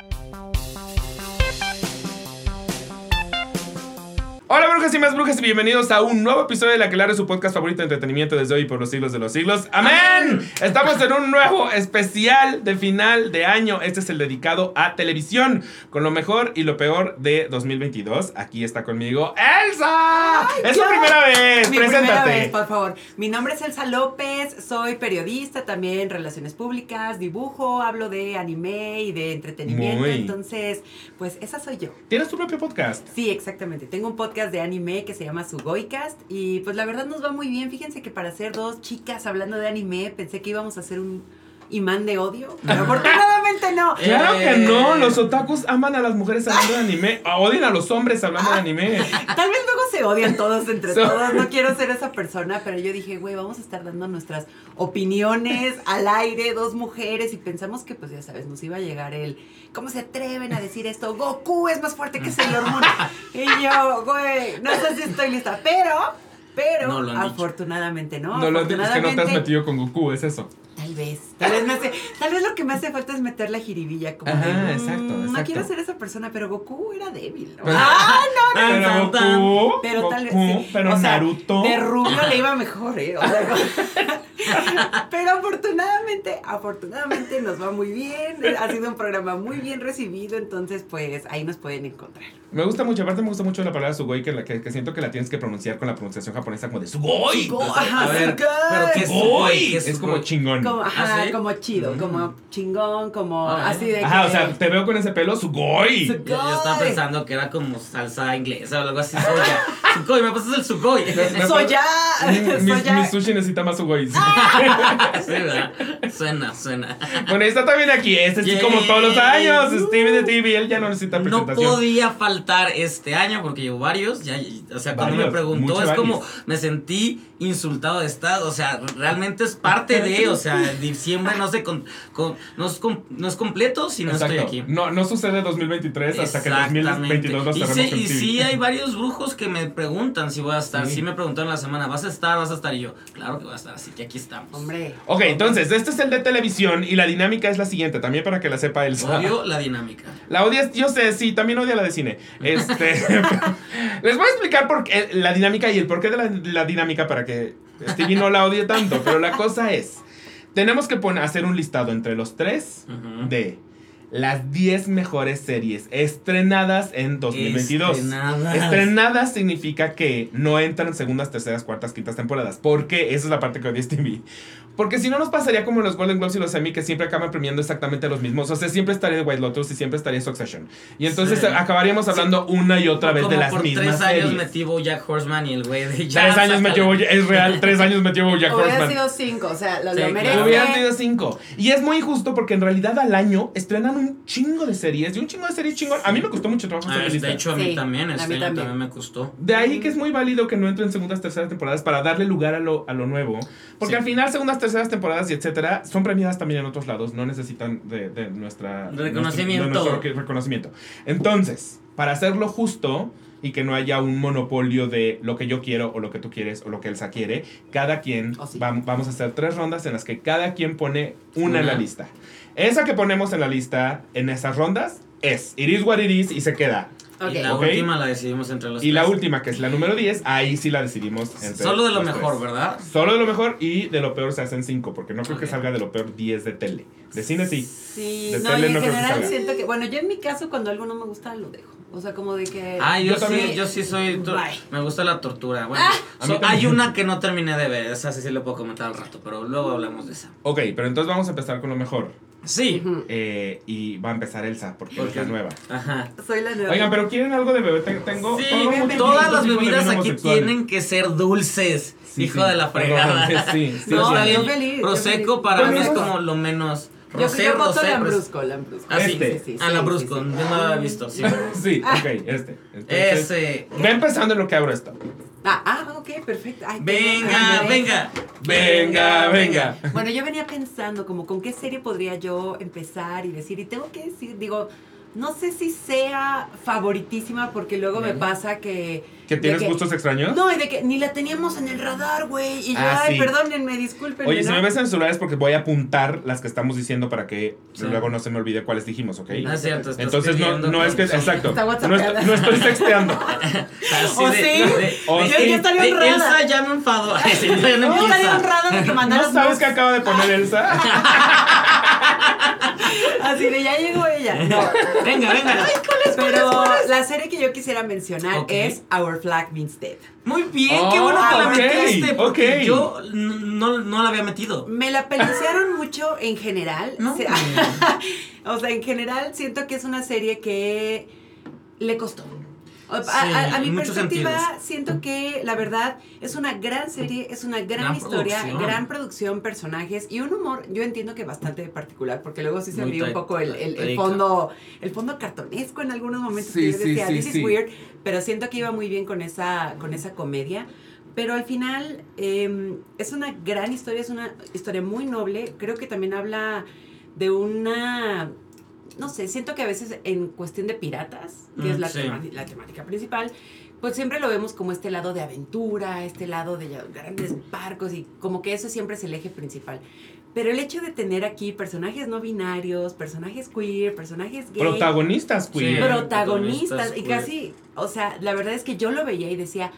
Música brujas y más brujas y bienvenidos a un nuevo episodio de La Claro, su podcast favorito de entretenimiento desde hoy y por los siglos de los siglos. ¡Amén! Estamos en un nuevo especial de final de año. Este es el dedicado a televisión, con lo mejor y lo peor de 2022. Aquí está conmigo Elsa. es yo. la primera vez. Mi Preséntate. primera vez, por favor. Mi nombre es Elsa López, soy periodista, también relaciones públicas, dibujo, hablo de anime y de entretenimiento. Muy. Entonces, pues esa soy yo. Tienes tu propio podcast. Sí, exactamente. Tengo un podcast de anime que se llama Sugoicast y pues la verdad nos va muy bien. Fíjense que para ser dos chicas hablando de anime pensé que íbamos a hacer un imán de odio, pero afortunadamente no. Claro que Eh. no, los otakus aman a las mujeres hablando de anime, odian a los hombres hablando de anime. Tal vez luego se odian todos entre So- todos. No quiero ser esa persona, pero yo dije, güey, vamos a estar dando nuestras opiniones al aire, dos mujeres, y pensamos que, pues ya sabes, nos iba a llegar el. ¿Cómo se atreven a decir esto? Goku es más fuerte que Sailor Moon. y yo, güey, no sé si estoy lista, pero. Pero No afortunadamente no. No lo que no te has metido con Goku, es eso. Tal vez, tal vez me hace, tal vez lo que me hace falta es meter la jiribilla como Ajá, de, mm, exacto, No exacto. quiero ser esa persona, pero Goku era débil. ¿no? Pero- ah, no, no, Pero tan. Goku, Pero tal vez Goku, sí. pero O sea, Naruto. De rubio le iba mejor, ¿eh? O sea, pero afortunadamente, afortunadamente nos va muy bien. Ha sido un programa muy bien recibido, entonces pues ahí nos pueden encontrar. Me gusta mucho, aparte me gusta mucho la palabra sugoi, que, la- que, que siento que la tienes que pronunciar con la pronunciación japonesa como de sugoi. Ajá, a ver, Sugoi. pero ¿qué es Sugoi. Sugoi? ¿Qué Es como chingón. Como, ajá, ¿Ah, sí? como chido, Mm. como chingón, como Ah, así de Ajá, que- o sea, te veo con ese pelo, sugoi. Yo, yo estaba pensando que era como salsa inglesa o algo así. Soya. Sugoi, me pasas el Sugoi. sí, Soy ya, Mi, mi- soy ya. mi sushi necesita más sugoi. ¿verdad? Suena, suena. Bueno, está también aquí, este sí como todos los años, Stevie de TV, él ya no necesita No presentación. podía faltar este año porque llevo varios. Ya, o sea, cuando Varios, me preguntó, es como me sentí insultado de estar. O sea, realmente es parte de. O sea, diciembre no, se con, con- no, es, com- no es completo si no Exacto. estoy aquí. No, no sucede 2023 hasta que en 2022 lo y, sí, y sí hay varios brujos que me preguntan si voy a estar. Sí. Sí, me preguntaron la semana, ¿vas a estar? ¿Vas a estar? Y yo, claro que voy a estar, así que aquí estamos. Hombre. Ok, entonces, este es el de televisión y la dinámica es la siguiente, también para que la sepa Elsa. Odio la dinámica. La odias, yo sé, sí, también odia la de cine. Este, les voy a explicar por qué, la dinámica y el porqué de la, la dinámica para que Stevie no la odie tanto. Pero la cosa es, tenemos que poner, hacer un listado entre los tres de las 10 mejores series estrenadas en 2022. Estrenadas. Estrenadas significa que no entran segundas, terceras, cuartas, quintas temporadas. ¿Por qué? Esa es la parte que odia Stevie. Porque si no nos pasaría como los Golden Globes y los Emmy que siempre acaban premiando exactamente los mismos. O sea, siempre estaría White Lotus y siempre estaría Succession. Y entonces Sí. acabaríamos hablando una y otra vez Como de las por mismas tres años series. metí Jack Horseman y el güey de ya, Tres años metió es real, tres años metió Hubiera Horseman. sido cinco, o sea, lo, Sí, lo claro. merece. Hubieran sido cinco. Y es muy injusto porque en realidad al año estrenan un chingo de series y un chingo de series chingón. A mí me costó mucho trabajo Ah, hacer de hecho, a mí Sí, también, a este mí año también. también me costó. De ahí que es muy válido que no entren segundas, terceras temporadas para darle lugar a lo, a lo nuevo. Porque Sí. al final, segundas, terceras temporadas y etcétera, son premiadas también en otros lados. No necesitan de, de nuestra... Reconocimiento. nuestro- de nuestro reconocimiento. Entonces, para hacerlo justo y que no haya un monopolio de lo que yo quiero o lo que tú quieres o lo que Elsa quiere, cada quien, Oh, sí. vam- vamos a hacer tres rondas en las que cada quien pone una en la lista. Esa que ponemos en la lista, en esas rondas, es It is what it is y se queda. Y la última la decidimos entre los Y la última, que es la número 10, ahí sí la decidimos entre Solo de lo los mejor, tres. ¿verdad? Solo de lo mejor y de lo peor se hacen 5, porque no creo que salga de lo peor 10 de tele. De cine sí. Sí, De no, tele y en no creo que general siento que, bueno, yo en mi caso cuando algo no me gusta lo dejo. O sea, como de que... Ah, yo, Yo también. sí, yo sí soy. Me gusta la tortura. Bueno, Ah. So- hay una que no terminé de ver. Esa sí, sí le puedo comentar al rato, pero luego hablamos de esa. Ok, pero entonces vamos a empezar con lo mejor. Sí. Ujú. Eh, y va a empezar Elsa, porque es Porque- la nueva. Ajá. Soy la nueva. Oigan, pero ¿quieren algo de bebé? Te- Tengo, Sí, todas las bebidas aquí tienen que ser dulces. Sí, hijo sí, de la perdón, fregada. sí, sí, no, sí. está Yo bien. feliz, yo Prosecco para mí es como lo menos. Yo, Rosé, yo voto rosé, Lambrusco, Lambrusco. Ah, sí. Este. Sí, sí, Ah, Lambrusco. sí, sí. No lo había visto. Sí. Sí, ok, este. Entonces, Ese. Ve empezando en lo que abro esto. Ah, ah, ok, perfecto. Ay, Venga, ay, venga. Venga, venga. Bueno, yo venía pensando como con qué serie podría yo empezar y decir, y tengo que decir, digo, no sé si sea favoritísima porque luego me pasa que... ¿Que tienes gustos extraños? No, y de que ni la teníamos en el radar, güey. Y yo, Ah, ay, sí. perdónenme, discúlpenme. Oye, si ¿no? me ves en el celular es porque voy a apuntar las que estamos diciendo para que Sí. luego no se me olvide cuáles dijimos, ¿ok? No es cierto. estás Entonces no, no es que, exacto, Está no, est- no estoy sexteando. ¿O de- sí? de- ¿O de- sí? Yo estaría de- honrada. Elsa ya me no No, estaría honrada de que ¿No mandaras sabes dos- qué acaba de poner Elsa? Así de ya llegó ella. No. Venga, venga. Pero la serie que yo quisiera mencionar es Our Flag Means Dead. Muy bien, Oh, qué bueno que la metiste. Porque ok. yo no, no la había metido. Me la pelucearon mucho en general. No. O sea, en general siento que es una serie que le costó. A, a- Sí, a- a mi perspectiva, sentidos. siento que la verdad es una gran serie, es una gran, Gran historia, producción. gran producción, personajes y un humor, yo entiendo que bastante particular, porque luego sí se me un poco el, el- fondo, el fondo cartonesco en algunos momentos Sí, que yo sí, decía, sí, this sí. is weird, pero siento que iba muy bien con esa, con esa comedia. Pero al final eh, es una gran historia, es una historia muy noble. Creo que también habla de una, no sé, siento que a veces en cuestión de piratas, que Mm, es la, sí. tema- la temática principal, pues siempre lo vemos como este lado de aventura, este lado de grandes barcos y como que eso siempre es el eje principal. Pero el hecho de tener aquí personajes no binarios, personajes queer, personajes gay, Protagonistas, Sí. queer. protagonistas y queer. casi, o sea, la verdad es que yo lo veía y decía,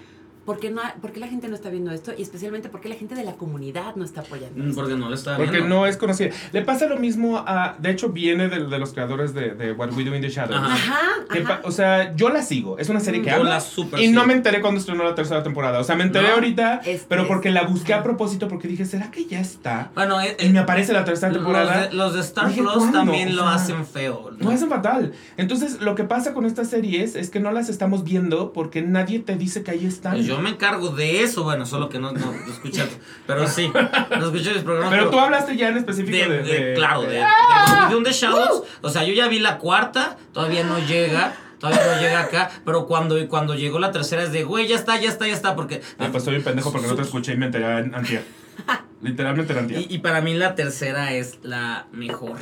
¿por qué, no, ¿por qué la gente no está viendo esto? Y especialmente, ¿por qué la gente de la comunidad no está apoyando Mm, esto? Porque no lo Porque viendo. no es conocida. Le pasa lo mismo a. De hecho, viene de, de los creadores de, de What We Do in the Shadows. Ajá. Que o sea, yo la sigo. Es una serie que Yo amo. la super Y no sigo. me enteré cuando estrenó la tercera temporada. O sea, me enteré No. ahorita, pero es- porque la busqué a propósito, porque dije, ¿será que ya está? Bueno, eh, Y me aparece la tercera los, temporada. de, los de Star Dije, Plus también O lo hacen feo. No es fatal. Entonces, lo que pasa con estas series es que no las estamos viendo porque nadie te dice que ahí están. Yo me encargo de eso, bueno, solo que no, no lo escuché. Pero sí, no escuché mis programas. Pero tú hablaste ya en específico de, de. de- de- claro, de, de- de, de un The Shadows. O sea, yo ya vi la cuarta, todavía no llega. Todavía no llega acá, pero cuando, cuando llegó la tercera es de, güey, ya está, ya está, ya está, porque... Ah, pues soy un pendejo porque no te escuché y me enteré en antier. Literalmente en antier. Y, y para mí la tercera es la mejor.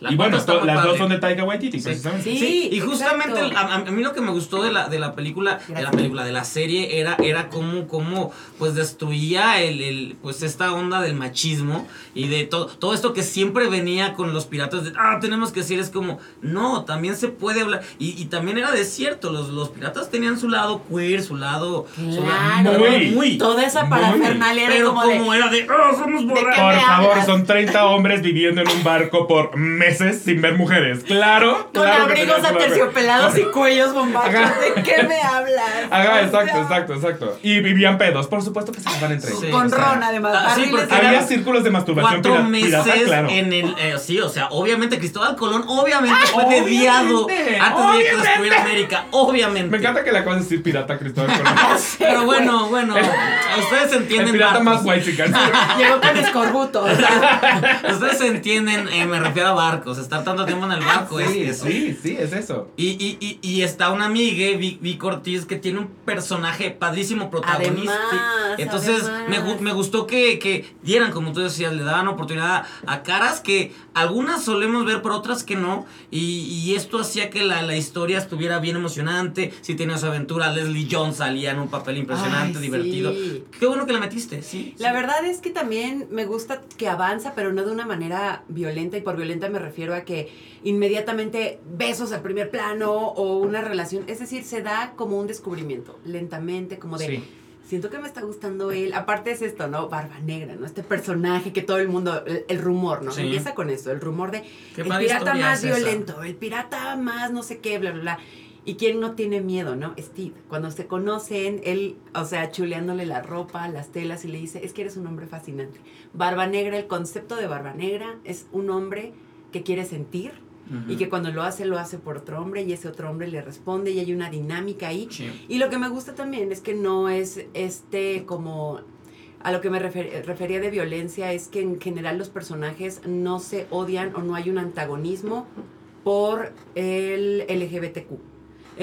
La Y bueno, to- las dos son de Taika Waititi, Sí. precisamente. Sí. Sí, y justamente a, a mí lo que me gustó de la, de la película, de la película, de la serie, era, era cómo, cómo pues destruía el, el, pues esta onda del machismo y de todo, todo esto que siempre venía con los piratas de ah, tenemos que decir, es como, no, también se puede hablar. Y, y también era de cierto, los, los piratas tenían su lado queer, su lado, su lado Claro. Muy, muy. Toda esa parafernalia era Pero como, como, de... era de, ah, somos borrachos. Por favor, hablas? son 30 hombres viviendo en un barco por meses sin ver mujeres. Claro. Con claro abrigos aterciopelados y cuellos bombachos. Ajá. ¿De qué me hablas? Ajá, exacto, sea, exacto, exacto. Y vivían pedos, por supuesto que se van entre ellos. Sí. Con O sea, ron, además. Ah, sí, porque Había círculos de masturbación Cuatro meses pirata, claro. en el. eh, sí, o sea, obviamente Cristóbal Colón, obviamente fue obviamente, dediado antes de descubriera América, obviamente. Me encanta que le acabas de decir pirata, Cristóbal Colón. Pero bueno, bueno, ustedes entienden. El pirata más white chican. Llegó con escorbuto. o sea, Ustedes entienden, eh, me refiero a barcos, estar tanto tiempo en el barco es Sí, eso. sí, sí, es eso. Y, y, y, y está una amiga, Vi, Vic Ortiz, que tiene un personaje padrísimo, protagonista. Además, Entonces, además. Me, me gustó que, que dieran, como tú decías, le daban oportunidad a caras que algunas solemos ver, pero otras que no. Y, y esto hacía que la, la historia estuviera bien emocionante. Si tenía su aventura, Leslie Jones salía en un papel impresionante, Ay, divertido. sí. Qué bueno que la metiste, sí. La sí. verdad es que también me gusta que avanza, pero no de una manera violenta. Y por violenta me refiero a que inmediatamente besos al primer plano o una relación. Es decir, se da como un descubrimiento, lentamente, como de. Sí. Siento que me está gustando él. Aparte es esto, ¿no? Barba Negra, ¿no? Este personaje que todo el mundo, el, el rumor, ¿no? Sí. Empieza con eso, el rumor de el pirata más esa. violento, el pirata más no sé qué, bla, bla, bla. ¿Y quién no tiene miedo, no? Steve. Cuando se conocen, él, o sea, chuleándole la ropa, las telas y le dice, es que eres un hombre fascinante. Barba Negra, el concepto de Barba Negra es un hombre que quiere sentir y que cuando lo hace, lo hace por otro hombre y ese otro hombre le responde y hay una dinámica ahí. Sí. Y lo que me gusta también es que no es este como a lo que me refer- refería de violencia es que en general los personajes no se odian o no hay un antagonismo por el LGBTQ.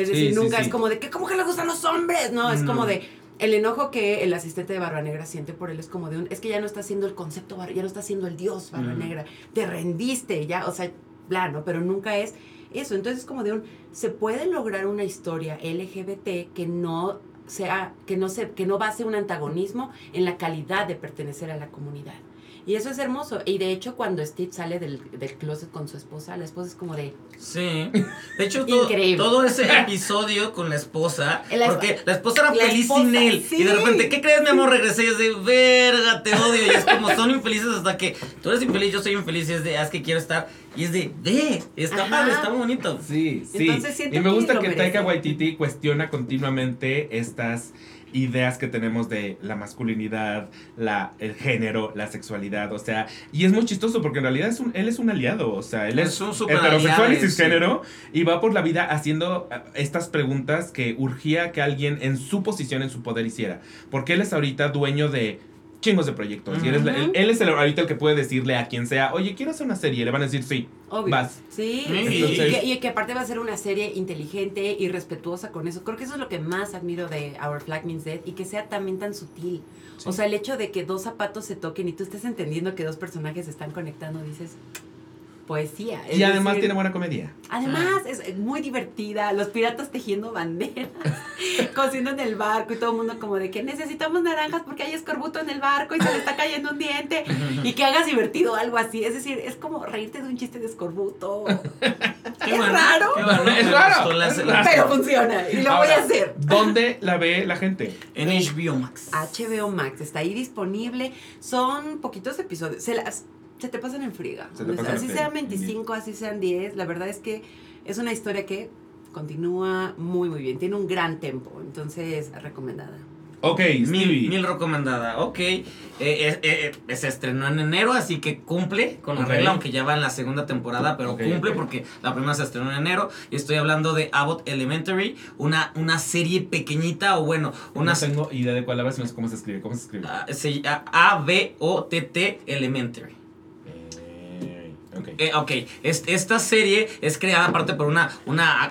Es decir, sí, nunca sí. es como de que cómo que le gustan los hombres, no, es No. como de el enojo que el asistente de Barba Negra siente por él es como de un es que ya no está siendo el concepto ya no está siendo el dios Barba Mm. Negra, te rendiste ya, o sea, bla, ¿no? Pero nunca es eso. Entonces, como de un, se puede lograr una historia LGBT que no sea, que no se, que no base un antagonismo en la calidad de pertenecer a la comunidad. Y eso es hermoso. Y de hecho, cuando Steve sale del, del closet con su esposa, la esposa es como de, Sí. De hecho, todo, Increíble. todo ese episodio con la esposa, La esp- porque la esposa era la feliz esposa, sin él. sí. Y de repente, ¿qué crees, mi amor? Regresé y es de, verga, te odio. Y es como, son infelices hasta que tú eres infeliz, yo soy infeliz. Y es de, es que quiero estar. Y es de, ve, está Ajá. padre, está bonito. Sí, sí. Entonces siento y me que gusta que, merece. Taika Waititi cuestiona continuamente estas ideas que tenemos de la masculinidad, la, el género, la sexualidad, o sea, y es muy chistoso porque en realidad es un, él es un aliado, o sea, él es, Es un super heterosexual y cisgénero y va por la vida haciendo ah, estas preguntas que urgía que alguien en su posición, en su poder hiciera, porque él es ahorita dueño de chingos de proyectos y él es, la- él, él es el, ahorita el que puede decirle a quien sea, oye, quiero hacer una serie, le van a decir sí, Obvio. vas. Sí, Entonces- y, que, y que aparte va a ser una serie inteligente y respetuosa con eso. Creo que eso es lo que más admiro de Our Flag Means Dead y que sea también tan sutil. O sea, el hecho de que dos zapatos se toquen y tú estés entendiendo que dos personajes se están conectando, dices, poesía. Es Y además decir, tiene buena comedia. Además, es muy divertida. Los piratas tejiendo banderas, cosiendo en el barco y todo el mundo como de que necesitamos naranjas porque hay escorbuto en el barco y se le está cayendo un diente. Y que hagas divertido algo así. Es decir, es como reírte de un chiste de escorbuto. Qué es bueno, raro, qué bueno, Es raro, pero funciona y lo voy a hacer. ¿Dónde la ve la gente? En HBO Max. HBO Max está ahí disponible. Son poquitos episodios. Se, las, se te pasan en friega. Se te pasan en así friega. sean 25, así sean 10. La verdad es que es una historia que continúa muy, muy bien. Tiene un gran tempo. Entonces, recomendada. Ok, Mil, mil recomendada, ok. Eh, eh, eh, eh, se estrenó en enero, así que cumple con la Ok. regla, aunque ya va en la segunda temporada, pero cumple porque la primera se estrenó en enero. Y estoy hablando de Abbott Elementary, una, una serie pequeñita, o bueno, una... No tengo idea de cuál hablas, no sé cómo se escribe. ¿Cómo se escribe? se- ah, A-B-O-T-T Elementary. Eh, ok. Eh, esta serie es creada aparte por una,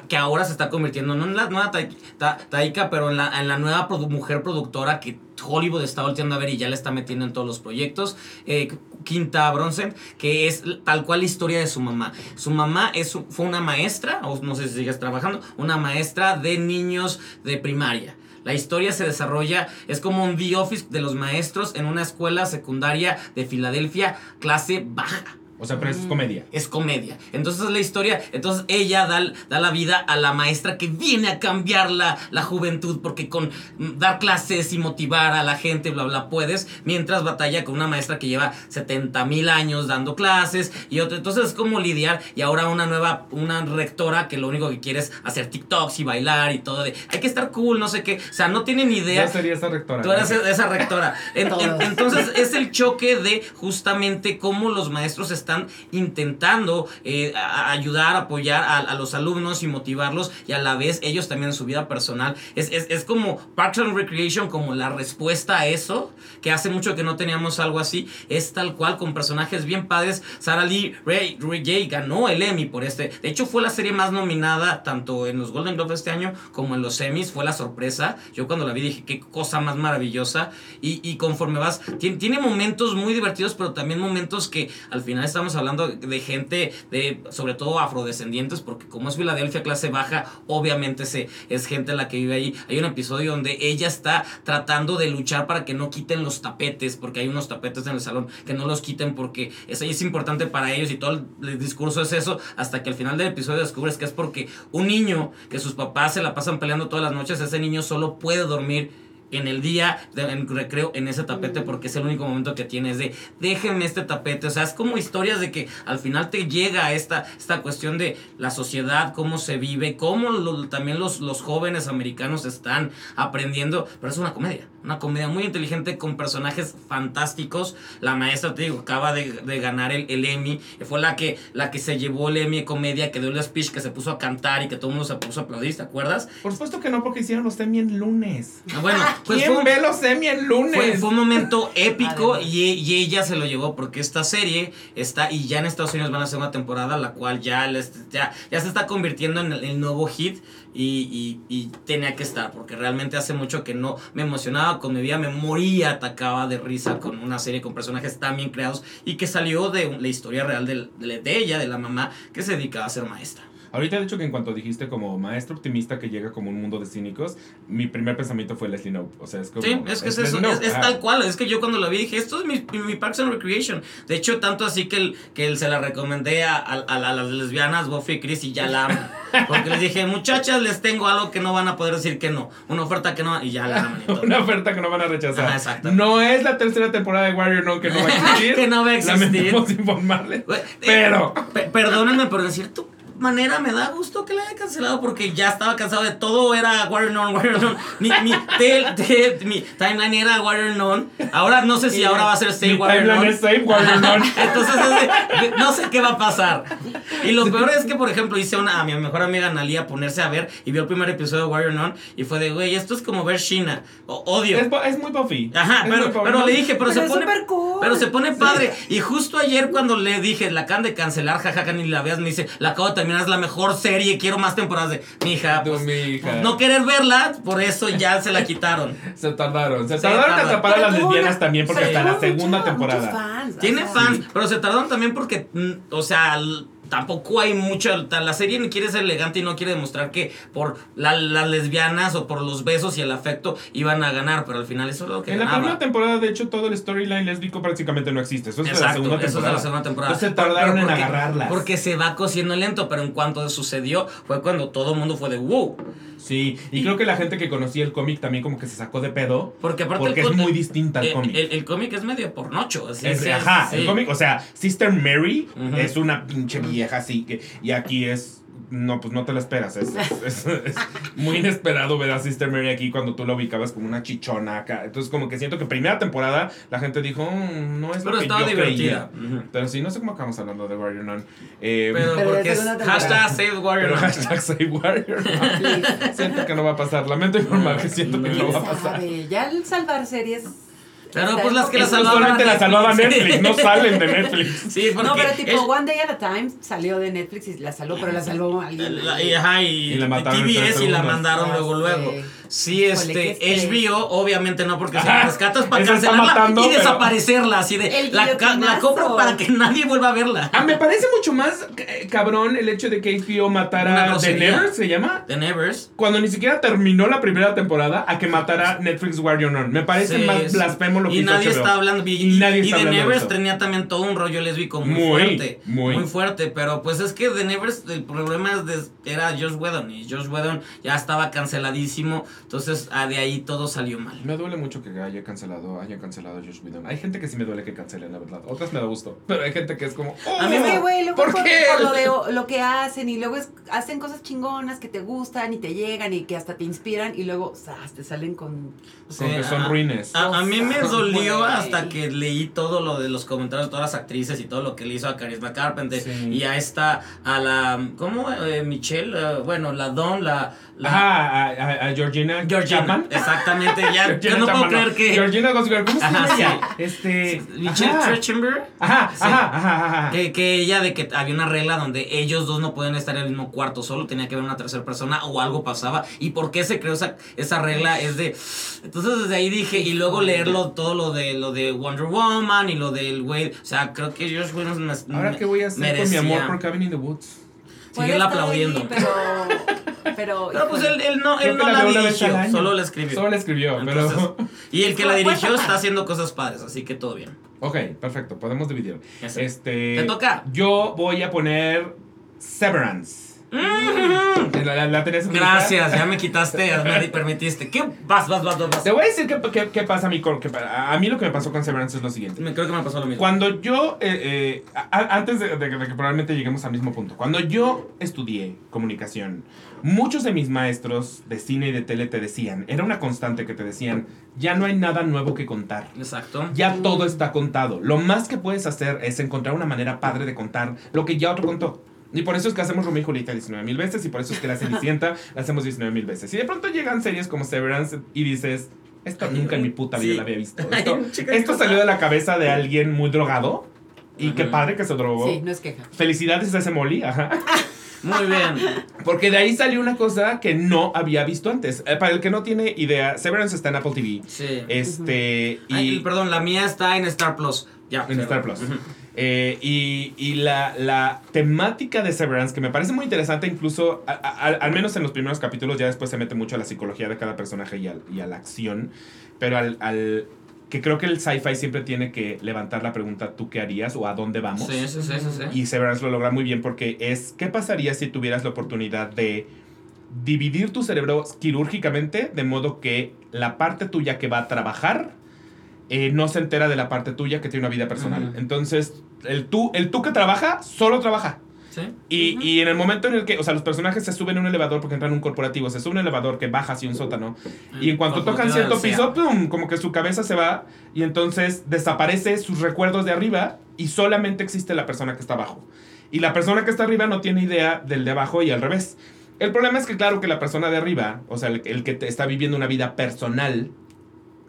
que ahora se está convirtiendo no en la nueva Tai- Ta- Taika, pero en la, nueva mujer productora que Hollywood está volteando a ver y ya la está metiendo en todos los proyectos. eh, Quinta Bronson, que es tal cual la historia de su mamá. Su mamá fue una maestra, o no sé si sigues trabajando, una maestra de niños de primaria. La historia se desarrolla, es como un The Office de los maestros en una escuela secundaria de Filadelfia, clase baja O sea, pero es Mm. comedia. es comedia. Entonces es la historia, entonces ella da, da la vida a la maestra que viene a cambiar la, la juventud porque con dar clases y motivar a la gente, bla, bla, puedes, mientras batalla con una maestra que lleva 70 mil años dando clases y otro. Entonces es como lidiar y ahora una nueva, una rectora que lo único que quiere es hacer TikToks y bailar y todo de, hay que estar cool, no sé qué. O sea, no tienen idea. Yo sería esa rectora. Tú eres esa rectora. En- en- Todos. entonces es el choque de justamente cómo los maestros están intentando eh, ayudar, apoyar a, a los alumnos y motivarlos y a la vez ellos también en su vida personal. Es, es, es como Parks and Recreation como la respuesta a eso, que hace mucho que no teníamos algo así. Es tal cual con personajes bien padres. Sarah Lee Ray, Ray ganó el Emmy por este. De hecho fue la serie más nominada tanto en los Golden Globes este año como en los Emmys. Fue la sorpresa. Yo cuando la vi dije qué cosa más maravillosa. Y, y conforme vas, tiene, tiene momentos muy divertidos, pero también momentos que al final estamos hablando de gente, de sobre todo afrodescendientes, porque como es Filadelfia clase baja, obviamente se, es gente la que vive ahí. Hay un episodio donde ella está tratando de luchar para que no quiten los tapetes, porque hay unos tapetes en el salón que no los quiten porque eso es importante para ellos y todo el, el discurso es eso, hasta que al final del episodio descubres que es porque un niño que sus papás se la pasan peleando todas las noches, ese niño solo puede dormir en el día, de- en recreo, en ese tapete, porque es el único momento que tienes de déjenme este tapete. O sea, es como historias de que al final te llega esta, esta cuestión de la sociedad, cómo se vive, cómo lo- también los, los jóvenes americanos están aprendiendo. Pero es una comedia, una comedia muy inteligente con personajes fantásticos. La maestra, te digo, acaba de, de ganar el, el Emmy. Fue la que, la que se llevó el Emmy de comedia, que dio el speech, que se puso a cantar y que todo el mundo se puso a aplaudir, ¿te acuerdas? Por supuesto que no, porque hicieron los Emmy en lunes. Ah, Bueno, pues ¿Quién fue un- ve los Emmy en lunes? Fue, fue un momento épico y, y ella se lo llevó porque esta serie está y ya en Estados Unidos van a hacer una temporada la cual ya, les- ya, ya se está convirtiendo en el, el nuevo hit y, y- y tenía que estar porque realmente hace mucho que no me emocionaba con mi vida, me moría, atacaba de risa con una serie con personajes tan bien creados y que salió de la historia real del- de, de ella, de la mamá que se dedicaba a ser maestra. Ahorita, de hecho, que en cuanto dijiste como maestro optimista que llega como un mundo de cínicos, mi primer pensamiento fue Leslie Knope. O sea, es como. Sí, es que es, Leslie eso, es, es tal cual, es que yo cuando lo vi dije, esto es mi, mi Parks and Recreation. De hecho, tanto así que, el, que el- se la recomendé a, a- a la- a las lesbianas, Buffy y Chris, y ya la aman. Porque les dije, muchachas, les tengo algo que no van a poder decir que no. Una oferta que no, y ya la todo. Una oferta que no van a rechazar. Ajá, exacto. No es la tercera temporada de Warrior No que no va a existir. Que no va a existir. Lamentamos informarles. Eh, Pero. pe- perdónenme, pero de cierta manera me da gusto que la haya cancelado porque ya estaba cansado de todo. Era Warrior Non, Warrior Non. Mi, mi, tel- tel- mi timeline era Warrior Non. Ahora no sé si ahora va a ser Mi Warrior timeline Non. es Save Warrior Non. Entonces, es de- no sé qué va a pasar. Y lo peor es que, por ejemplo, hice una, a mi mejor amiga Analia ponerse a ver y vio el primer episodio de Warrior Non y fue de, güey, esto es como ver Shina. O- odio. Es, muy Buffy. Ajá, Es pero, pero le dije, pero, Pero se es pone. cool. Pero se pone padre. Y justo ayer cuando le dije, la acaban de cancelar, jajaja, ni la veas, me dice, la acabo de terminar, es la mejor serie, quiero más temporadas de. Mija, Tu pues, pues, no querer verla, por eso ya se la quitaron. Se tardaron. Se Se tardaron en tardaron. atrapar a las lesbianas una- también porque hasta la segunda mucho- temporada. fans, o Tiene sea, fans, pero se tardaron también porque, mm, o sea, tampoco hay mucha. La serie ni quiere ser elegante y no quiere demostrar que por la- las lesbianas o por los besos y el afecto iban a ganar, pero al final eso es lo que En la primera temporada, de hecho, todo el storyline lésbico prácticamente no existe. Eso es de la Exacto, segunda eso es de temporada. la segunda temporada. Entonces se tardaron Pero en porque- agarrarlas. Porque se va cociendo lento, pero en cuanto sucedió fue cuando todo el mundo fue de wow. Sí, y creo que la gente que conocía el cómic también como que se sacó de pedo. Porque aparte Porque el es muy distinta al cómic. El, el cómic es medio pornocho. Así Es- sí, ajá, sí. el cómic, o sea, Sister Mary es una pinche vieja así que y aquí es no, pues no te lo esperas. Es, es- es- es muy inesperado ver a Sister Mary aquí cuando tú la ubicabas como una chichona acá. Entonces, como que siento que primera temporada la gente dijo, "Mm, no es Pero lo que estaba yo divertida. creía". Ujú. Pero sí, no sé cómo acabamos hablando de Warrior Nun. Eh, Pero, porque es hashtag Save Warrior. Nun. hashtag Save Warrior Nun. siento que no va a pasar. Lamento informar que siento que No. no ¿Quién va a pasar. sabe? Ya al salvar series. Pero pues las que la salvaban solamente la salvaba Netflix. No salen de Netflix. Sí, porque No, pero tipo es- One Day at a Time salió de Netflix y la salvó, pero la salvó alguien. La- y, ajá, y, Y la mataron en TBS y la segundos. mandaron Ah, luego luego. Sí, este. HBO, obviamente no, porque si la rescatas para cancelarla matando, y pero- desaparecerla, así de, la, la compro para que nadie vuelva a verla. Ah, me parece mucho más eh, cabrón el hecho de que HBO matara The grosería. Never, ¿se llama? The Nevers. Cuando ni siquiera terminó la primera temporada a que matara Netflix Warrior On. Me parece Sí, más sí. blasfemo lo que y hizo nadie HBO. está hablando y, Y nadie está The hablando Nevers tenía también todo un rollo lésbico muy, Muy, fuerte muy. fuerte pero pues es que The Nevers el problema es de- era Josh Whedon y Josh Whedon ya estaba canceladísimo entonces ah, de ahí todo salió mal Me duele mucho que haya cancelado, haya cancelado a Josh Whedon. Hay gente que sí me duele que cancelen, la verdad. Otras me da gusto. Pero hay gente que es como. "Oh, A mí me- que, güey, luego ¿Por por, qué? por lo, de, lo que hacen y luego es- hacen cosas chingonas que te gustan y te llegan y que hasta te inspiran y luego ¡zas! te salen con... Con que son a- ruines. A, a mí me dolió hasta que leí todo lo de los comentarios de todas las actrices y todo lo que le hizo a Carisma Carpenter Sí. y a esta, a la, ¿cómo? Eh, Michelle, eh, bueno, la Don, la... la Ajá, a, a- a Georgina. Georgina, Chapman. exactamente, ya, Georgina yo no puedo creer que... Georgina ¿cómo se Ajá, llama sí. Este. Michelle ajá. Trachtenberg. Ajá, Sí. ajá, ajá, ajá. Que, que ella de que había una regla donde ellos dos no pueden estar en el mismo cuarto, solo tenía que haber una tercera persona o algo pasaba. ¿Y por qué se creó esa, esa regla? Es de... Entonces desde ahí dije, y luego leerlo todo lo de lo de Wonder Woman y lo del güey, o sea, creo que Whedon me- Ahora, ¿qué voy a hacer con mi merecía. amor por Cabin in the Woods? Ahí, aplaudiendo. pero... Pero, Pero pues él, él no, él no la dirigió, solo la escribió. Solo la escribió, Entonces, pero. y el que la Pues, dirigió pues, está haciendo cosas padres, así que todo bien. Ok, perfecto, podemos dividir. Este. Te toca. Yo voy a poner Severance. ¿La, la, la tenías en tu lista? Gracias, ya me quitaste, me di- permitiste. ¿Qué? Vas, vas, vas, vas. Te voy a decir qué, qué- qué pasa a mí con. qué pa- a mí lo que me pasó con Severance es lo siguiente. Me- Creo que me pasó lo mismo. Cuando yo, eh, eh, a- antes de, de que probablemente lleguemos al mismo punto, cuando yo estudié comunicación, muchos de mis maestros de cine y de tele te decían, era una constante que te decían, ya no hay nada nuevo que contar. Exacto. Ya todo está contado. Lo más que puedes hacer es encontrar una manera padre de contar lo que ya otro contó. Y por eso es que hacemos Romeo y Julieta 19 mil veces y por eso es que la Cenicienta la hacemos 19 mil veces. Y de pronto llegan series como Severance y dices, esto nunca en mi puta vida Sí. la había visto. Esto, esto salió de la cabeza de alguien muy drogado y qué Ujú. padre que se drogó. Sí, no es queja. Felicidades a ese Molly, ajá. Muy bien. Porque de ahí salió una cosa que no había visto antes. Eh, para el que no tiene idea, Severance está en Apple TV. Sí. Este, y... Ay, perdón, la mía está en Star Plus. Ya, en Star Plus. Eh, y y la, la temática de Severance, que me parece muy interesante, incluso, a- a- al- al menos en los primeros capítulos, ya después se mete mucho a la psicología de cada personaje y, al- y a la acción, pero al, al- que creo que el sci-fi siempre tiene que levantar la pregunta, ¿tú qué harías o a dónde vamos? Sí, sí, sí, sí, sí. Y Severance lo logra muy bien porque es, ¿qué pasaría si tuvieras la oportunidad de dividir tu cerebro quirúrgicamente de modo que la parte tuya que va a trabajar eh, no se entera de la parte tuya que tiene una vida personal? Ujú. Entonces, el tú, el tú que trabaja, solo trabaja. Sí. Y, Ujú. y en el momento en el que, o sea, los personajes se suben a un elevador porque entran en un corporativo, se suben a un elevador que baja hacia un sótano. Y en cuanto tocan cierto piso. ¡pum! como que su cabeza se va y entonces desaparece sus recuerdos de arriba y solamente existe la persona que está abajo. Y la persona que está arriba no tiene idea del de abajo y al revés. El problema es que claro que la persona de arriba, o sea, el, el que te está viviendo una vida personal,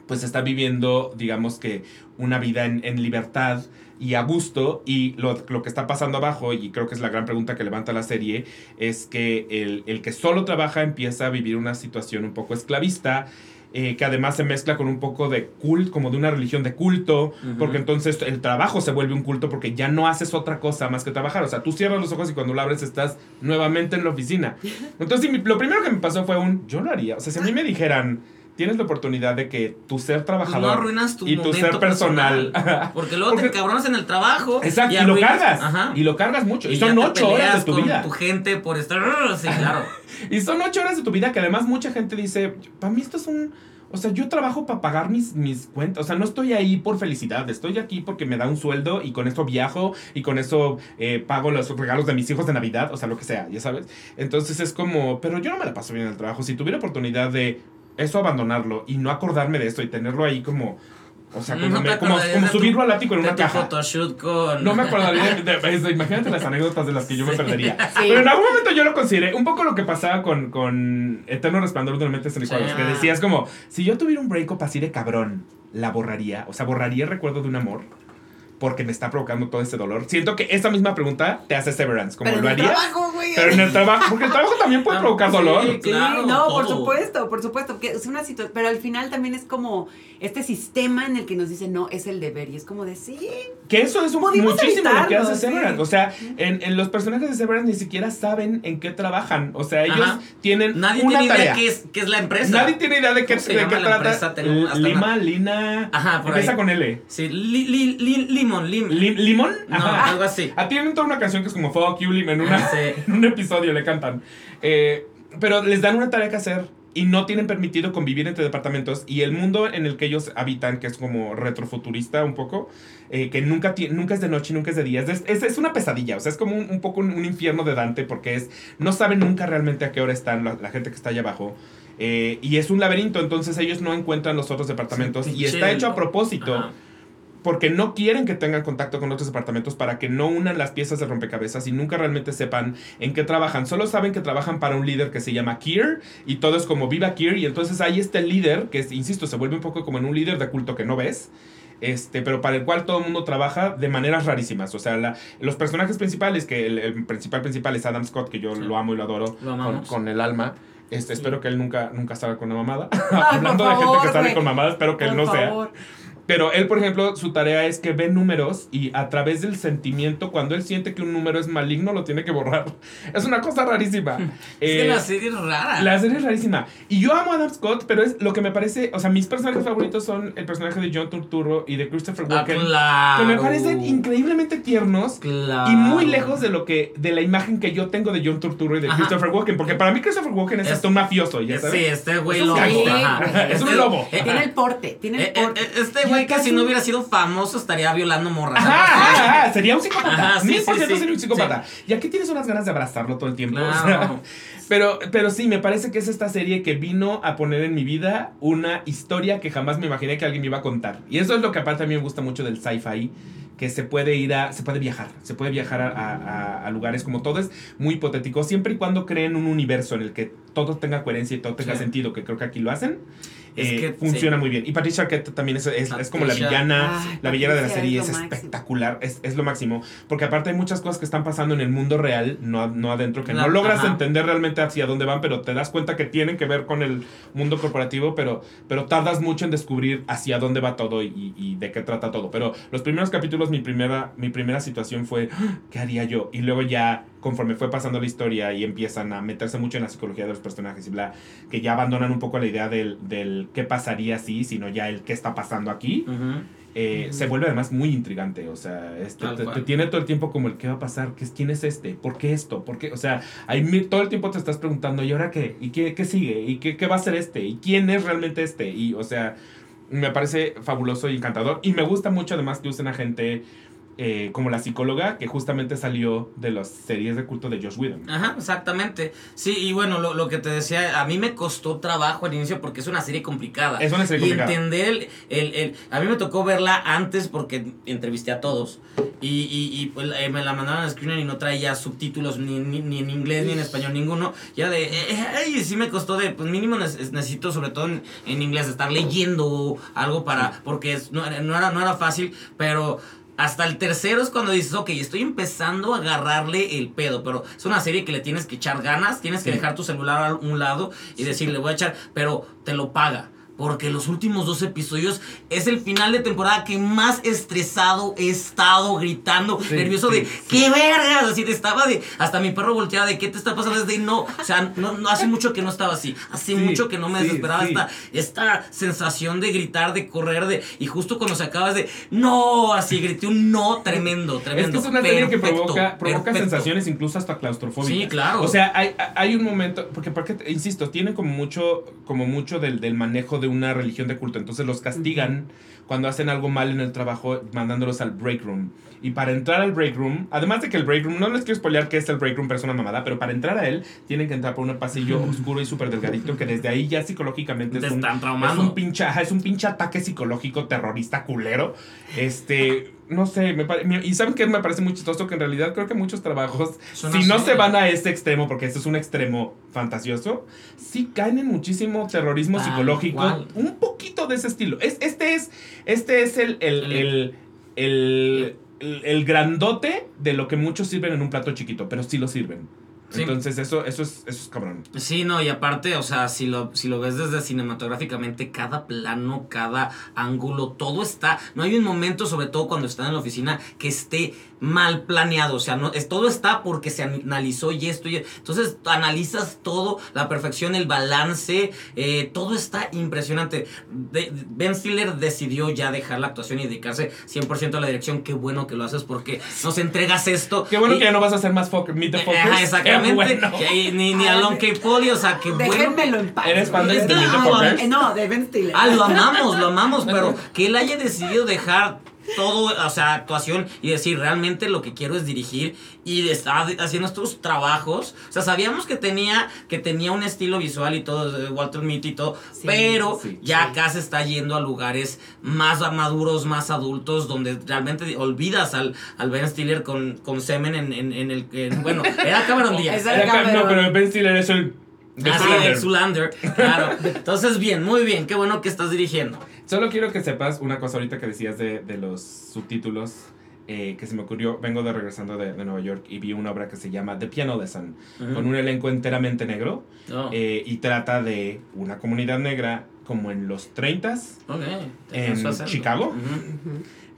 pues está viviendo, digamos que, una vida en, en libertad y a gusto. Y lo, lo que está pasando abajo, y creo que es la gran pregunta que levanta la serie, es que el, el que solo trabaja empieza a vivir una situación un poco esclavista. eh, que además se mezcla con un poco de culto, como de una religión de culto, porque entonces el trabajo se vuelve un culto porque ya no haces otra cosa más que trabajar. O sea, tú cierras los ojos y cuando lo abres estás nuevamente en la oficina. Entonces, lo primero que me pasó fue un, yo lo haría. O sea, si a mí me dijeran, tienes la oportunidad de que tu ser Pues trabajador no arruinas tu y tu ser personal. Porque luego Porque- te cabronas en el trabajo. Exacto, y, lo cargas. Ajá. Y lo cargas mucho. Y, son ocho horas de tu con vida. tu gente por estar. Sí, claro. Y son ocho horas de tu vida que además mucha gente dice, para mí esto es un... O sea, yo trabajo para pagar mis, mis cuentas. O sea, no estoy ahí por felicidad. Estoy aquí porque me da un sueldo y con eso viajo y con eso eh, pago los regalos de mis hijos de Navidad. O sea, lo que sea, ya sabes. Entonces es como, pero yo no me la paso bien en el trabajo. Si tuviera oportunidad de eso abandonarlo y no acordarme de esto y tenerlo ahí como... O sea, como, No te me- como, de tu- subirlo al ático en una caja. photoshoot con. No me acordaría de, de- de- imagínate las anécdotas de las que yo me perdería. Sí. Pero en algún momento yo lo consideré. Un poco lo que pasaba con, con Eterno Resplandor de una mente. Sí. Que decías como, si yo tuviera un breakup así de cabrón, la borraría. O sea, borraría el recuerdo de un amor. Porque me está provocando todo ese dolor. Siento que esta misma pregunta te hace Severance. Como Pero lo en el harías. trabajo, güey. Pero en el trabajo. Porque el trabajo también puede provocar sí. dolor. Sí, Claro, no, por supuesto, por supuesto, que es una situación, pero al final también es como este sistema en el que nos dicen, no, es el deber, y es como de, sí, Que eso es un- muchísimo lo que hace sí. Severance. O sea, en, en los personajes de Severance ni siquiera saben en qué trabajan. O sea, ellos Ajá. tienen Nadie una tiene tarea. idea qué es, qué es la empresa. Nadie tiene idea de qué, ¿Cómo se de qué la trata. empresa? Tengo hasta Lima, una- Lina. Ajá, por Empieza ahí. con L. Sí, li, li, li- limón, lim. Lim- ¿Limón? no, Ajá. algo así. Ah, tienen toda una canción que es como Fuck You, Lim, en, una, Ah, sí. en un episodio le cantan. Eh, pero les dan una tarea que hacer y no tienen permitido convivir entre departamentos. Y el mundo en el que ellos habitan, que es como retrofuturista un poco, eh, que nunca, nunca es de noche, nunca es de día. Es, es, es una pesadilla, o sea, es como un, un poco un, un infierno de Dante porque es no saben nunca realmente a qué hora están la, la gente que está allá abajo. Eh, y es un laberinto, entonces ellos no encuentran los otros departamentos. Sí, y está hecho a propósito Ajá. Porque no quieren que tengan contacto con otros departamentos para que no unan las piezas de rompecabezas y nunca realmente sepan en qué trabajan. Solo saben que trabajan para un líder que se llama Kier y todo es como viva Kier y entonces ahí está el líder que, insisto, se vuelve un poco como en un líder de culto que no ves. Este, pero para el cual todo el mundo trabaja de maneras rarísimas. O sea, la- los personajes principales, que el, el principal principal es Adam Scott, que yo Sí. lo amo y lo adoro Lo con, el alma. Este, Espero que él nunca, nunca salga con una mamada. Ay, Hablando de gente favor, que sale con mamadas, espero que él no sea. Pero él, por ejemplo, su tarea es que ve números y a través del sentimiento, cuando él siente que un número es maligno, lo tiene que borrar. Es una cosa rarísima. Es que Eh, la serie es rara. la serie es rarísima. Y yo amo a Adam Scott, pero es lo que me parece. O sea, mis personajes favoritos son el personaje de John Turturro y de Christopher Ah, Walken. claro. Que me parecen increíblemente tiernos. Claro. Y muy lejos de lo que de la imagen que yo tengo de John Turturro y de Ajá. Christopher Walken, porque para mí Christopher Walken es, Es- hasta un mafioso, ya sabes. Sí, este güey Es un lobo. ajá. Es un Este- lobo. eh, Tiene el porte, tiene el eh, eh, porte. Este güey que acá si no hubiera sido famoso estaría violando morras. Ajá, ajá, sería un psicópata. Ajá, sí, Mil por sí, ciento sí. sería un psicópata. Y aquí tienes unas ganas de abrazarlo todo el tiempo. o sea, Claro. pero, pero sí, me parece que es esta serie que vino a poner en mi vida una historia que jamás me imaginé que alguien me iba a contar. Y eso es lo que aparte a mí me gusta mucho del sci-fi. Que se puede ir a. Se puede viajar. Se puede viajar a, a- a- a lugares como todo es muy hipotético. Siempre y cuando creen un universo en el que todo tenga coherencia y todo tenga Sí. sentido, que creo que aquí lo hacen. Es eh, que, funciona sí. muy bien. Y Patricia Arquette también es, es, es como la villana, Ay, la villana de la serie es es, espectacular, es, es lo máximo. Porque aparte hay muchas cosas que están pasando en el mundo real, no, no adentro, que La- no logras ajá. entender realmente hacia dónde van, pero te das cuenta que tienen que ver con el mundo corporativo, pero, pero tardas mucho en descubrir hacia dónde va todo y, y de qué trata todo. Pero los primeros capítulos, mi primera, mi primera situación fue, "Ah, ¿qué haría yo? Y luego ya, conforme fue pasando la historia y empiezan a meterse mucho en la psicología de los personajes y bla, que ya abandonan un poco la idea del, del qué pasaría si, sino ya el qué está pasando aquí, eh, se vuelve además muy intrigante. O sea, este, te, te tiene todo el tiempo como el qué va a pasar, ¿Qué es, quién es este, por qué esto, por qué, o sea, ahí todo el tiempo te estás preguntando, ¿y ahora qué? ¿Y qué, qué sigue? ¿Y qué, qué va a ser este? ¿Y quién es realmente este? Y, o sea, me parece fabuloso y encantador. Y me gusta mucho además que usen a gente eh, como la psicóloga, que justamente salió de las series de culto de Josh Whedon. Ajá, exactamente. Sí, y bueno, lo, lo que te decía, a mí me costó trabajo al inicio porque es una serie complicada. Es una serie y complicada. entender el, el, el- A mí me tocó verla antes porque entrevisté a todos. Y, y, y, pues, eh, me la mandaron a screener y no traía subtítulos ni, ni, ni en inglés ni en español ninguno. Ya de. Eh, eh, sí me costó de. Pues mínimo neces- necesito, sobre todo en, en inglés, estar leyendo algo para. Porque es- no, no, era, no era fácil, pero. Hasta el tercero es cuando dices, ok, estoy empezando a agarrarle el pedo, pero es una serie que le tienes que echar ganas, tienes que Sí. dejar tu celular a un lado y decirle, voy a echar, pero te lo paga. Porque los últimos dos episodios es el final de temporada que más estresado he estado, gritando, Sí, nervioso sí, de, sí. ¡qué vergas! Así de, estaba de, hasta mi perro volteaba de, ¿qué te está pasando? Es de, no, o sea, no, no, hace mucho que no estaba así, hace mucho que no me desesperaba esta, esta sensación de gritar, de correr, de, y justo cuando se acaba es de, no, así grité un no tremendo, Es tremendo. que es una serie que provoca, provoca perfecto. sensaciones incluso hasta claustrofóbicas. Sí, claro. O sea, hay, hay un momento, porque, porque insisto, tienen como mucho, como mucho del, del manejo de una religión de culto. Entonces los castigan cuando hacen algo mal en el trabajo, mandándolos al break room. Y para entrar al break room, además de que el break room, no les quiero spoilear qué es el break room, pero es una mamada, pero para entrar a él, tienen que entrar por un pasillo oscuro y súper delgadito, que desde ahí ya psicológicamente Te es un, están es un pinche, ajá, es un pinche ataque psicológico terrorista culero. Este, no sé, me pare- y saben que me parece muy chistoso que en realidad creo que muchos trabajos, Son si así. no se van a este extremo, porque este es un extremo fantasioso, sí caen en muchísimo terrorismo psicológico, un poquito de ese estilo. Es, este es, este es El- el, el, el- el grandote de lo que muchos sirven en un plato chiquito, pero sí lo sirven. Sí. Entonces eso, eso es, eso es cabrón. Sí, no, y aparte, o sea, si lo, si lo ves desde cinematográficamente, cada plano, cada ángulo, todo está. No hay un momento, sobre todo cuando están en la oficina, que esté mal planeado. O sea, no, es, todo está porque se analizó y esto y Entonces, analizas todo, la perfección, el balance, eh, todo está impresionante. De- ben Stiller decidió ya dejar la actuación y dedicarse 100% a la dirección. Qué bueno que lo haces porque nos entregas esto. Qué bueno y- que ya no vas a hacer más fuck, meet the Eh, fuckers. ajá, Qué exactamente. bueno. Que- ni, ni a Lon K. Polly, o sea, que bueno. Déjenmelo en paz. ¿Eres fan de Ah, Fockers? No, de Ben Stiller. Ah, lo amamos, lo amamos, pero que él haya decidido dejar todo, o sea, actuación y decir, realmente lo que quiero es dirigir y estar haciendo estos trabajos. O sea, sabíamos que tenía, que tenía un estilo visual y todo, de Walter Mitty y todo, Sí, pero sí, ya sí. acá se está yendo a lugares más maduros, más adultos, donde realmente olvidas al, al Ben Stiller con, con semen en, en, en el... en- bueno, era Cameron Díaz. Era Cam- no, Cameron. pero Ben Stiller es el... Ah, sí, Zoolander. el Zoolander, claro. Entonces, bien, muy bien, qué bueno que estás dirigiendo. Solo quiero que sepas una cosa ahorita que decías de, de los subtítulos eh, que se me ocurrió. Vengo de regresando de, de Nueva York y vi una obra que se llama The Piano Lesson, con un elenco enteramente negro Oh, eh, y trata de una comunidad negra como en los 30s ok, en su acento. Chicago.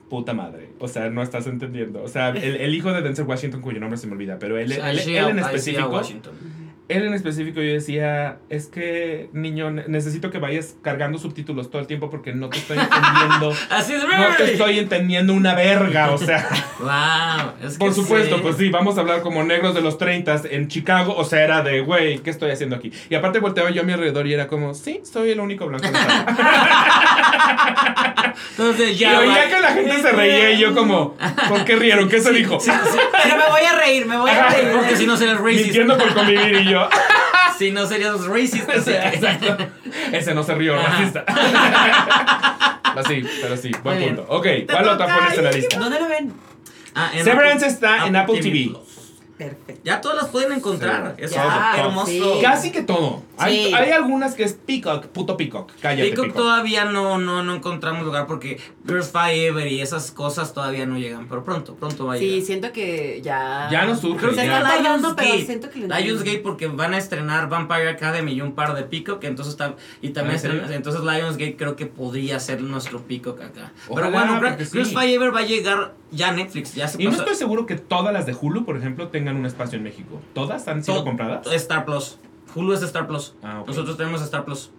Puta madre. O sea, no estás entendiendo. O sea, el, el hijo de Denzel Washington, cuyo nombre se me olvida, pero él, él- en específico. Él en específico yo decía, es que niño, ne- necesito que vayas cargando subtítulos todo el tiempo porque no te estoy entendiendo. Así es, No te estoy entendiendo una verga, o sea. Wow, es que Por supuesto, sí. pues sí, vamos a hablar como negros de los 30 en Chicago, o sea, era de, güey, ¿qué estoy haciendo aquí? Y aparte volteaba yo a mi alrededor y era como, sí, soy el único blanco de Entonces Y ya. oía va. que la gente se reía y yo como, ¿por qué rieron? ¿Qué se dijo? Pero me voy a reír, me voy a reír. Porque si no serías racist. Mintiendo por convivir y yo. Si no serías racist. O así sea, que- exacto. Ese no se rió, Ajá. racista. Pero sí, pero sí, buen punto. Ok, ¿cuál otra pones en la lista? ¿Dónde lo ven? Ah, en Severance Apple- está en Apple TV. Plus. Perfecto. Ya todas las pueden encontrar. Sí. Ya, es hermoso. sí. Casi que todo. Hay, Sí. hay algunas que es Peacock, puto Peacock. Cállate, Peacock Peacock. todavía no, no, no encontramos lugar porque Girls Five Ever y esas cosas todavía no llegan. Pero pronto, pronto va a Sí, llegar. siento que ya. Ya no surge. Creo que ya. está tardando, pero Lionsgate. siento que. Lionsgate porque van a estrenar Vampire Academy y un par de Peacock, entonces está, y también ¿Ah, entonces Lionsgate creo que podría ser nuestro Peacock acá. Ojalá, Pero bueno, sí. Girls Five Ever va a llegar ya a Netflix, ya se Y no pasó. estoy seguro que todas las de Hulu, por ejemplo, tengan un espacio en México. ¿Todas han sido compradas? Star Plus. Hulu es Star Plus. Ah. Nosotros tenemos Star Plus.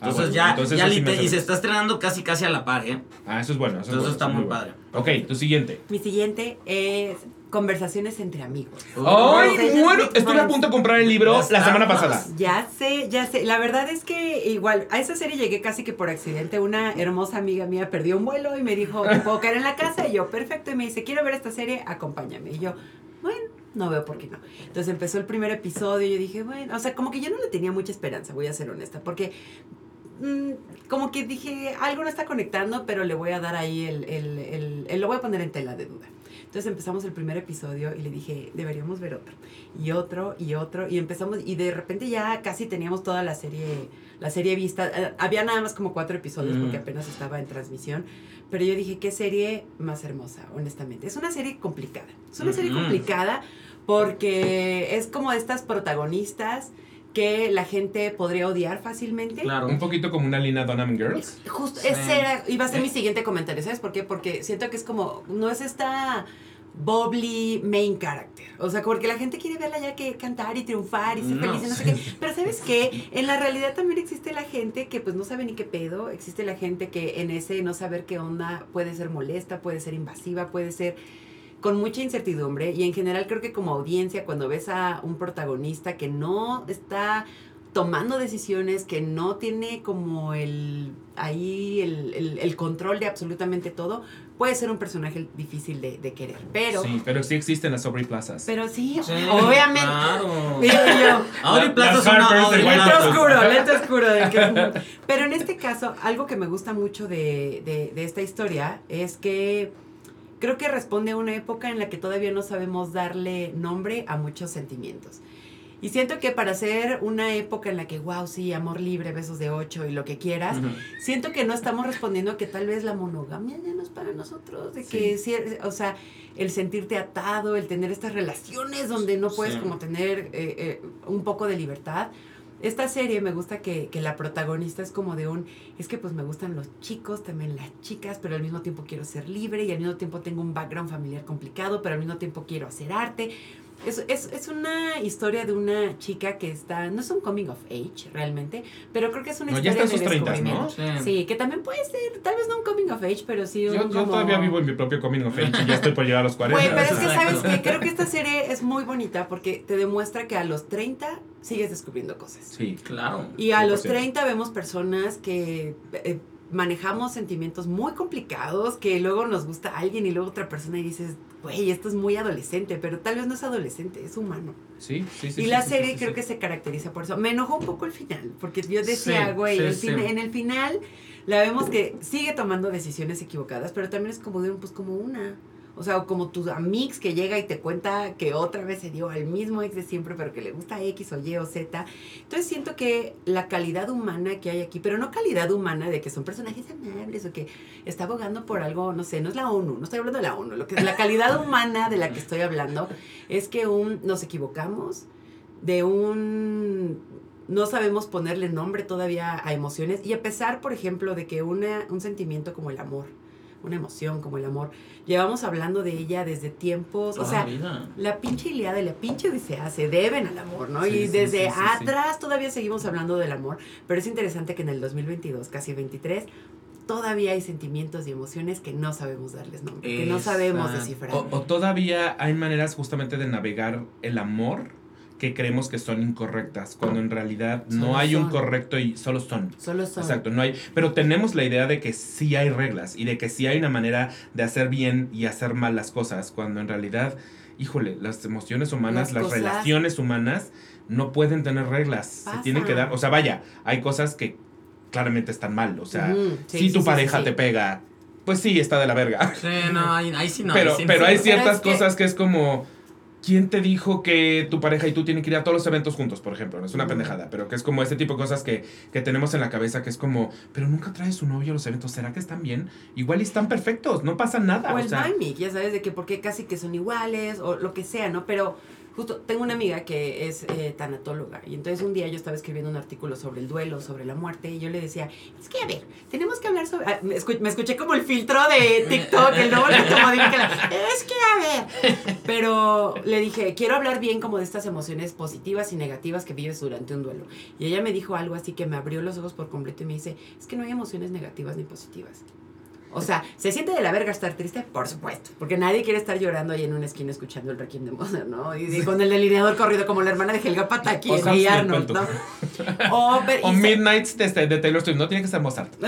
Ah, Entonces bueno, ya, entonces ya sí y se está estrenando casi casi a la par, ¿eh? Ah, eso es bueno. Eso, es Entonces bueno, está muy bueno. padre. Ok, tu siguiente. Mi siguiente es conversaciones entre amigos. ¡Ay, Conversations bueno! Estuve a punto de comprar el libro la semana pasada. Ya sé, ya sé. La verdad es que igual, a esa serie llegué casi que por accidente. Una hermosa amiga mía perdió un vuelo y me dijo, ¿te puedo caer en la casa? Y yo, perfecto. Y me dice, quiero ver esta serie, acompáñame. Y yo, bueno, no veo por qué no. Entonces empezó el primer episodio y yo dije, bueno, o sea, como que yo no le tenía mucha esperanza, voy a ser honesta, porque mm, como que dije, algo no está conectando, pero le voy a dar ahí el, el, el- el- lo voy a poner en tela de duda. Entonces empezamos el primer episodio y le dije, deberíamos ver otro. Y otro, y otro, y empezamos, y de repente ya casi teníamos toda la serie, la serie vista. Eh, había nada más como cuatro episodios Mm. porque apenas estaba en transmisión. Pero yo dije, qué serie más hermosa, honestamente. Es una serie complicada. Es una serie complicada porque es como estas protagonistas que la gente podría odiar fácilmente. Claro. Un poquito como una Lina Dunham Girls. Justo, Sí. ese era, iba a ser Eh. mi siguiente comentario, ¿sabes por qué? Porque siento que es como, no es esta bubbly main character. O sea, porque la gente quiere verla ya que cantar y triunfar y ser No, feliz y no sé qué. Pero ¿sabes qué? En la realidad también existe la gente que pues no sabe ni qué pedo. Existe la gente que en ese no saber qué onda puede ser molesta, puede ser invasiva, puede ser con mucha incertidumbre. Y en general creo que como audiencia, cuando ves a un protagonista que no está tomando decisiones, que no tiene como el ahí el, el- el control de absolutamente todo, puede ser un personaje difícil de, de querer. Pero, Sí, pero sí existen las Aubrey Plazas. pero sí, Sí, obviamente. Claro. Digo yo, es una oscuro, lente oscuro. de que- Pero en este caso, algo que me gusta mucho de, de- de esta historia es que creo que responde a una época en la que todavía no sabemos darle nombre a muchos sentimientos. Y siento que para ser una época en la que, wow, sí, amor libre, besos de ocho y lo que quieras, siento que no estamos respondiendo a que tal vez la monogamia ya no es para nosotros, de que, sí, o sea, el sentirte atado, el tener estas relaciones donde no puedes Sí. como tener eh, eh, un poco de libertad. Esta serie me gusta que, que la protagonista es como de un, es que pues me gustan los chicos, también las chicas, pero al mismo tiempo quiero ser libre y al mismo tiempo tengo un background familiar complicado, pero al mismo tiempo quiero hacer arte. Es, es, es una historia de una chica que está, no es un coming of age realmente, pero creo que es una No, ya historia está en sus de 30, ¿no? Sí. Sí, que también puede ser, tal vez no un coming of age, pero sí un Yo, yo como- todavía vivo en mi propio coming of age y ya estoy por llegar a los 40. Güey, pero es que sabes que creo que esta serie es muy bonita porque te demuestra que a los 30 sigues descubriendo cosas. Sí. Claro. Y a los 100%. 30 vemos personas que eh, manejamos sentimientos muy complicados, que luego nos gusta alguien y luego otra persona y dices, güey, esto es muy adolescente, pero tal vez no es adolescente, es humano. Sí, sí, sí. y sí, la sí, serie sí, creo que se caracteriza por eso. Me enojó un poco el final, porque yo decía, güey, el en el final la vemos que sigue tomando decisiones equivocadas, pero también es como de un, pues como una. O sea, como tu amix que llega y te cuenta que otra vez se dio al mismo ex de siempre, pero que le gusta X o Y o Z. Entonces siento que la calidad humana que hay aquí, pero no calidad humana de que son personajes amables o que está abogando por algo, no sé, no es la ONU, no estoy hablando de la ONU, lo que la calidad humana de la que estoy hablando es que un nos equivocamos, de un no sabemos ponerle nombre todavía a emociones y a pesar, por ejemplo, de que una, un sentimiento como el amor, una emoción como el amor, llevamos hablando de ella desde tiempos, o sea, la vida. la pinche Iliada y la pinche Odisea se deben al amor, ¿no? Sí, y sí, desde sí, atrás todavía seguimos hablando del amor, pero es interesante que en el 2022, casi 23, todavía hay sentimientos y emociones que no sabemos darles nombre, que no sabemos descifrar. O, o todavía hay maneras justamente de navegar el amor que creemos que son incorrectas, cuando en realidad no hay un correcto y solo son. Solo son. Exacto, no hay, pero tenemos la idea de que sí hay reglas y de que sí hay una manera de hacer bien y hacer mal las cosas, cuando en realidad, híjole, las emociones humanas, Las relaciones humanas no pueden tener reglas, se tienen que dar, o sea, vaya, hay cosas que claramente están mal, o sea, sí, si sí, tu sí, pareja sí, te pega, pues sí, está de la verga. Sí, no, ahí, ahí sí no. pero ahí sí pero hay Pero ciertas que- cosas que es como ¿quién te dijo que tu pareja y tú tienen que ir a todos los eventos juntos, por ejemplo? No es una Ujú. pendejada, pero que es como ese tipo de cosas que, que tenemos en la cabeza, que es como, pero nunca trae su novio a los eventos, ¿será que están bien? Igual y están perfectos, no pasa nada. O o el sea, timing, ya sabes, de que porque casi que son iguales o lo que sea, ¿no? Pero justo tengo una amiga que es eh, tanatóloga y entonces un día yo estaba escribiendo un artículo sobre el duelo, sobre la muerte y yo le decía, es que a ver, tenemos que hablar sobre... ah, me, escu- me escuché como el filtro de TikTok, el nuevo Es que a ver. Pero le dije, quiero hablar bien como de estas emociones positivas y negativas que vives durante un duelo. Y ella me dijo algo así que me abrió los ojos por completo y me dice, es que no hay emociones negativas ni positivas. O sea, ¿se siente de la verga estar triste? Por supuesto. Porque nadie quiere estar llorando ahí en una esquina escuchando el Requiem de Mozart, ¿no? Y, y con el delineador corrido como la hermana de Helga Pataki O Smith, Arnold, ¿no? O, ver- O y se- Midnights de, de Taylor Swift, no tiene que ser Mozart. o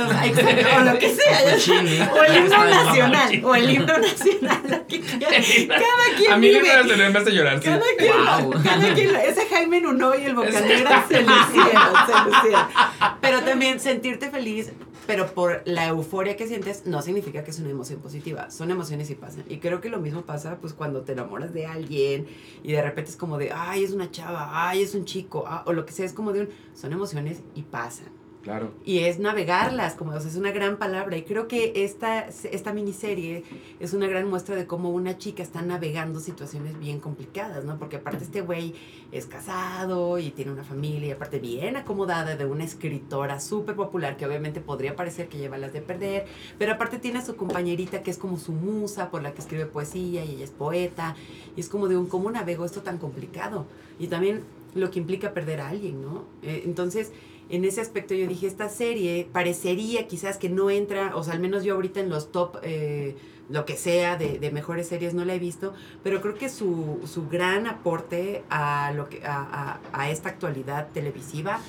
lo que sea. O el himno de nacional. O el himno nacional. Lo que quieras. Cada quien A mí vive. me hace- me hace llorar, sí. Cada quien, Wow. cada quien, ese Jaime Nuno y el Bocanegra se lucieron, se lucieron. Pero también sentirte feliz, pero por la euforia que sientes, no significa que es una emoción positiva. Son emociones y pasan. Y creo que lo mismo pasa pues cuando te enamoras de alguien y de repente es como de, ay, es una chava, ay, es un chico, ah, o lo que sea, es como de un, son emociones y pasan. Y es navegarlas, como o es una gran palabra. Y creo que esta, esta miniserie es una gran muestra de cómo una chica está navegando situaciones bien complicadas, ¿no? Porque aparte este güey es casado y tiene una familia, y aparte bien acomodada de una escritora súper popular que obviamente podría parecer que lleva las de perder, pero aparte tiene a su compañerita que es como su musa por la que escribe poesía y ella es poeta. Y es como de un, ¿cómo navego esto tan complicado? Y también lo que implica perder a alguien, ¿no? Eh, entonces en ese aspecto yo dije, esta serie parecería quizás que no entra, o sea, al menos yo ahorita en los top, eh, lo que sea, de, de mejores series no la he visto, pero creo que su, su gran aporte a, lo que, a, a- a esta actualidad televisiva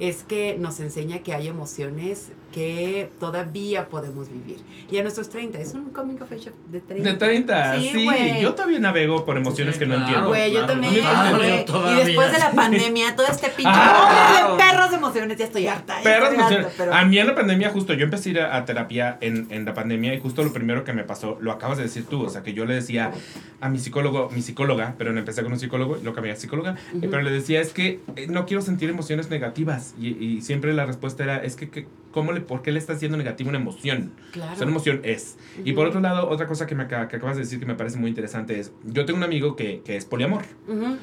es que nos enseña que hay emociones que todavía podemos vivir. Y a nuestros 30, es un coming of age de 30. De 30, Sí. Yo todavía navego por emociones Sí, que no entiendo. Güey, yo Claro, también, claro. Y después de la pandemia, todo este pinche Ah. de perros de emociones, ya estoy harta. Perros estoy emociones. harta, pero- A mí en la pandemia, justo, yo empecé a ir a, a terapia en, en la pandemia y justo lo primero que me pasó, lo acabas de decir tú, o sea, que yo le decía a mi psicólogo, mi psicóloga, pero no empecé con un psicólogo y lo cambié a psicóloga, pero le decía, es que eh, no quiero sentir emociones negativas. Y, y siempre la respuesta era, es que, que ¿cómo le, ¿por qué le está haciendo negativa una emoción? Claro. O sea, una emoción es. Y por otro lado, otra cosa que, me que acabas de decir que me parece muy interesante es, yo tengo un amigo que, que es poliamor. Ujú.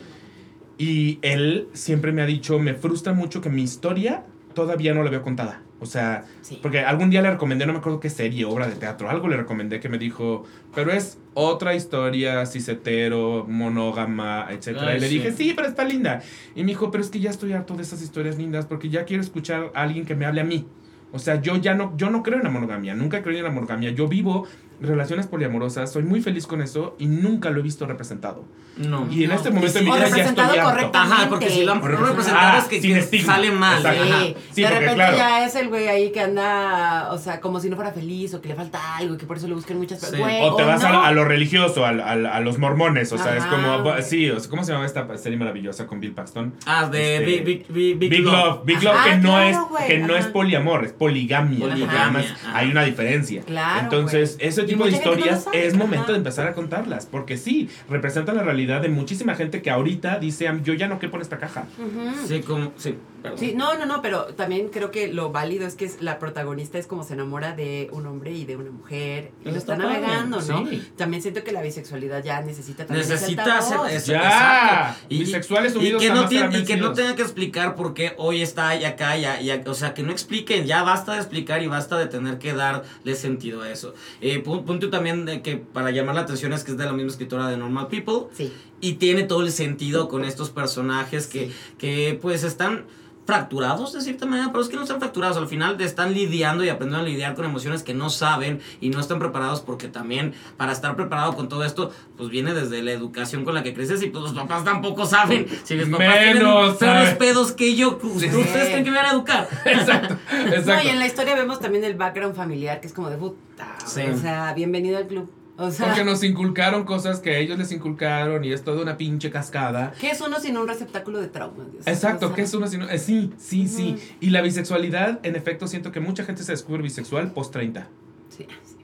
Y él siempre me ha dicho, me frustra mucho que mi historia todavía no la veo contada. O sea, Sí. porque algún día le recomendé, no me acuerdo qué serie, obra de teatro, algo le recomendé que me dijo, pero es otra historia, cisetero, monógama, etc. Ay, y le sí. dije, sí, pero está linda. Y me dijo, pero es que ya estoy harto de esas historias lindas porque ya quiero escuchar a alguien que me hable a mí. O sea, yo ya no, yo no creo en la monogamia, nunca creo en la monogamia. Yo vivo relaciones poliamorosas, soy muy feliz con eso y nunca lo he visto representado. No. Y en No. este momento de mi sí. O vida ya estoy harto. Ajá, porque si lo han representado Ah, es que, sin que sale mal. Sí, ajá. Sí, de repente claro. ya es el güey ahí que anda, o sea, como si no fuera feliz o que le falta algo y que por eso le buscan muchas Sí. güey, O te vas no. a, a lo religioso, al- al- a, los mormones, o sea, es Ajá, como, güey. sí, o sea, ¿cómo se llama esta serie maravillosa con Bill Paxton? Ah, de Este, Big, Big, Big, Big, Love, Big Love, Ajá, que no claro, es güey, que no es poliamor, es poligamia. Poligamia, hay una diferencia. Claro, Entonces, güey. Ese Y tipo de no historias sabe, es momento ajá. de empezar a contarlas, porque sí, representan la realidad de muchísima gente que ahorita dice, "Am, yo ya no quepo en esta caja. Ujú. Sí, como, sí, perdón. Sí, no, no, no, pero también creo que lo válido es que es- la protagonista es como se enamora de un hombre y de una mujer y Eso lo está está padre, navegando, ¿no? sí. También siento que la bisexualidad ya necesita también Necesita altavoz. eso. Ya, exacto. bisexuales y unidos que no tiene- Y que no tenga que explicar por qué hoy está y acá, y, y o sea, que no expliquen, ya basta de explicar y basta de tener que darle sentido a eso. Eh, pu- punto también de que para llamar la atención es que es de la misma escritora de Normal People Sí. y tiene todo el sentido con estos personajes que, que pues están fracturados de cierta manera, pero es que no están fracturados, al final están lidiando y aprendiendo a lidiar con emociones que no saben y no están preparados porque también para estar preparado con todo esto, pues viene desde la educación con la que creces y pues los papás tampoco saben. Si los papás Menos tienen peores pedos que yo, Sí. ustedes creen que me van a educar. Exacto, No, exacto. y en la historia vemos también el background familiar que es como de puta. Sí. O sea, bienvenido al club. O sea, Porque nos inculcaron cosas que ellos les inculcaron y es toda una pinche cascada. ¿qué es uno sino un receptáculo de traumas? Exacto, que es una sino- eh, sí, sí, sí. Y la bisexualidad, en efecto, siento que mucha gente se descubre bisexual post 30. Sí, sí.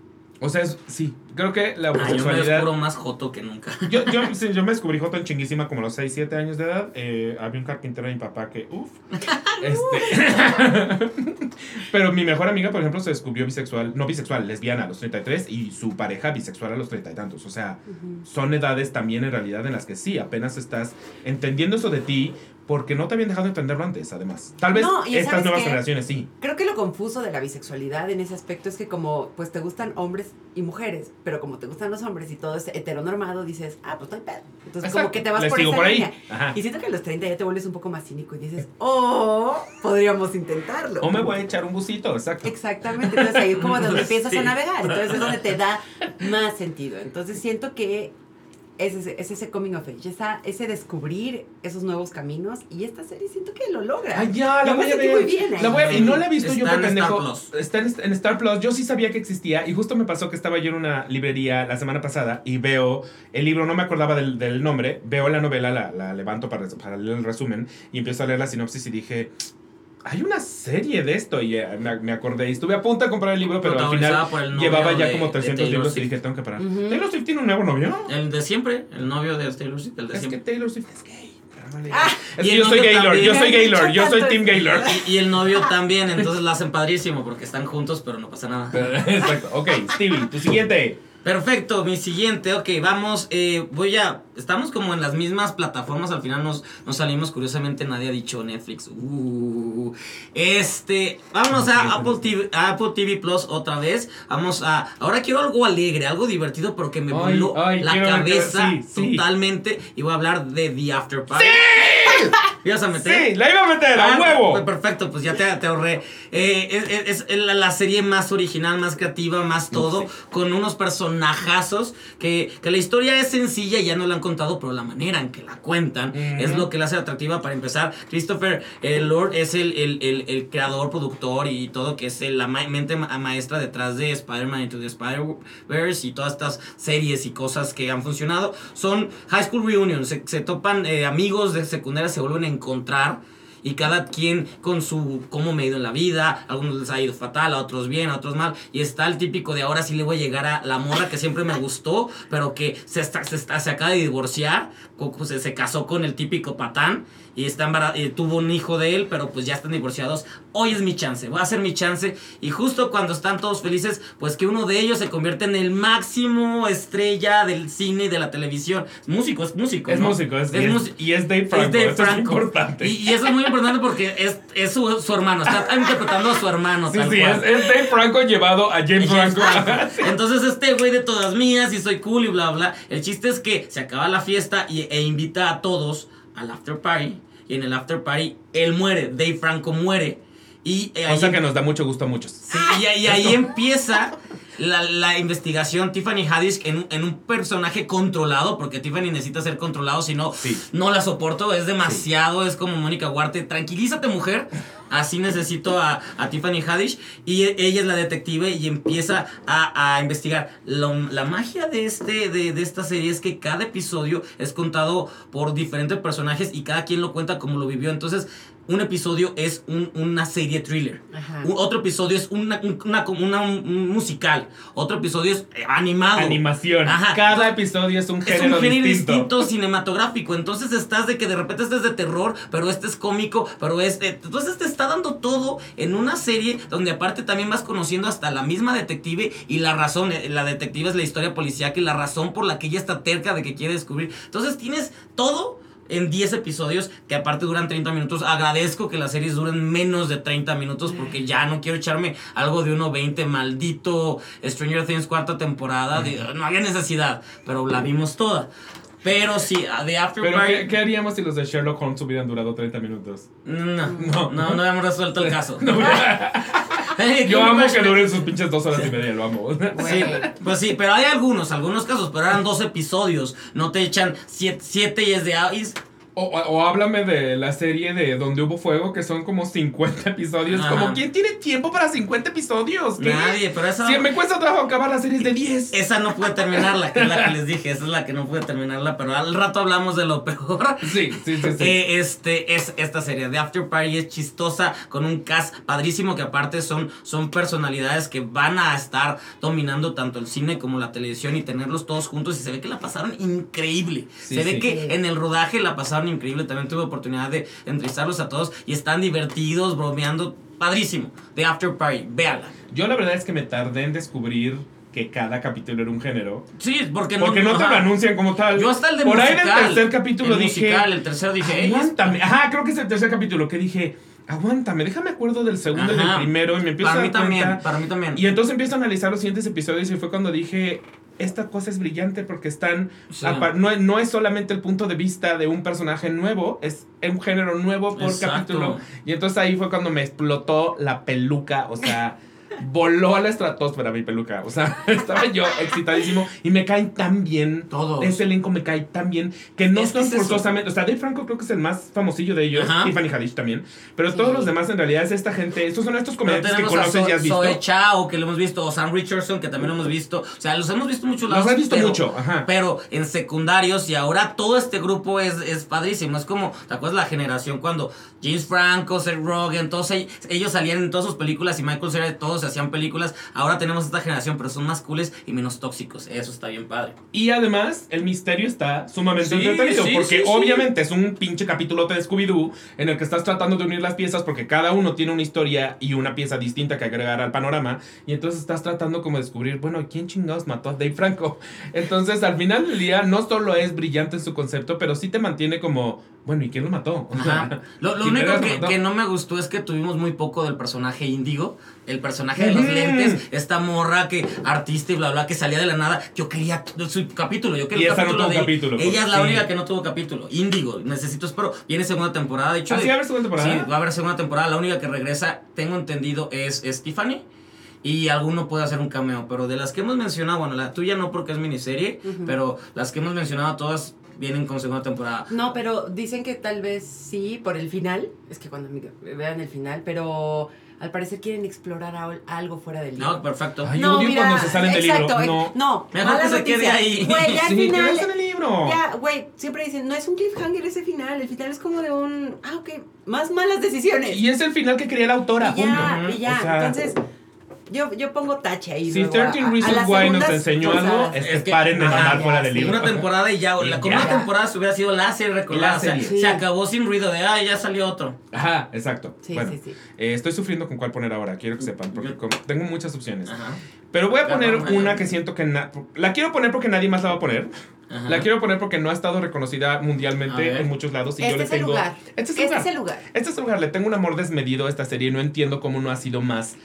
O sea, es, sí, Creo que la Ay, yo me homosexualidad. descubro más joto que nunca. Yo, yo, sí, yo me descubrí joto en chinguísima como a los 6, 7 años de edad. Eh, había un carpintero de mi papá que, uff. Este. Pero mi mejor amiga, por ejemplo, se descubrió bisexual, no bisexual, lesbiana a los 33 y su pareja bisexual a los 30 y tantos. O sea, son edades también en realidad en las que sí, apenas estás entendiendo eso de ti porque no te habían dejado entenderlo antes, además. Tal vez No, estas ¿sabes nuevas qué? generaciones sí. Creo que lo confuso de la bisexualidad en ese aspecto es que como pues te gustan hombres y mujeres, pero como te gustan los hombres y todo es heteronormado, dices, ah, pues estoy pedo. Entonces Exacto. como que te vas Les por esa por línea. Y siento que a los 30 ya te vuelves un poco más cínico y dices, oh, podríamos intentarlo. O me voy a echar un busito, exacto. Exactamente, entonces ahí es como donde empiezas Sí. a navegar, entonces es donde te da más sentido. Entonces siento que es ese, es ese coming of age, esa, ese descubrir esos nuevos caminos y esta serie siento que lo logra. Ay, ya, la Yo me voy a ver. muy bien ahí. La voy a- y no la he visto yo Está por en Star pendejo. Plus. Está en, en Star Plus. Yo sí sabía que existía y justo me pasó que estaba yo en una librería la semana pasada y veo el libro, no me acordaba del, del nombre, veo la novela, la, la levanto para, para leer el resumen y empiezo a leer la sinopsis y dije, hay una serie de esto y eh, me, me acordé y estuve a punto de comprar el libro, pero al final llevaba ya de- como de 300 Taylor libros y dije, tengo que parar. ¿Taylor Swift tiene un nuevo novio? El de siempre, el novio de Taylor Swift, el de Es que siempre. Taylor Swift es gay. Ah, es y que yo soy Gaylord, yo soy Gaylord, yo soy Team es- Gaylord. Y, y el novio también, entonces la hacen padrísimo porque están juntos, pero no pasa nada. Exacto. Ok, Stevie, tu siguiente. Perfecto, mi siguiente, ok, vamos, eh, voy a, estamos como en las mismas plataformas, al final nos, nos salimos, curiosamente nadie ha dicho Netflix, uh, este, vámonos a Apple TV, a Apple TV Plus otra vez, vamos a, ahora quiero algo alegre, algo divertido porque me Ay, voló ay, la ver cabeza sí, sí. totalmente y voy a hablar de The After Party. ¿Ibas a meter? Sí, la iba a meter, a Ah, huevo. pues perfecto, pues ya te, te ahorré. Eh, es es- es la, la serie más original, más creativa, más todo, con unos personajazos que, que la historia es sencilla y ya no la han contado, pero la manera en que la cuentan es lo que la hace atractiva para empezar. Christopher eh, Lord es el, el- el- el creador, productor y todo, que es la ma- mente ma- maestra detrás de Spider-Man Into the Spider-Verse y todas estas series y cosas que han funcionado. Son high school reunions, se, se topan eh, amigos de secundaria, se vuelven a encontrar y cada quien con su cómo me ha ido en la vida, a algunos les ha ido fatal, a otros bien, a otros mal, y está el típico de ahora sí le voy a llegar a la morra que siempre me gustó, pero que se, está, se, está- se acaba de divorciar, co- pues, se, se casó con el típico patán y está tuvo un hijo de él, pero pues ya están divorciados. Hoy es mi chance, voy a hacer mi chance y justo cuando están todos felices, pues que uno de ellos se convierte en el máximo estrella del cine y de la televisión. Es músico, es músico. Es ¿no? músico, es, y es- y es Dave Franco. Es Dave eso es Franco. importante. Y, y eso es muy importante porque es, es su, su hermano. Está interpretando a su hermano. sí, tal sí, cual. es, es Dave Franco llevado a James Y James Franco. Franco. Entonces este güey de todas mías y soy cool y bla bla. El chiste es que se acaba la fiesta y, e invita a todos al after party. Y en el after party él muere, Dave Franco muere. Y eh, ahí Cosa que nos da mucho gusto a muchos. Sí, y, y ahí empieza la, la investigación Tiffany Haddish en, un- en un personaje controlado, porque Tiffany necesita ser controlado, si no, Sí. no la soporto, es demasiado, es como Mónica Huarte, tranquilízate mujer, así necesito a, a Tiffany Haddish, y e- ella es la detective y empieza a, a investigar. Lo- la magia de, este, de, de esta serie es que cada episodio es contado por diferentes personajes y cada quien lo cuenta como lo vivió, entonces... Un episodio es un- una serie thriller. Un- otro episodio es una, un- una, una- un musical. Otro episodio es eh, animado. Animación. Ajá. Cada episodio es un Es género, un género distinto. distinto. cinematográfico. Entonces estás de que de repente este es de terror, pero este es cómico, pero este. Entonces te está dando todo en una serie donde aparte también vas conociendo hasta la misma detective y la razón. eh, La detective es la historia policíaca y la razón por la que ella está terca de que quiere descubrir. Entonces tienes todo en 10 episodios que aparte duran 30 minutos. Agradezco que las series duren menos de 30 minutos porque ya no quiero echarme algo de 1.20, maldito Stranger Things cuarta temporada. de- no había necesidad, pero la vimos toda. Pero sí, The After Pero, Party... ¿qué, qué haríamos si los de Sherlock Holmes hubieran durado 30 minutos? No, No. no, no, no habíamos resuelto el caso. Yo amo que duren sus pinches dos horas y media, lo amo. Sí, pues sí, pero hay algunos, algunos casos, pero eran dos episodios. No te echan siete, siete y es de... ah, y es- O, o- háblame de la serie de Donde Hubo Fuego, que son como 50 episodios. Ajá. Como, ¿quién tiene tiempo para 50 episodios? ¿Qué? Nadie, pero esa. Sí, me cuesta trabajo acabar las series de 10. Esa no pude terminarla, que es la que les dije, esa es la que no pude terminarla, pero al rato hablamos de lo peor. Sí, sí, sí, sí. Eh, este es esta serie de After Party es chistosa con un cast padrísimo que aparte son, son personalidades que van a estar dominando tanto el cine como la televisión y tenerlos todos juntos y se ve que la pasaron increíble. Sí, se ve sí. que en el rodaje la pasaron increíble. También tuve oportunidad de entrevistarlos a todos y están divertidos, bromeando. Padrísimo. De After Party, véala. Yo la verdad es que me tardé en descubrir que cada capítulo era un género. Sí, porque, Porque no te lo anuncian como tal. Yo hasta el de Por musical. ahí en el tercer capítulo el dije. musical, el tercero dije, "Ey, Aguántame. Ajá, creo que es el tercer capítulo que dije. Aguántame, déjame acuerdo del segundo y del primero y me empiezo para a mí también, para mí también. Y entonces empiezo a analizar los siguientes episodios y fue cuando dije, esta cosa es brillante porque están, Sí. no, no es solamente el punto de vista de un personaje nuevo, es un género nuevo por Exacto. capítulo. Y entonces ahí fue cuando me explotó la peluca, o sea, voló a la estratosfera mi peluca, o sea, estaba yo excitadísimo y me caen tan bien. Todos. Ese elenco me cae tan bien que no son es forzosamente, o sea, Dave Franco creo que es el más famosillo de ellos, Ajá. Tiffany Haddish también, pero Sí. todos los demás en realidad es esta gente, estos son estos comediantes que conoces y has visto. Zoe Chao, que lo hemos visto, o Sam Richardson, que también lo hemos visto. O sea, los hemos visto muchos Los has visto pero- mucho, ajá. Pero en secundarios y ahora todo este grupo es, es padrísimo. Es como, ¿te acuerdas la generación cuando James Franco, Seth Rogen, todos ell- ellos salían en todas sus películas y Michael Cera, todos hacían películas? Ahora tenemos esta generación, pero son más cooles y menos tóxicos. Eso está bien padre. Y además, el misterio está sumamente Sí, entretenido. sí, porque sí, obviamente es un pinche capítulote de Scooby-Doo en el que estás tratando de unir las piezas porque cada uno tiene una historia y una pieza distinta que agregar al panorama. Y entonces estás tratando como de descubrir, bueno, ¿quién chingados mató a Dave Franco? Entonces, al final del día, no solo es brillante en su concepto, pero sí te mantiene como, bueno, ¿y quién lo mató? O sea. Lo, lo ¿quién único que, que no me gustó es que tuvimos muy poco del personaje índigo. El personaje de los lentes, esta morra que artista y bla bla que salía de la nada. Yo quería su capítulo, yo quería Y el esa no capítulo tuvo de capítulo, Ella es la sí. única que no tuvo capítulo. Índigo, necesito, espero. Viene segunda temporada, de hecho. ¿Ah, sí va a haber segunda temporada? Sí, va a haber segunda temporada. La única que regresa, tengo entendido, es, es Tiffany. Y alguno puede hacer un cameo, pero de las que hemos mencionado, bueno, la tuya no porque es miniserie, pero las que hemos mencionado todas vienen con segunda temporada. No, pero dicen que tal vez sí por el final. Es que cuando me- vean el final, pero al parecer quieren explorar al- algo fuera del libro. No, perfecto. Ay, odio cuando se salen del libro. exacto, eh, No. No, Mejor que se quede ahí. Güey, ya al Sí, final. en el libro. Ya, güey, siempre dicen, no es un cliffhanger ese final. El final es como de un. Ah, ok, más malas decisiones. Y es el final que quería la autora. Y ya, punto. y ya. O sea, Entonces, yo, yo pongo tache ahí. Si luego a- 13 a- a Reasons Why nos enseñó algo, es que paren de mandar fuera del libro. Una temporada y ya, Y la, con ya. una temporada se hubiera sido la serie recordada. La o sea, serie. Sí. se acabó sin ruido de, ah, ya salió otro. Ajá, exacto. Sí, bueno, sí, sí. eh, estoy sufriendo con cuál poner ahora, quiero que sepan, porque Yo- tengo muchas opciones. Ajá. Pero voy a poner una que siento que... na- la quiero poner porque nadie más la va a poner. Ajá. La quiero poner porque no ha estado reconocida mundialmente en muchos lados y yo Este le es el lugar. Este es el Este lugar. es el lugar. Este es el lugar. Le tengo un amor desmedido a esta serie y no entiendo cómo no ha sido más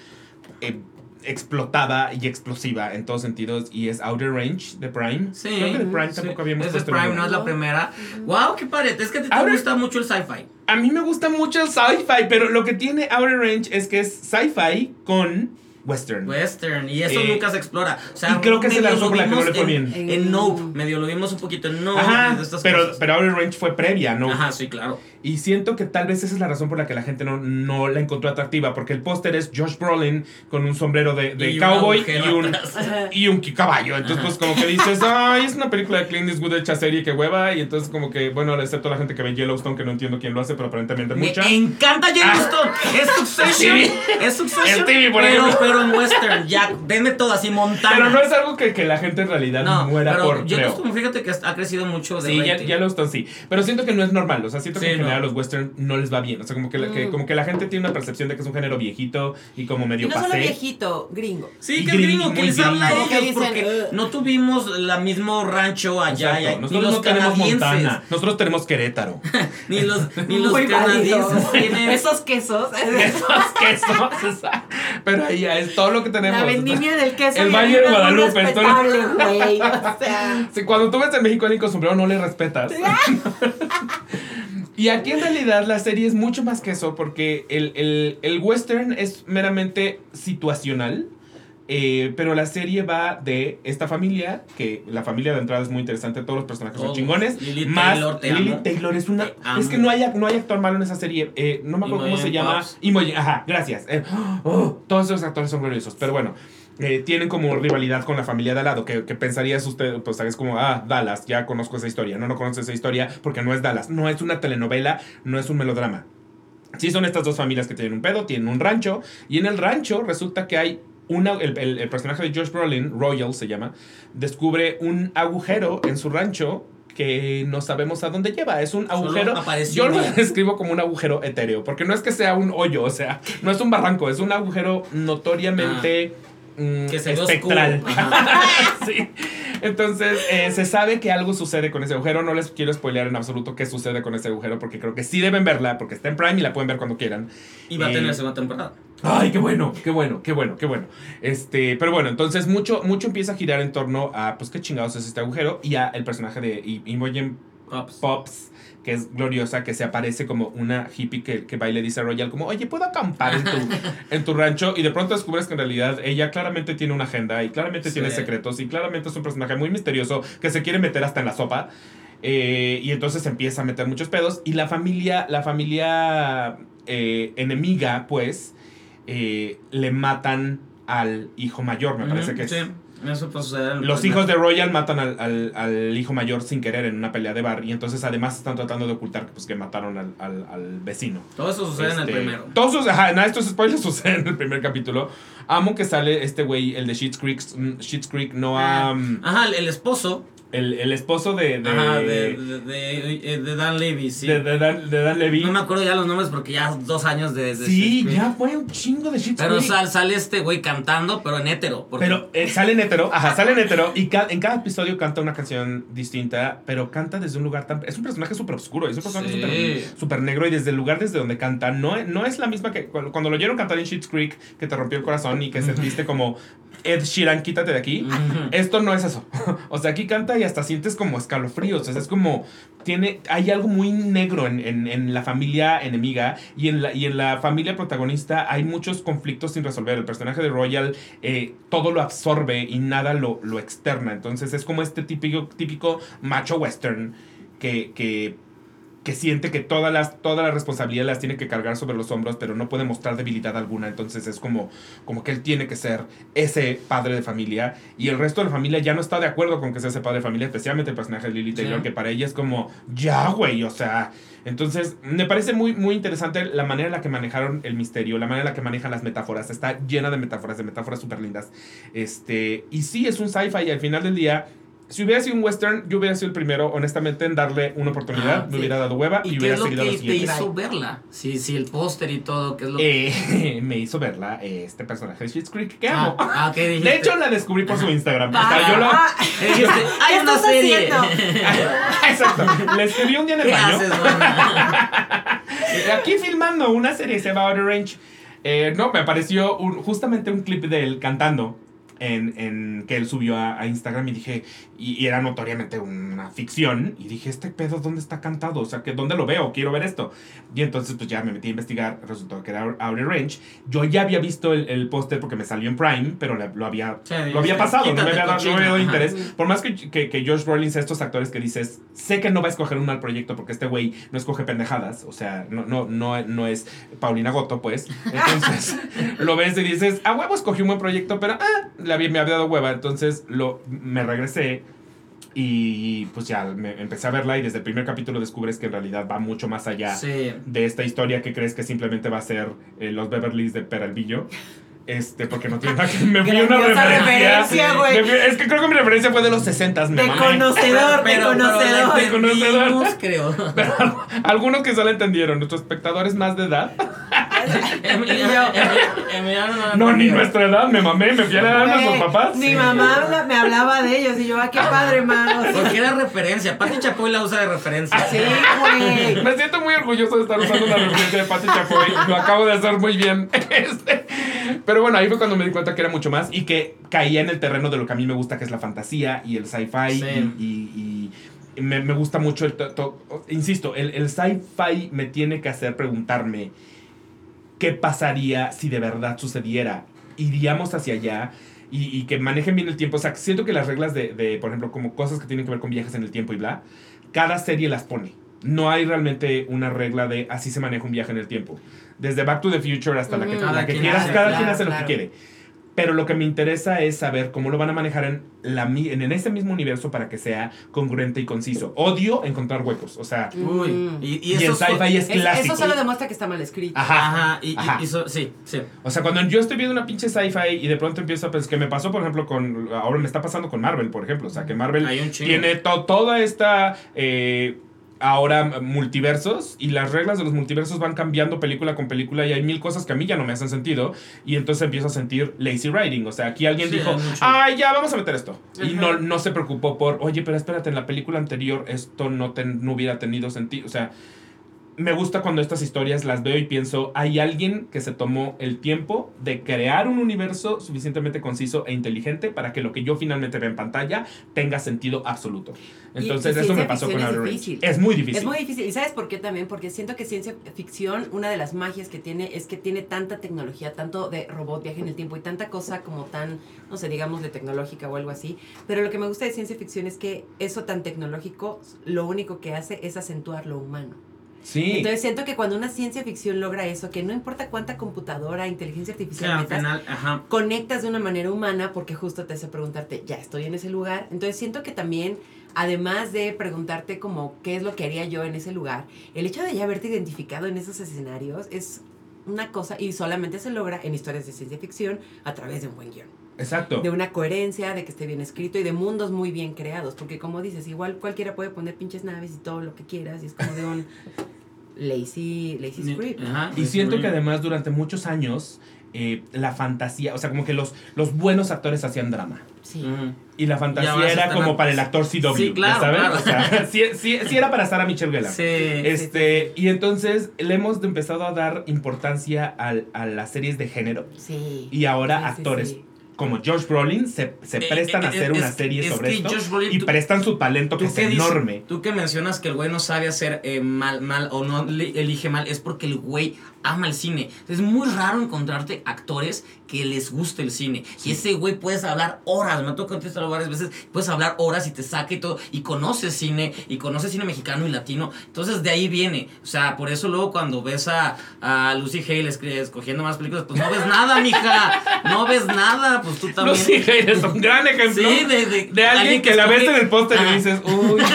eh, explotada y explosiva en todos sentidos. Y es Outer Range de Prime. Sí. Creo que de Prime Sí. tampoco habíamos Es de Prime, no es la primera. Wow, qué padre. Es que a ti te Ahora- gusta mucho el sci-fi. A mí me gusta mucho el sci-fi, pero lo que tiene Outer Range es que es sci-fi con western. Western. Y eso Eh, nunca se explora. O sea, y creo que es medio la razón por la que no vimos le fue en- bien. En, En- Nope. Medio lo vimos un poquito en Nope. Ajá, y de estas pero, cosas. pero Outer Range fue previa, ¿no? Ajá, sí, claro. Y siento que tal vez esa es la razón por la que la gente no, no la encontró atractiva, porque el póster es Josh Brolin con un sombrero de, de Y cowboy y un, y un caballo. Entonces, pues como que dices, ay, es una película de Clint Eastwood hecha serie que hueva. Y entonces como que, bueno, excepto la gente que ve Yellowstone, que no entiendo quién lo hace, pero aparentemente Me mucha. encanta Yellowstone. Es Succession. Sí. Es Succession. Es TV, por pero, en Western. Ya, denme todo así, Montana. Pero no es algo que, que la gente en realidad No, muera pero por, creo. Yellowstone, fíjate que ha crecido mucho de Sí, ya, rating. Yellowstone sí. Pero siento que no es normal. O sea, siento que en general no. los western no les va bien. O sea, como que, la, que- Mm. como que la gente tiene una percepción de que es un género viejito y como Y medio no solo viejito, gringo. Sí, Y que es gringo, gringo, que les habla ellos dicen, porque no tuvimos el mismo rancho allá, Exacto. y- ni Nosotros los no tenemos Montana. Nosotros tenemos Querétaro. ni los, ni los canadienses tienen... Esos quesos. Esos quesos. Pero ahí ya es todo lo que tenemos. La vendimia del queso. El Valle de es Guadalupe, respetable, güey. O sea. Sí, cuando tú ves en México alguien con sombrero no le respetas. y aquí en realidad la serie es mucho más que eso porque el, el- el western es meramente situacional. Eh, pero la serie va de esta familia, que la familia de entrada es muy interesante, todos los personajes son Todos. chingones. Lily más Taylor, te Lily amo. Taylor es una. Es que no hay, no hay actor malo en esa serie. eh, no me acuerdo cómo se llama. Imogen, ajá, gracias. Eh, oh, todos esos actores son gloriosos. Pero bueno, eh, tienen como rivalidad con la familia de al lado. Que, que pensarías usted, pues es como, ah, Dallas, ya conozco esa historia. No, no conoces esa historia porque no es Dallas. No es una telenovela, no es un melodrama. Sí, son estas dos familias que tienen un pedo, tienen un rancho, y en el rancho resulta que hay una, el, el- el personaje de Josh Brolin, Royal se llama, descubre un agujero en su rancho que no sabemos a dónde lleva. Es un agujero. Yo lo describo como un agujero etéreo, porque no es que sea un hoyo, o sea, no es un barranco, es un agujero notoriamente mm, Que se espectral. sí. Entonces, eh, se sabe que algo sucede con ese agujero. No les quiero spoilear en absoluto qué sucede con ese agujero, porque creo que sí deben verla, porque está en Prime y la pueden ver cuando quieran. Y va a tener segunda temporada. Ay, qué bueno, qué bueno, qué bueno, qué bueno. Este, pero bueno, entonces mucho, mucho empieza a girar en torno a, pues, qué chingados es este agujero y a el personaje de Imogen Pops. Pops, que es gloriosa, que se aparece como una hippie que, que va y le dice a Royal como, oye, ¿puedo acampar en tu, en tu rancho? Y de pronto descubres que en realidad ella claramente tiene una agenda y claramente tiene secretos y claramente es un personaje muy misterioso que se quiere meter hasta en la sopa. Eh, y entonces empieza a meter muchos pedos y la familia, la familia eh, enemiga, pues, eh, le matan al hijo mayor, me parece que es. Sí, eso suceder. en- Los hijos de Royal matan al, al- al hijo mayor sin querer en una pelea de bar y entonces además están tratando de ocultar que, pues, que mataron al, al- al vecino. Todo eso sucede en Este, el primero. Todos ajá, nada, estos spoilers suceden en el primer capítulo. Amo que sale este güey, el de Sheets Creek, mm, Creek, no Ah. um, Ajá, el, el esposo. El, el esposo de, de, Ajá, de, de, de- de Dan Levy, sí. de- de Dan, de Dan Levy. No me acuerdo ya los nombres porque ya dos años de. sí, Shakespeare. ya fue un chingo de Schitt's Pero sal- sale este güey cantando, pero en hétero. porque- Pero eh, sale en hetero, ajá, sale en hetero y ca- en cada episodio canta una canción distinta, pero canta desde un lugar tan... Es un personaje súper oscuro, es un personaje Sí. súper súper negro y desde el lugar desde donde canta no, no es la misma que cuando, cuando lo oyeron cantar en Sheets Creek, que te rompió el corazón y que sentiste como Ed Sheeran, quítate de aquí. Esto no es eso. O sea, aquí canta y hasta sientes como escalofríos. O sea, es como. Tiene, hay algo muy negro en, en- en la familia enemiga y en la, y en la familia protagonista hay muchos conflictos sin resolver. El personaje de Royal eh, todo lo absorbe y nada lo, lo externa. Entonces es como este típico, típico macho western que, que, que siente que todas las, toda la responsabilidad las tiene que cargar sobre los hombros, pero no puede mostrar debilidad alguna. Entonces es como, como que él tiene que ser ese padre de familia y el resto de la familia ya no está de acuerdo con que sea ese padre de familia, especialmente el personaje de Lily Taylor, Sí. que para ella es como, ya, güey, o sea. Entonces, me parece muy, muy interesante la manera en la que manejaron el misterio, la manera en la que manejan las metáforas. Está llena de metáforas, de metáforas súper lindas. Este, y sí, es un sci-fi y al final del día. Si hubiera sido un western, yo hubiera sido el primero, honestamente, en darle una oportunidad. Ah, me sí. hubiera dado hueva y, ¿Y qué hubiera es lo seguido a que te hizo verla? Sí, sí, el póster y todo, ¿qué es lo que. Eh, me hizo verla este personaje de Schitt's Creek que Ah, amo. ah, ¿qué dijiste? De hecho, la descubrí por su Instagram. O sea, yo lo- Ah, dijiste, hay ¿Qué una estás serie. haciendo? Exacto. Le escribí un día en el ¿Qué baño. haces? Aquí filmando una serie se llama Outer Range. Eh, no, me apareció un- justamente un clip de él cantando en, en- que él subió a, a Instagram y dije, y, y era notoriamente una ficción, y dije, este pedo, ¿dónde está cantado? O sea, que ¿dónde lo veo? Quiero ver esto. Y entonces pues ya me metí a investigar, resultó que era Outer Range. Yo ya había visto el, el póster porque me salió en Prime, pero lo había, Sí, lo había pasado, no me había dado, no me había dado interés. Por más que, que, que Josh Brolin sea estos actores que dices, sé que no va a escoger un mal proyecto porque este güey no escoge pendejadas, o sea, no, no, no, no es Paulina Goto, pues. Entonces, lo ves y dices, a huevo escogí un buen proyecto, pero ah, le había- me había dado hueva. Entonces, lo, me regresé y pues ya me empecé a verla y desde el primer capítulo descubres que en realidad va mucho más allá Sí. de esta historia que crees que simplemente va a ser eh, los Beverlys de Peralvillo. Este, porque no tiene nada que... Me fui a una referencia. referencia, Es que creo que mi referencia fue de los 60 me De mamé. conocedor, de Pero, conocedor. la De conocedor. creo. Pero algunos que solo entendieron, nuestros espectadores más de edad. No la No, ni nuestra edad, me mamé, me fui a la edad de Güey, papás. Mi mamá habla- me hablaba de ellos y yo, ah, qué padre, man. O sea, Porque era referencia. Pati Chapoy la usa de referencia. sí, güey. Me siento muy orgulloso de estar usando una referencia de Pati Chapoy. Lo acabo de hacer muy bien. Este, Pero bueno, ahí fue cuando me di cuenta que era mucho más y que caía en el terreno de lo que a mí me gusta, que es la fantasía y el sci-fi. Sí. Y, y- y me, me gusta mucho el... to- to- insisto, el, el sci-fi me tiene que hacer preguntarme qué pasaría si de verdad sucediera. Iríamos hacia allá. y, y que manejen bien el tiempo. O sea, siento que las reglas de, de, por ejemplo, como cosas que tienen que ver con viajes en el tiempo y bla, cada serie las pone. No hay realmente una regla de así se maneja un viaje en el tiempo. Desde Back to the Future hasta la que, la quien quieras, hace, cada claro, quien hace lo que quiere. Pero lo que me interesa es saber cómo lo van a manejar en, la, mi- en ese mismo universo para que sea congruente y conciso. Odio encontrar huecos. O sea, Uy, y, y y, eso el sci-fi es Es- clásico. eso solo demuestra que está mal escrito. Ajá. Ajá, y, Ajá. y so- sí, sí. O sea, cuando yo estoy viendo una pinche sci-fi y de pronto empiezo a pensar que me pasó, por ejemplo, con. Ahora me está pasando con Marvel, por ejemplo. O sea, que Marvel Hay un chingo. tiene to- toda esta. eh, ahora multiversos y las reglas de los multiversos van cambiando película con película y hay mil cosas que a mí ya no me hacen sentido y entonces empiezo a sentir lazy writing. O sea, aquí alguien Sí, dijo, ay, ya vamos a meter esto. Y no, no se preocupó por, oye, pero espérate, en la película anterior esto no, ten- no hubiera tenido sentido. O sea, me gusta cuando estas historias las veo y pienso, hay alguien que se tomó el tiempo de crear un universo suficientemente conciso e inteligente para que lo que yo finalmente vea en pantalla tenga sentido absoluto. Y- Entonces, y eso me pasó con Outer Range. Es muy difícil. Es muy difícil. ¿Y sabes por qué también? Porque siento que ciencia ficción, una de las magias que tiene es que tiene tanta tecnología, tanto de robot, viaje en el tiempo y tanta cosa como tan, no sé, digamos de tecnológica o algo así. Pero lo que me gusta de ciencia ficción es que eso tan tecnológico lo único que hace es acentuar lo humano. Sí. Entonces siento que cuando una ciencia ficción logra eso, que no importa cuánta computadora, inteligencia artificial al metas, final, ajá. conectas de una manera humana porque justo te hace preguntarte, ya estoy en ese lugar. Entonces siento que también, además de preguntarte como qué es lo que haría yo en ese lugar, el hecho de ya haberte identificado en esos escenarios es una cosa y solamente se logra en historias de ciencia ficción a través de un buen guion. Exacto. De una coherencia, de que esté bien escrito y de mundos muy bien creados. Porque como dices, igual cualquiera puede poner pinches naves y todo lo que quieras y es como de un lazy, lazy script. Ajá, Y siento que además durante muchos años eh, la fantasía, o sea, como que los, los buenos actores hacían drama. Sí. Y la fantasía era como a- para el actor CW, Sí, claro, ¿sabes? claro. O sea, sí, sí- sí era para Sarah Michelle Gellar. Sí. Este, y entonces le hemos empezado a dar importancia al- a las series de género. Sí. Y ahora Sí, sí, actores sí. Como Josh Brolin se, se Eh, prestan eh, a hacer es- una serie es sobre esto Brolin, y tú- prestan su talento que ¿Tú es dices? enorme. Tú que mencionas que el güey no sabe hacer eh, mal, mal o no elige mal, es porque el güey ama el cine. Es muy raro encontrarte actores que les guste el cine. Y ese güey puedes hablar horas, me ha tocado contestarlo varias veces, puedes hablar horas y te saca y todo, y conoce cine, y conoce cine mexicano y latino. Entonces de ahí viene. O sea, por eso luego cuando ves a, a Lucy Hale escogiendo más películas, pues no ves nada, mija. No ves nada, pues tú también. Lucy Hale es un gran ejemplo Sí, de, de, de alguien que, la ves en el póster y dices, uy.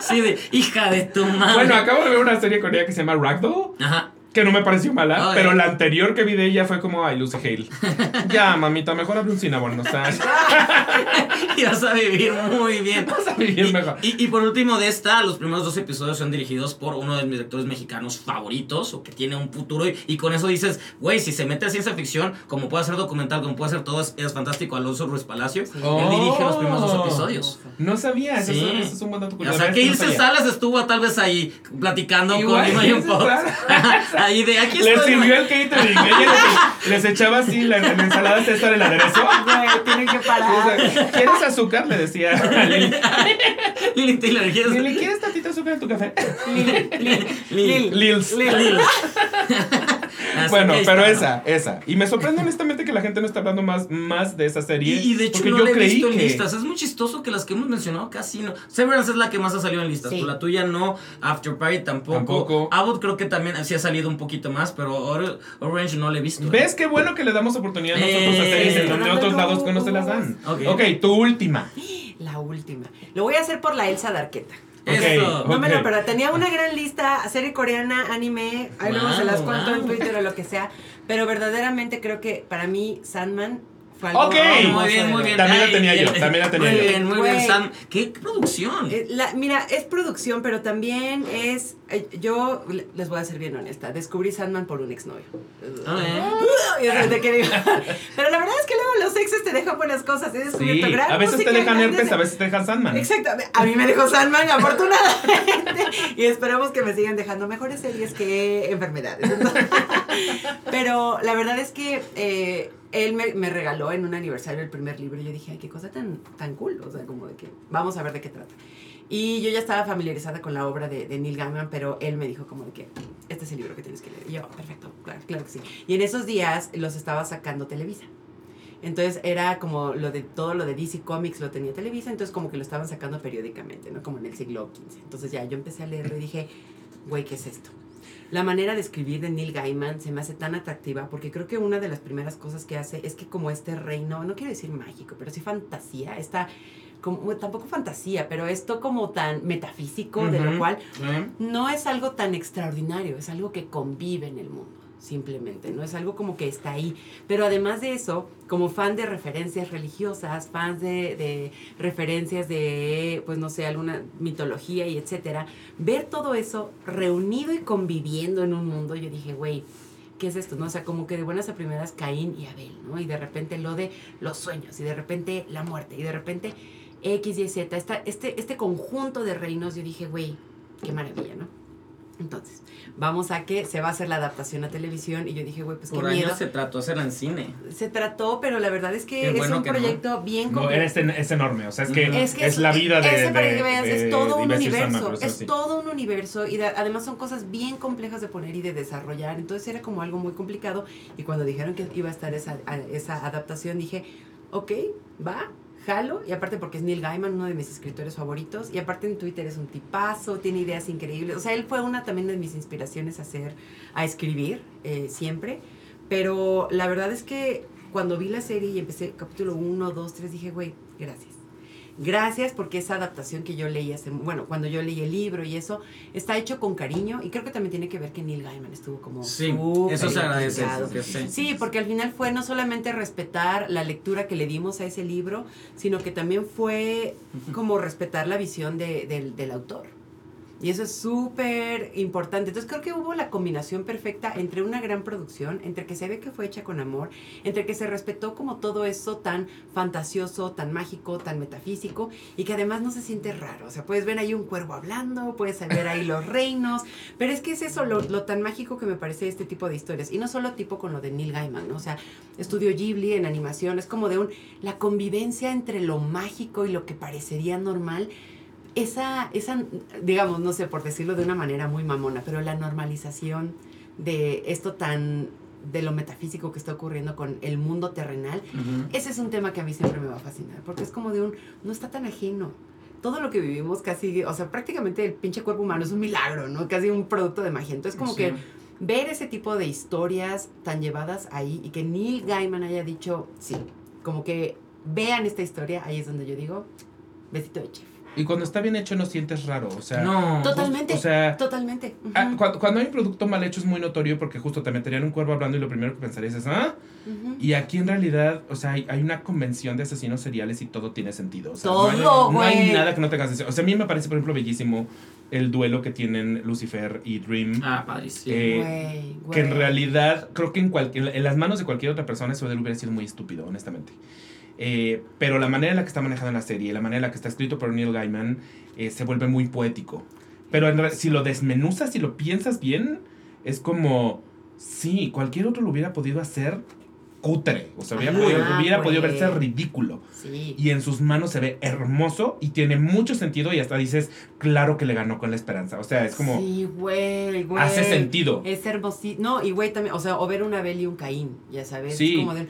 Sí, de hija de tu madre. bueno, acabo de ver una serie con ella que se llama Ragdoll. Ajá. Que no me pareció mala, Ok. pero la anterior que vi de ella fue como, ay, Lucy Hale. ya, mamita, mejor abre un Cinnabon, o sea, Y vas a vivir muy bien. vas a vivir mejor. Y, y por último de esta, los primeros dos episodios son dirigidos por uno de mis directores mexicanos favoritos, o que tiene un futuro, y, y con eso dices, güey, si se mete a ciencia ficción, como puede hacer documental, como puede hacer todo, es, es fantástico, Alonso Ruiz Palacio, Oh. él dirige los primeros dos episodios. No sabía, eso, Sí. es, eso es un buen dato O curioso. sea, que Ilse. Salas estuvo tal vez ahí platicando Igual, con Imagine Fox. Ahí de aquí Les estoy. sirvió el catering. Ella les, les echaba así la, la ensalada César el aderezo. Güey, tienen que O parar. sea, ¿Quieres azúcar? Le decía a Lili. Lili Taylor, ¿quieres- Lili, ¿quieres tantito azúcar en tu café? Lil, Lil, Lil. Lils. Lil. Así Bueno, pero esa, esa. Y me sorprende honestamente que la gente no está hablando más, más de esa serie. Y, y de hecho no yo la he creí visto en que... listas. Es muy chistoso que las que hemos mencionado casi no. Severance es la que más ha salido en listas. Sí. Pero la tuya no. After Party tampoco. Tampoco. Abbott creo que también sí ha salido un poquito más. Pero Or- Orange no la he visto. ¿Ves qué bueno que le damos oportunidad nosotros a series en donde otros lados que no se las dan? Ok. ok, tu última. La última. Lo voy a hacer por la Elsa Darqueta. Eso. No me lo pero tenía una gran lista, serie coreana, anime, ahí luego se las Wow, cuento en wow. Twitter o lo que sea, pero verdaderamente creo que para mí Sandman algo Ok. Muy bien, muy bien. También la Ay, tenía yo, bien. también la tenía muy yo. bien, muy bien, Güey. Sam. ¿Qué producción? Eh, la- mira, es producción, pero también es. eh, yo le- les voy a ser bien honesta. Descubrí Sandman por un exnovio. Ah, que digo- Pero la verdad es que luego los exes te dejan buenas cosas. He Sí, gran a veces te dejan herpes, a veces te dejan Sandman. Exacto. A mí me dejó Sandman, afortunadamente. Y esperamos que me sigan dejando mejores series que enfermedades. Entonces- Pero la verdad es que eh, él me, me regaló en un aniversario el primer libro. Y yo dije, ay, qué cosa tan, tan cool. O sea, como de que vamos a ver de qué trata. Y yo ya estaba familiarizada con la obra de, de Neil Gaiman, pero él me dijo como de que este es el libro que tienes que leer. Y yo, perfecto, claro, claro que sí. Y en esos días los estaba sacando Televisa. Entonces era como lo de todo lo de DC Comics lo tenía Televisa, entonces como que lo estaban sacando periódicamente, ¿no? Como en el siglo XV. Entonces ya yo empecé a leerlo y dije, güey, ¿qué es esto? La manera de escribir de Neil Gaiman se me hace tan atractiva porque creo que una de las primeras cosas que hace es que como este reino, no quiero decir mágico, pero sí fantasía, está como, tampoco fantasía, pero esto como tan metafísico, de lo cual no es algo tan extraordinario, es algo que convive en el mundo, simplemente, no es algo como que está ahí. Pero además de eso, como fan de referencias religiosas, fans de, de referencias de, pues no sé, alguna mitología y etcétera, ver todo eso reunido y conviviendo en un mundo, yo dije, güey, ¿qué es esto? ¿No? O sea, como que de buenas a primeras Caín y Abel, ¿no? Y de repente lo de los sueños, y de repente la muerte, y de repente X, Y, Z, este, este conjunto de reinos, yo dije, güey, qué maravilla, ¿no? Entonces, vamos a que se va a hacer la adaptación a televisión y yo dije, güey, pues qué Por miedo. años se trató hacer en cine. Se trató, pero la verdad es que Qué es bueno un que no. proyecto bien No, complejo. es, en- es enorme, o sea, es que, es, la vida de, ese para de- que veas, de- es todo un universo, es sí. todo un universo y de- además son cosas bien complejas de poner y de desarrollar, entonces era como algo muy complicado y cuando dijeron que iba a estar esa, a- esa adaptación dije, ok, va, jalo, y aparte porque es Neil Gaiman, uno de mis escritores favoritos, y aparte en Twitter es un tipazo, tiene ideas increíbles, o sea, él fue una también de mis inspiraciones a hacer, a escribir eh, siempre, pero la verdad es que cuando vi la serie y empecé capítulo 1, 2, 3, dije, güey, gracias. Gracias porque esa adaptación que yo leí hace, bueno, cuando yo leí el libro y eso, está hecho con cariño y creo que también tiene que ver que Neil Gaiman estuvo como Sí, eso se agradece. que sí. Sí, porque al final fue no solamente respetar la lectura que le dimos a ese libro, sino que también fue como respetar la visión de- del, del autor. Y eso es súper importante. Entonces creo que hubo la combinación perfecta entre una gran producción, entre que se ve que fue hecha con amor, entre que se respetó como todo eso tan fantasioso, tan mágico, tan metafísico, y que además no se siente raro. O sea, puedes ver ahí un cuervo hablando, puedes ver ahí los reinos, pero es que es eso lo, lo tan mágico que me parece este tipo de historias. Y no solo tipo con lo de Neil Gaiman, ¿no? O sea, estudio Ghibli en animación, es como de un, la convivencia entre lo mágico y lo que parecería normal. Esa, esa, digamos, no sé, por decirlo de una manera muy mamona, pero la normalización de esto tan, de lo metafísico que está ocurriendo con el mundo terrenal, Ujú. ese es un tema que a mí siempre me va a fascinar, porque es como de un, no está tan ajeno. Todo lo que vivimos casi, o sea, prácticamente el pinche cuerpo humano es un milagro, ¿no? Casi un producto de magia. Entonces, como Sí. que ver ese tipo de historias tan llevadas ahí y que Neil Gaiman haya dicho, sí, como que vean esta historia, ahí es donde yo digo, besito de chef. Y cuando está bien hecho no sientes raro, o sea... No. Totalmente, o sea, totalmente. ah, cuando, cuando hay un producto mal hecho es muy notorio porque justo te meterían un cuervo hablando y lo primero que pensarías es, ¿ah? Y aquí en realidad, o sea, hay, hay una convención de asesinos seriales y todo tiene sentido. O sea, Todo, no hay, no hay güey. nada que no tenga sentido. O sea, a mí me parece, por ejemplo, bellísimo el duelo que tienen Lucifer y Dream. Ah, padrísimo. Eh, Güey, que en güey. realidad creo que en, cualquier, en las manos de cualquier otra persona eso hubiera sido muy estúpido, honestamente. Eh, pero la manera en la que está manejada la serie, la manera en la que está escrito por Neil Gaiman, eh, se vuelve muy poético. Pero en si lo desmenuzas y lo piensas bien, es como, sí, cualquier otro lo hubiera podido hacer cutre. O sea, hubiera, Ajá, podido, hubiera podido güey. verse ridículo. Sí. Y en sus manos se ve hermoso y tiene mucho sentido y hasta dices, claro que le ganó con la esperanza. O sea, es como, Sí, güey, güey. hace sentido. Es hermosísimo. No, y güey también, o sea, o ver una Abel y un Caín, ya sabes. Sí. Es como de,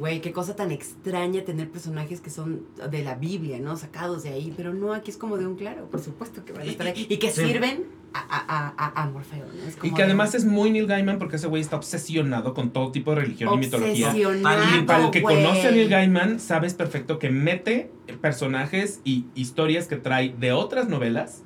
güey, qué cosa tan extraña tener personajes que son de la Biblia, ¿no? Sacados de ahí, pero no, aquí es como de un claro, por supuesto que van a estar ahí. Y que Sí. sirven a, a, a, a- Morfeo, ¿no? Es Y que de- además es muy Neil Gaiman porque ese güey está obsesionado con todo tipo de religión y mitología. Obsesionado, Y para el que conoce a Neil Gaiman, sabes perfecto que mete personajes y historias que trae de otras novelas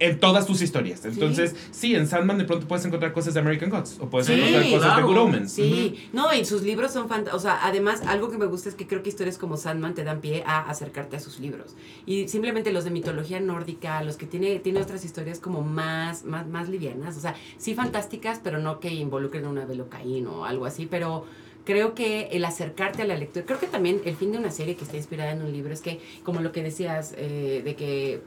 en todas sus historias. Entonces, sí, en Sandman de pronto puedes encontrar cosas de American Gods o puedes Sí, encontrar cosas claro. de Good Omens. Sí, no, y sus libros son fantásticos. O sea, además, algo que me gusta es que creo que historias como Sandman te dan pie a acercarte a sus libros. Y simplemente los de mitología nórdica, los que tiene, tiene otras historias como más, más, más livianas. O sea, sí fantásticas, pero no que involucren una velocaín o algo así. Pero creo que el acercarte a la lectura, creo que también el fin de una serie que está inspirada en un libro es que, como lo que decías, eh, de que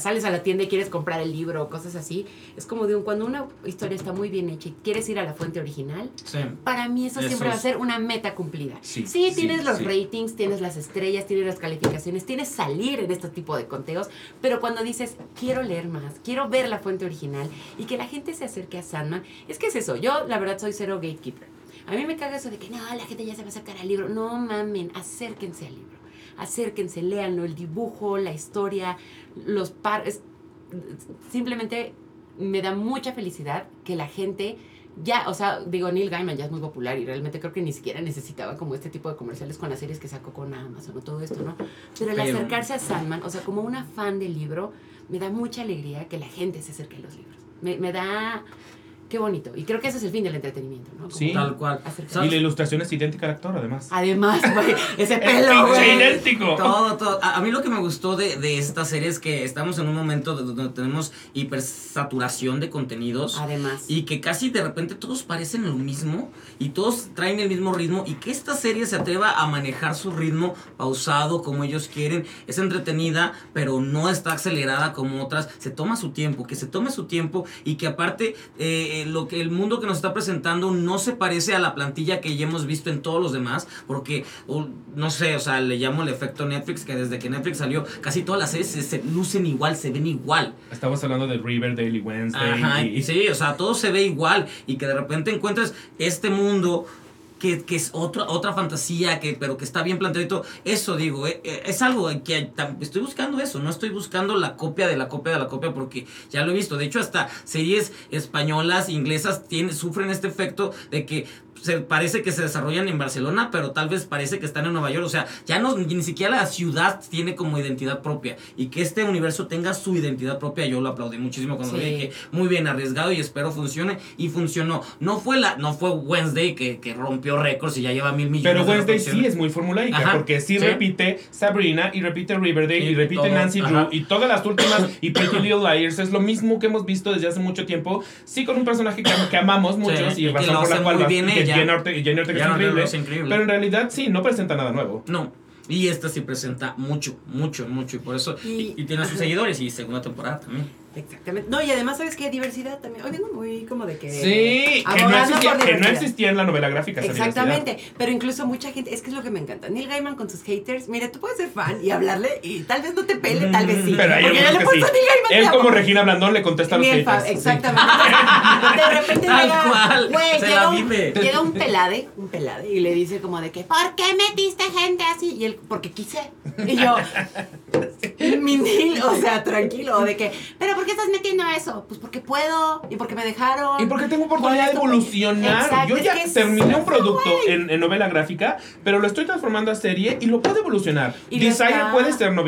sales a la tienda y quieres comprar el libro o cosas así, es como de un, cuando una historia está muy bien hecha y quieres ir a la fuente original, Sí. para mí eso, Eso siempre va a es. ser una meta cumplida. Sí, Sí, tienes los ratings, tienes las estrellas, tienes las calificaciones, tienes salir en este tipo de conteos, pero cuando dices, quiero leer más, quiero ver la fuente original y que la gente se acerque a Sandman, es que es eso, yo la verdad soy cero gatekeeper. A mí me caga eso de que no, la gente ya se va a acercar al libro. No mamen, acérquense al libro. Acérquense, léanlo, el dibujo, la historia, los pares. Simplemente me da mucha felicidad que la gente ya, o sea, digo, Neil Gaiman ya es muy popular y realmente creo que ni siquiera necesitaba como este tipo de comerciales con las series que sacó con Amazon o todo esto, ¿no? Pero Pero- acercarse a Sandman, o sea, como una fan del libro, me da mucha alegría que la gente se acerque a los libros. Me, me da... Qué bonito. Y creo que ese es el fin del entretenimiento, ¿no? Como Sí. Tal cual. Y la ilustración es idéntica al actor, además. Además, güey, ese Es pelo, pinche güey. idéntico. Todo, todo. A, a mí lo que me gustó de, de esta serie es que estamos en un momento de- donde tenemos hipersaturación de contenidos. Además. Y que casi de repente todos parecen lo mismo y todos traen el mismo ritmo y que esta serie se atreva a manejar su ritmo pausado como ellos quieren. Es entretenida, pero no está acelerada como otras. Se toma su tiempo, que se tome su tiempo y que aparte eh, lo que el mundo que nos está presentando no se parece a la plantilla que ya hemos visto en todos los demás, porque no sé, o sea, le llamo el efecto Netflix, que desde que Netflix salió, casi todas las series se, se lucen igual, se ven igual. Estamos hablando de Riverdale y Wednesday. Ajá, y, y sí, o sea, todo se ve igual y que de repente encuentres este mundo que, que es otra, otra fantasía, que, pero que está bien todo. Eso digo, eh, eh, es algo que estoy buscando eso, no estoy buscando la copia de la copia de la copia porque ya lo he visto. De hecho, hasta series españolas, inglesas, tienen, sufren este efecto de que se parece que se desarrollan en Barcelona, pero tal vez parece que están en Nueva York. O sea, ya no, ni siquiera la ciudad tiene como identidad propia. Y que este universo tenga su identidad propia, yo lo aplaudí muchísimo cuando Sí. que muy bien arriesgado y espero funcione. Y funcionó. No fue la, no fue Wednesday que, que rompió récords y ya lleva mil millones Pero de Wednesday sí es muy formulaica, Ajá, porque sí, sí. repite Sabrina y repite Riverdale y, Y repite todo, Nancy Drew y todas las últimas y Pretty Little Liars es lo mismo que hemos visto desde hace mucho tiempo, sí con un personaje que, que amamos muchos Sí, y y que razón lo por la cual muy vas- bien y que ella. Jenna Ortega, Jenna Ortega es increíble, es increíble. pero en realidad sí, no presenta nada nuevo. No. Y esta sí presenta mucho, mucho, mucho. Y por eso. Y, Y- y tiene a sus seguidores y segunda temporada también. Exactamente. No, y además, ¿sabes qué? Diversidad también. Hoy vengo muy como de que... Sí, que no, existía, que no existía en la novela gráfica. Exactamente, pero incluso mucha gente, es que es lo que me encanta. Neil Gaiman con sus haters, mira, tú puedes ser fan y hablarle y tal vez no te pele, tal vez sí. Pero hay porque yo algunos que sí. a Neil Gaiman. Él como amo. Regina Blandón le contesta a los haters. Exactamente. De repente Tal llega, cual, güey, se llega, la un, vive. llega un pelade, un pelade, y le dice como de que, ¿por qué metiste gente así? Y él, porque quise. Y yo, mi Neil, o sea, tranquilo, de que, ¿pero por qué estás metiendo eso? Pues porque puedo, y porque me dejaron. Y porque tengo oportunidad de evolucionar. Exacto, Yo ya terminé un producto en, en novela gráfica, pero lo estoy transformando a serie y lo puedo evolucionar. Y Desire está- puede ser no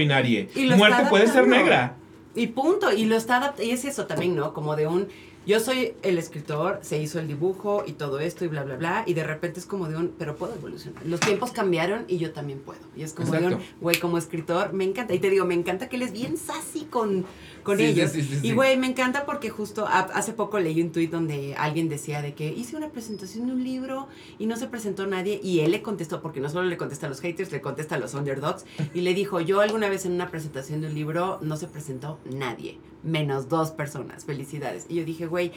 lo Muerte puede ser negra. Y punto. Y lo está. Y es eso también, ¿no? Como de un. Yo soy el escritor, se hizo el dibujo y todo esto y bla, bla, bla. Y de repente es como de un. Pero puedo evolucionar. Los tiempos cambiaron y yo también puedo. Y es como de un. Güey, como escritor, me encanta. Y te digo, me encanta que él es bien sassy con, con Sí, ellos. sí, sí, sí. Y güey, me encanta porque justo a- hace poco leí un tuit donde alguien decía de que hice una presentación de un libro y no se presentó nadie. Y él le contestó, porque no solo le contesta a los haters, le contesta a los underdogs. Y le dijo, yo alguna vez en una presentación de un libro no se presentó nadie, menos dos personas. Felicidades. Y yo dije, güey,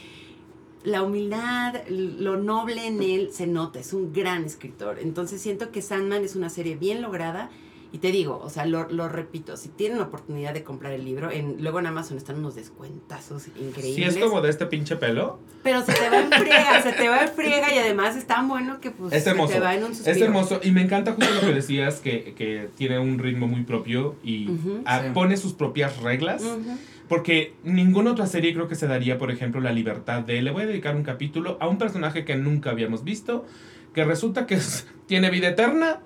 la humildad, lo noble en él se nota, es un gran escritor. Entonces siento que Sandman es una serie bien lograda. Y te digo, o sea, lo, lo repito, si tienen la oportunidad de comprar el libro, en, luego en Amazon están unos descuentazos Si increíbles. es como de este pinche pelo, Pero se te va en friega, se te va en friega y además es tan bueno que pues es se te va en un suspiro. Es hermoso. Y me encanta justo lo que decías, que, que tiene un ritmo muy propio y Sí. pone sus propias reglas. Ujú. Porque ninguna otra serie creo que se daría, por ejemplo, la libertad de le voy a dedicar un capítulo a un personaje que nunca habíamos visto, que resulta que es- tiene vida eterna.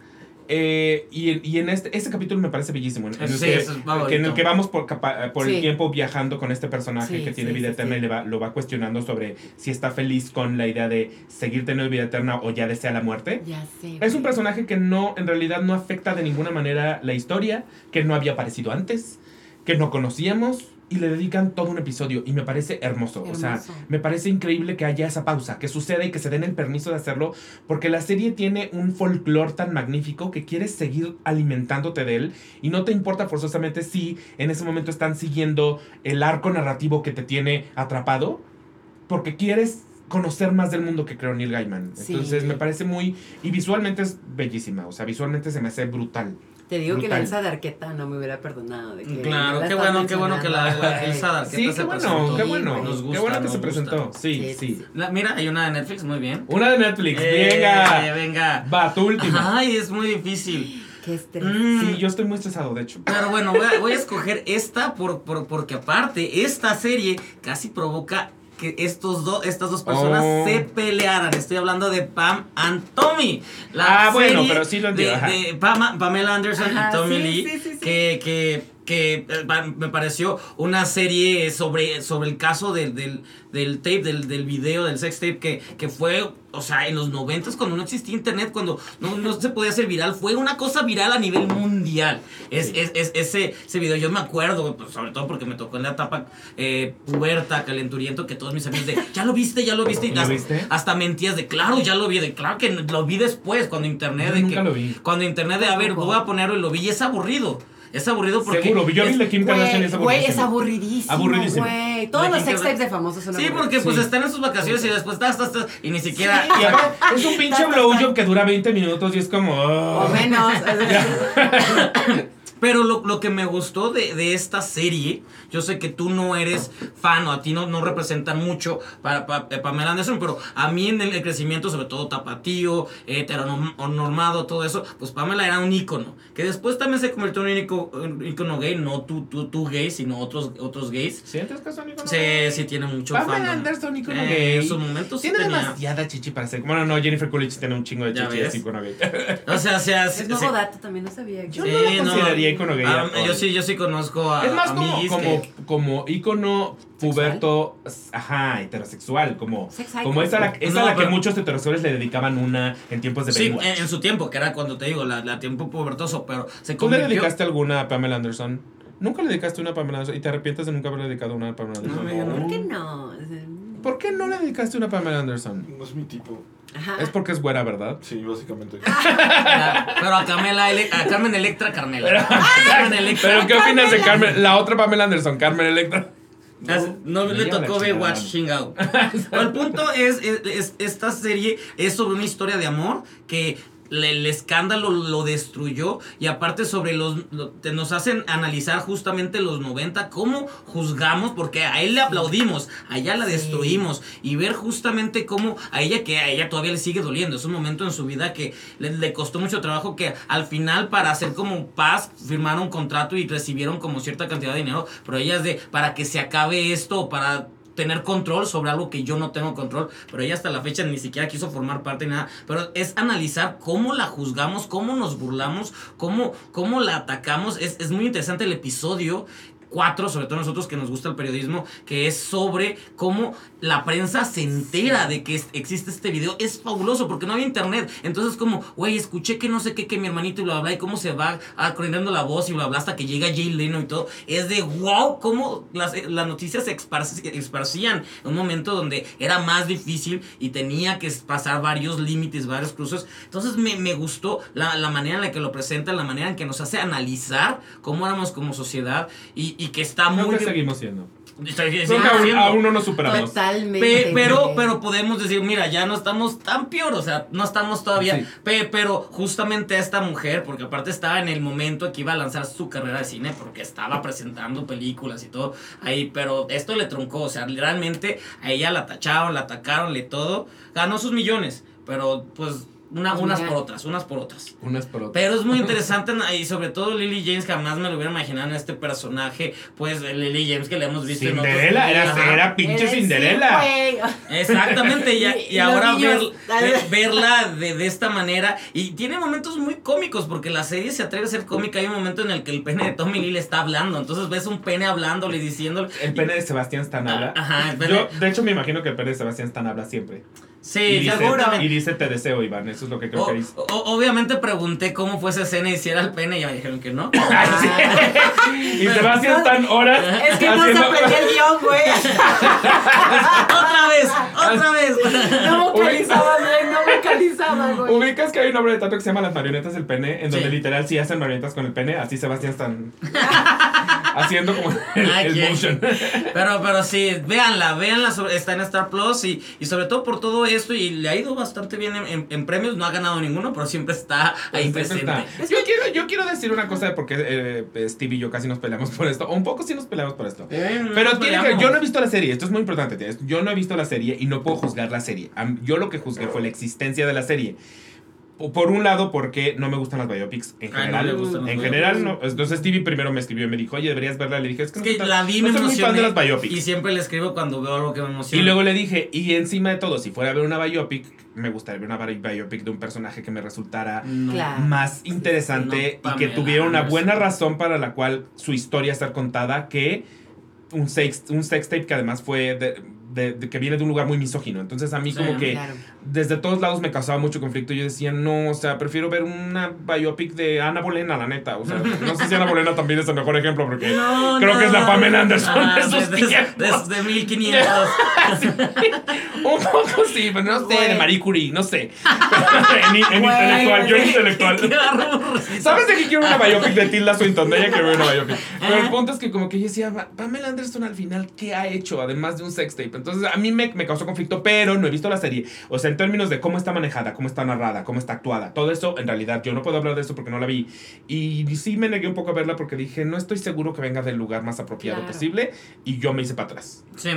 Eh, y, y en este, este capítulo me parece bellísimo. En, en el, Sí, que, eso es favorito. que en el que vamos por, capa- por el tiempo viajando con este personaje Sí, que tiene sí, vida eterna sí. y le va, lo va cuestionando sobre si está feliz con la idea de seguir teniendo vida eterna o ya desea la muerte. Ya sé. Es un personaje que no, en realidad no afecta de ninguna manera la historia, que no había aparecido antes, que no conocíamos y le dedican todo un episodio y me parece hermoso. O sea, me parece increíble que haya esa pausa, que suceda y que se den el permiso de hacerlo, porque la serie tiene un folclore tan magnífico que quieres seguir alimentándote de él y no te importa forzosamente si en ese momento están siguiendo el arco narrativo que te tiene atrapado, porque quieres conocer más del mundo que creó Neil Gaiman. Sí. Entonces me parece muy... Y visualmente es bellísima, o sea, visualmente se me hace brutal. Te digo que la. Elsa de Arqueta no me hubiera perdonado. De que Claro, qué bueno, qué bueno que la, la. Elsa de Arqueta Sí, se qué bueno, presentó. qué bueno. Nos gusta, qué bueno que se presentó. Sí, Sí, sí. La- mira, hay una de Netflix, muy bien. Una de Netflix, Eh, venga. venga. Va, tu última. Ay, es muy difícil. Qué estrés. Mm, Sí, yo estoy muy estresado, de hecho. Pero bueno, voy a, voy a escoger esta por, por- porque aparte, esta serie casi provoca que estos dos, estas dos personas Oh. se pelearan. Estoy hablando de Pam and Tommy. La Ah, bueno, serie pero sí lo entiendo, De, Pam- Pamela Anderson Ajá, y Tommy sí, Lee. sí, sí, sí. Que, que, que eh, me pareció una serie sobre, sobre el caso del, del, del tape, del, del video, del sex tape, que, que fue, o sea, en los noventas cuando no existía internet, cuando no, no se podía hacer viral, fue una cosa viral a nivel mundial. Es, es, es- ese, ese video, yo me acuerdo, pues, sobre todo porque me tocó en la etapa eh, puberta, calenturiento, que todos mis amigos de, ya lo viste, ya lo viste, y ¿Lo hasta, viste? hasta mentías de, claro, ya lo vi, de, claro que lo vi después, cuando internet, Yo de nunca que, lo vi. cuando internet de, a ver, voy a ponerlo y lo vi, y es aburrido. Es aburrido porque. Seguro, yo vi el de Kim Kardashian y es Güey, güey, es aburridísimo. aburridísimo. Güey. Todos De los sex tapes de famosos son Sí, porque pues Sí. están en sus vacaciones y después estás, estás, estás, y ni siquiera. Sí. Y es un pinche blowjob que dura 20 minutos y es como. O ah. menos. Pero lo, lo que me gustó de, de esta serie, yo sé que tú no eres fan o a ti no, no representan mucho para, pa- eh, Pamela Anderson, pero a mí en el, el crecimiento, sobre todo tapatío, heteronormado, todo eso, pues Pamela era un ícono. Que después también se convirtió en un ícono, gay, no tú, tú, tú gay, sino otros, otros gays. ¿Sientes que son íconos? Sí, sí tiene mucho Pamela fandom. Anderson, ícono Eh, gay. En su momento sí Tiene demasiada chichi para ser. Bueno, no, Jennifer Coolidge tiene un chingo de chichi, es ícono gay. O sea, o sea, sí- Es nuevo sí. dato, también no sabía. Yo que- no lo consideraría ícono gay Ah, yo sí, yo sí conozco a Es más como, como, que- como ícono puberto, ajá, heterosexual, como, Sex como esa a la, esa No, a la que muchos heterosexuales le dedicaban una en tiempos de Sí, Baywatch. en, en su tiempo, que era cuando te digo, la, la tiempo pubertoso, pero se ¿Tú le dedicaste alguna a Pamela Anderson? ¿Nunca le dedicaste una a Pamela Anderson? ¿Y te arrepientes de nunca haberle dedicado una a Pamela No, Anderson? amiga, no. ¿Por qué no? ¿Por qué no le dedicaste una a Pamela Anderson? No es mi tipo. Ajá. Es porque es güera, ¿verdad? Sí, básicamente. Pero a Carmela, Ele- a Carmen Electra, Carmela. Carmen Electra. ¿Pero qué opinas de Carmen? La otra Pamela Anderson, Carmen Electra. No, le tocó Out. Pero el punto es, es- es- esta serie es sobre una historia de amor que le- el escándalo lo destruyó y aparte sobre los lo- te- nos hacen analizar justamente los 90 cómo juzgamos porque a él le aplaudimos a ella la Sí. destruimos y ver justamente cómo a ella que a ella todavía le sigue doliendo es un momento en su vida que le, le costó mucho trabajo que al final para hacer como paz firmaron un contrato y recibieron como cierta cantidad de dinero pero ella es de para que se acabe esto para tener control sobre algo que yo no tengo control, pero ella hasta la fecha ni siquiera quiso formar parte ni nada, pero es analizar cómo la juzgamos, cómo nos burlamos, cómo, cómo la atacamos, es, es muy interesante el episodio 4, sobre todo nosotros que nos gusta el periodismo, que es sobre cómo la prensa se entera de que es- existe este video. Es fabuloso porque no había internet. Entonces, como, güey, escuché que no sé qué, que mi hermanito y bla, bla, y cómo se va acordando la voz y bla, bla, hasta que llega Jay Leno y todo. Es de wow, cómo las, eh, las noticias se esparcían en un momento donde era más difícil y tenía que pasar varios límites, varios cruces. Entonces, me, me gustó la, la manera en la que lo presenta, la manera en que nos hace analizar cómo éramos como sociedad y, y que está Creo muy que seguimos siendo. Creo que aún, no nos superamos. Totalmente. Pe- pero, pero podemos decir, mira, ya no estamos tan peor, o sea, no estamos todavía. Sí. Pe- pero justamente esta mujer, porque aparte estaba en el momento que iba a lanzar su carrera de cine, porque estaba presentando películas y todo ahí, pero esto le truncó, o sea, realmente a ella la tacharon, la atacaron, le todo. Ganó sus millones, pero pues una- Pues unas mira. por otras, unas por otras. Unas por otras. Pero es muy interesante y sobre todo Lily James jamás me lo hubiera imaginado en este personaje, pues Lily James que le hemos visto en otros- Cinderela, era, era pinche Eres- sí, Cinderela. güey. Exactamente, y, Y- y y ahora ver, niños. ver- verla de, de esta manera. Y tiene momentos muy cómicos, porque la serie se atreve a ser cómica. Hay un momento en el que el pene de Tommy Lee le está hablando. Entonces ves un pene hablándole, diciéndole. El pene de Sebastián Stan habla. Ajá, el pene- Yo, de hecho, me imagino que el pene de Sebastián Stan habla siempre. Sí, y, dice, seguramente. y dice, te deseo, Iván. Eso es lo que creo O- que dice. o- obviamente pregunté cómo fue esa escena y si era el pene, y ya me dijeron que no. Ay, sí. y Sebastián Stan horas Es que no se haciendo- aprendió el guion, güey. otra vez, otra vez. No vocalizaba bien, no vocalizaba, güey. Ubicas que hay un obra de teatro que se llama Las marionetas del pene, en donde Sí. literal sí hacen marionetas con el pene, así Sebastián Stan. Haciendo como el, Ay, el qué- motion. Pero, pero sí, véanla, véanla, sobre- está en Star Plus y, y sobre todo por todo esto y le ha ido bastante bien en, en- en premios, no ha ganado ninguno, pero siempre está ahí Pues, presente. está. Yo quiero, yo quiero decir una cosa de porque eh, Steve y yo casi nos peleamos por esto. O un poco sí nos peleamos por esto. Eh, Pero tiene que, yo no he visto la serie, esto es muy importante. Yo no he visto la serie y no puedo juzgar la serie. Yo lo que juzgué fue la existencia de la serie. Po- Por un lado, porque no me gustan las biopics en Ay, no general. le gustan en biopics. general, no. Entonces Stevie primero me escribió y me dijo, oye, deberías verla. Le dije, es que, Es no que la vi, no me soy muy fan de las emocioné biopics. y siempre le escribo cuando veo algo que me Y emociona. luego le dije, y encima de todo, si fuera a ver una biopic, me gustaría ver una bi- biopic de un personaje que me resultara No. Claro. más interesante No, y que tuviera una buena razón para la cual su historia estar contada que un sex, un sex tape que además fue de, de- de- que viene de un lugar muy misógino. Entonces a mí Sí, como que Claro. desde todos lados me causaba mucho conflicto. Yo decía, no, o sea, prefiero ver una biopic de Ana Bolena, la neta. O sea, no sé si Ana Bolena también es el mejor ejemplo porque No, creo no. que es la Pamela Anderson Ah, de sus de, de, tiempos. de- de 1500. Un poco sí, pero no sé, de. Marie Curie, no sé. en, intelectual, yo en intelectual. ¿Sabes de qué quiero una biopic de Tilda Swinton? De ella quiero ver una biopic. Pero el punto es que como que yo decía, "Pa- Pamela Anderson al final, ¿qué ha hecho? Además de un sex tape. Entonces a mí me, me causó conflicto, pero no he visto la serie. O sea, en términos de cómo está manejada, cómo está narrada, cómo está actuada. Todo eso, en realidad, yo no puedo hablar de eso porque no la vi. Y sí me negué un poco a verla porque dije, no estoy seguro que venga del lugar más apropiado Claro. posible. Y yo me hice para atrás. Sí.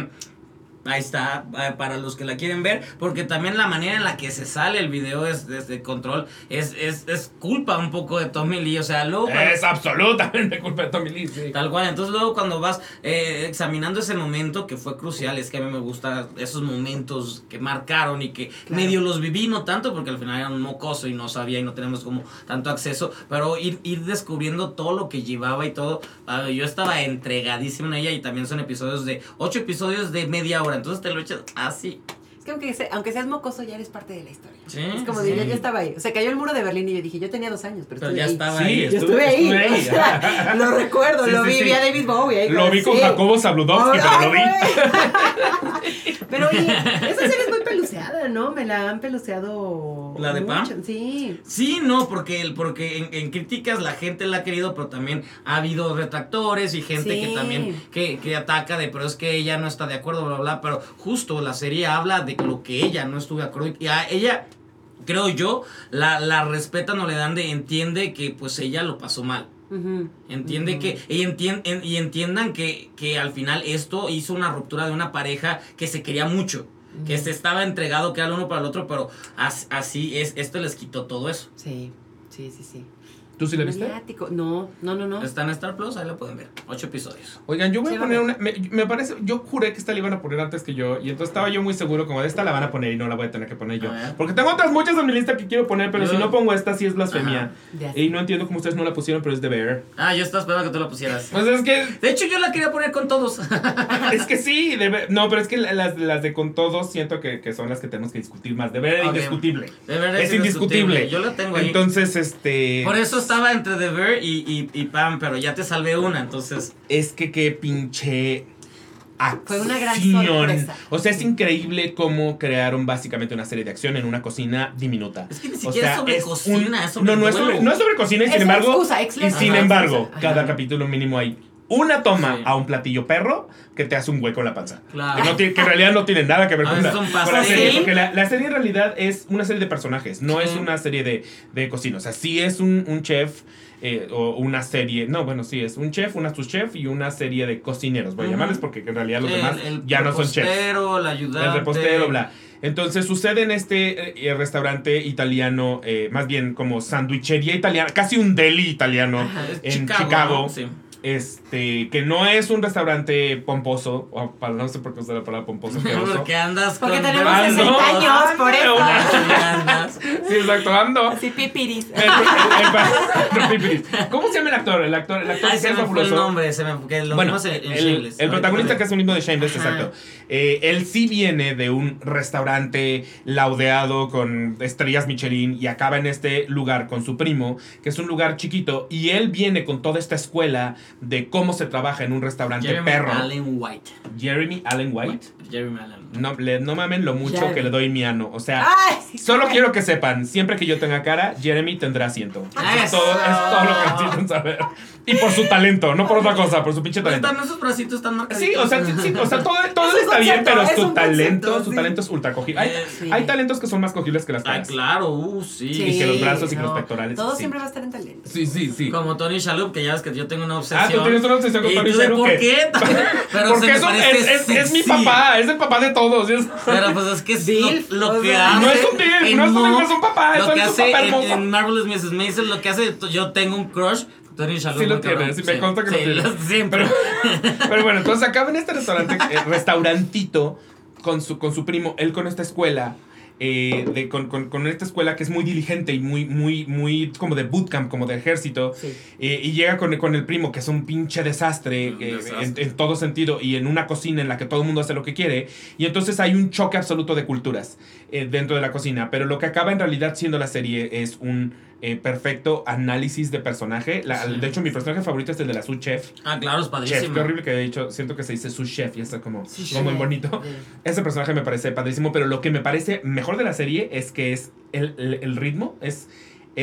Ahí está, eh, para los que la quieren ver, porque también la manera en la que se sale el video es desde control, es, es, es culpa un poco de Tommy Lee, o sea, luego cuando- Es absolutamente culpa de Tommy Lee, sí. Tal cual, entonces luego cuando vas eh, examinando ese momento que fue crucial, es que a mí me gustan esos momentos que marcaron y que Claro. medio los viví, no tanto porque al final era un mocoso y no sabía y no tenemos como tanto acceso, pero ir, ir descubriendo todo lo que llevaba y todo, ah, yo estaba entregadísimo en ella y también son episodios de, ocho episodios de media hora, entonces te lo echas así. Que aunque, se- aunque seas mocoso, ya eres parte de la historia. Sí, es como sí. de, yo ya estaba ahí. O sea, cayó el muro de Berlín y yo dije, yo tenía dos años, pero, Pero estuve ya ahí. estaba Sí, ahí. Yo Estuve- estuve ahí. estuve ahí. o sea, lo recuerdo, Sí, lo sí, vi, sí. vi a David Bowie. ahí, Lo vi con sí. Jacobo Zabludovsky, pero lo vi. Pero oye, esa serie es muy peluceada, ¿no? Me la han peluceado. ¿La de Pam? mucho. Sí. Sí, no, porque, porque en, en críticas la gente la ha querido, pero también ha habido retractores y gente Sí. que también que, que ataca de, pero es que ella no está de acuerdo, bla, bla, bla. Pero justo la serie habla de lo que ella no estuvo de acuerdo. Y a ella, creo yo, la, la respetan o le dan de, entiende que pues ella lo pasó mal. Entiende que, y, entien- en- y entiendan que, que al final esto hizo una ruptura de una pareja que se quería mucho. Que se estaba entregado que era el uno para el otro, pero as- así es, esto les quitó todo eso. Sí, sí, sí, sí. ¿Tú sí la viste? Mediático. No, no, no, no. Está en Star Plus, ahí lo pueden ver. Ocho episodios. Oigan, yo voy Sí, a poner una. Me, me parece. Yo juré que esta la iban a poner antes que yo. Y entonces estaba yo muy seguro, como de esta la van a poner y no la voy a tener que poner yo. Ver. Porque tengo otras muchas en mi lista que quiero poner, pero Yo- si no pongo esta, sí es blasfemia. Y no entiendo cómo ustedes no la pusieron, pero es de Bear. Ah, yo estaba esperando que tú lo pusieras. Pues es que. De hecho, yo la quería poner con todos. Es que sí, de No, pero es que las, las de con todos siento que, que son las que tenemos que discutir más. De Ok. indiscutible. De verdad Es indiscutible. Yo la tengo ahí. Entonces, este. Por eso estaba entre The Bear y, y, y Pam, pero ya te salvé una, entonces. Es que qué pinche. Fue una gran sorpresa. O sea, es increíble cómo crearon básicamente una serie de acción en una cocina diminuta. Es que ni O siquiera sea, es sobre es cocina, un- es sobre no, no es sobre, no es sobre cocina y Es sin embargo, excusa, y sin embargo, Ajá. cada capítulo mínimo hay una toma Sí. a un platillo perro que te hace un hueco en la panza. Claro. Que, no tiene- que en realidad no tiene nada que ver A con la, con serie. Porque la, la serie en realidad es una serie de personajes, no Sí. es una serie de, de cocina. O sea, sí es un, un chef eh, o una serie. No, bueno, sí, es un chef, una subchef y una serie de cocineros. Voy a llamarles porque en realidad los El- demás el ya no son chefs. repostero, el ayudante. El repostero, bla. Entonces sucede en este eh, restaurante italiano, eh, más bien como sandwichería italiana, casi un deli italiano Ajá. En Chicago. ¿no? Sí. Este, que no es un restaurante pomposo, o para, no sé por qué usar la palabra pomposo, que. Porque andas Porque con tenemos bebés. 60 años, por eso. Andas. Sí, exacto, ando. Así pipiris. El- el- el- no, pipiris. ¿Cómo se llama el actor? El actor, el actor Ay, que se es me fue el fabuloso. nombre, se me que lo Bueno, en, en el, protagonista que es un mismo de Shameless, Ajá. exacto. Eh, él sí viene de un restaurante laudeado con estrellas Michelin y acaba en este lugar con su primo, que es un lugar chiquito, y él viene con toda esta escuela de cómo se trabaja en un restaurante Jeremy perro. Allen White. Jeremy Allen White. Jeremy Allen. No, le, no mamen lo mucho Jeremy. que le doy mi ano. O sea, Ay, sí, solo ay. quiero que sepan, siempre que yo tenga cara, Jeremy tendrá asiento. Ah, Es todo, es todo lo que necesitan saber. Y por su talento, no por otra cosa, por su pinche Pues talento. están esos bracitos están marcaditos. Sí, o sea, sí, sí, o sea, todo, todo Es está bien, pero es su talento, concepto, su sí. talento es ultra cogible. Hay, sí. hay talentos que son más cogibles que las caras. claro, uh, sí. Y que los brazos y que los pectorales, Todo sí. siempre va a estar en talento. Sí, sí, sí. Como Tony Shalhoub, que ya ves que yo tengo una obsesión. Ah, tú tienes una obsesión con ¿Y Tony Shalhoub ¿Por qué? Pero Porque se me eso es, es, es mi papá, es el papá de todos. es- Pero pues es que es Dilf, lo, lo que sea, hace. No es un dilf, en no es un dilf, es un papá, Lo que es un hace papá en, en Marvelous Mrs. Maisel, lo que hace, yo tengo un crush. Tony Shalhoub. Sí lo tienes, sí me consta que lo Sí, tienes. Siempre. Pero bueno, entonces acá en este restaurante, eh, restaurantito con su, con su primo, él con esta escuela. Eh, de, con, con, con esta escuela que es muy diligente y muy, muy, muy como de bootcamp, como de ejército. Sí. eh, y llega con, con el primo, que es un pinche desastre, Un eh, desastre. En, en todo sentido, y en una cocina en la que todo el mundo hace lo que quiere. Y entonces hay un choque absoluto de culturas eh, dentro de la cocina. Pero lo que acaba en realidad siendo la serie es un eh, perfecto análisis de personaje. La- Sí. De hecho, mi personaje favorito es el de la sous chef. Ah, claro, es Chef, padrísimo. qué horrible que he dicho. Siento que se dice su chef y está como, Sous como muy chef. bonito. Ese personaje me parece padrísimo, pero lo que me parece mejor de la serie es que es el, el- el ritmo es,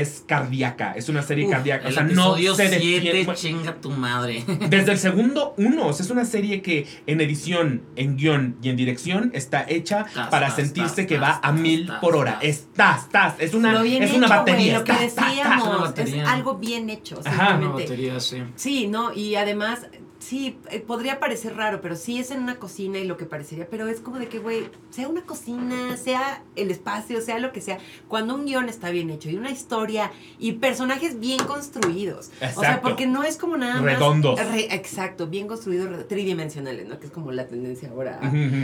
es cardíaca. Es una serie Uf, cardíaca. O sea, no se 7, detiene. chinga tu madre. Desde el segundo uno, o sea, es una serie que en edición, en guion y en dirección está hecha Tas, para tas, sentirse tas, que tas, va a tas, mil tas, por hora. tas. Estás, estás. Es una, Lo bien es una hecho, batería. güey, lo que tas, tas, tas. decíamos, Una es batería. algo bien hecho, Ajá. simplemente. sí. Sí, no, y además, sí, eh, podría parecer raro, pero sí es en una cocina y lo que parecería, pero es como de que, güey, sea una cocina, sea el espacio, sea lo que sea, cuando un guion está bien hecho y una historia y personajes bien construidos. O sea, Exacto. porque no es como nada más... Redondos. re- exacto, bien construidos, tridimensionales, ¿no? Que es como la tendencia ahora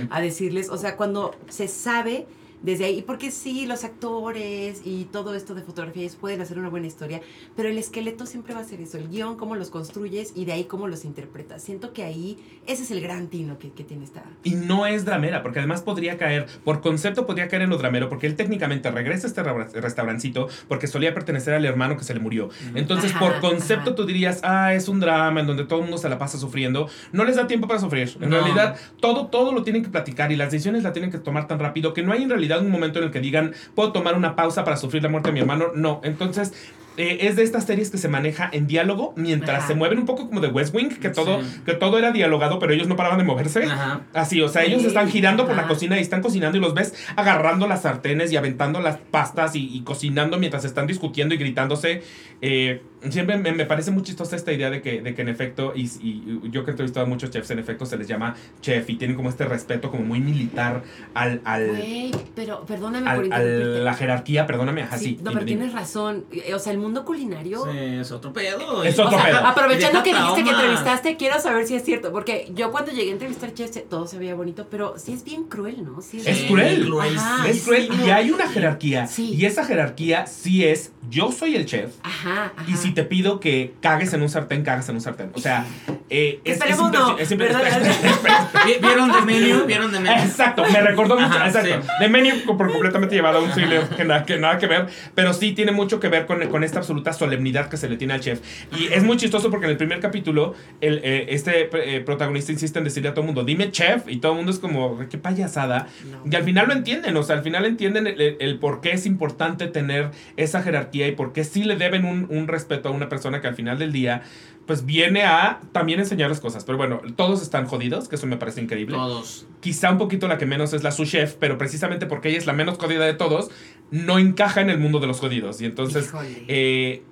a decirles, o sea, cuando se sabe desde ahí, porque sí, los actores y todo esto de fotografías pueden hacer una buena historia, pero el esqueleto siempre va a ser eso, el guion, cómo los construyes y de ahí cómo los interpretas. Siento que ahí ese es el gran tino que, que tiene esta... Y no es dramera, porque además podría caer, por concepto podría caer en lo dramero, porque él técnicamente regresa a este ra- restaurancito porque solía pertenecer al hermano que se le murió. Entonces, Ajá, por concepto ajá. tú dirías, ah, es un drama en donde todo el mundo se la pasa sufriendo. No les da tiempo para sufrir. En No. realidad, todo, todo lo tienen que platicar y las decisiones la tienen que tomar tan rápido que no hay en realidad un momento en el que digan, puedo tomar una pausa para sufrir la muerte de mi hermano. No, entonces... eh, es de estas series que se maneja en diálogo mientras Ajá. se mueven un poco como de West Wing, que todo, Sí. que todo era dialogado, pero ellos no paraban de moverse. Ajá. Así, o sea, ellos Sí, están girando por la cocina y están cocinando y los ves agarrando las sartenes y aventando las pastas y, y cocinando mientras están discutiendo y gritándose. Eh, siempre me, me parece muy chistosa esta idea de que, de que en efecto, y, y yo que he entrevistado a muchos chefs, en efecto se les llama chef y tienen como este respeto como muy militar al, al, pero perdóname por al- a la jerarquía, perdóname, ajá, Sí, sí. no, pero dime. tienes razón. O sea, el mundo culinario... Sí, es otro pedo. Es otro o sea, pedo. Aprovechando que dijiste que entrevistaste, quiero saber si es cierto, porque yo cuando llegué a entrevistar chefs todo se veía bonito, pero sí es bien cruel, ¿no? Sí Es Sí, cruel. Ajá. Es cruel y hay una jerarquía. Sí. Y esa jerarquía sí es, yo soy el chef. Ajá, ajá. Y si te pido que cagues en un sartén, cagas en un sartén. O sea, eh, es, es, no, impresio- es impresio- ¿verdad? es- Vi- ¿Vieron de menú? ¿Vieron de menú? Exacto, me recordó mucho. Ajá, exacto. sí. De menú co- por completamente llevado a un thriller que, nada que nada que ver. Pero sí tiene mucho que ver con, con esta absoluta solemnidad que se le tiene al chef. Y es muy chistoso porque en el primer capítulo, el, eh, este eh, protagonista insiste en decirle a todo el mundo, dime chef. Y todo el mundo es como, qué payasada. No. Y al final lo entienden, o sea, al final entienden el, el- el por qué es importante tener esa jerarquía y por qué sí le deben un, un respeto a una persona que al final del día, pues viene a también enseñarles cosas. Pero bueno, todos están jodidos, que eso me parece increíble. Todos. Quizá un poquito la que menos es la su chef, pero precisamente porque ella es la menos jodida de todos, no encaja en el mundo de los jodidos. Y entonces, eh,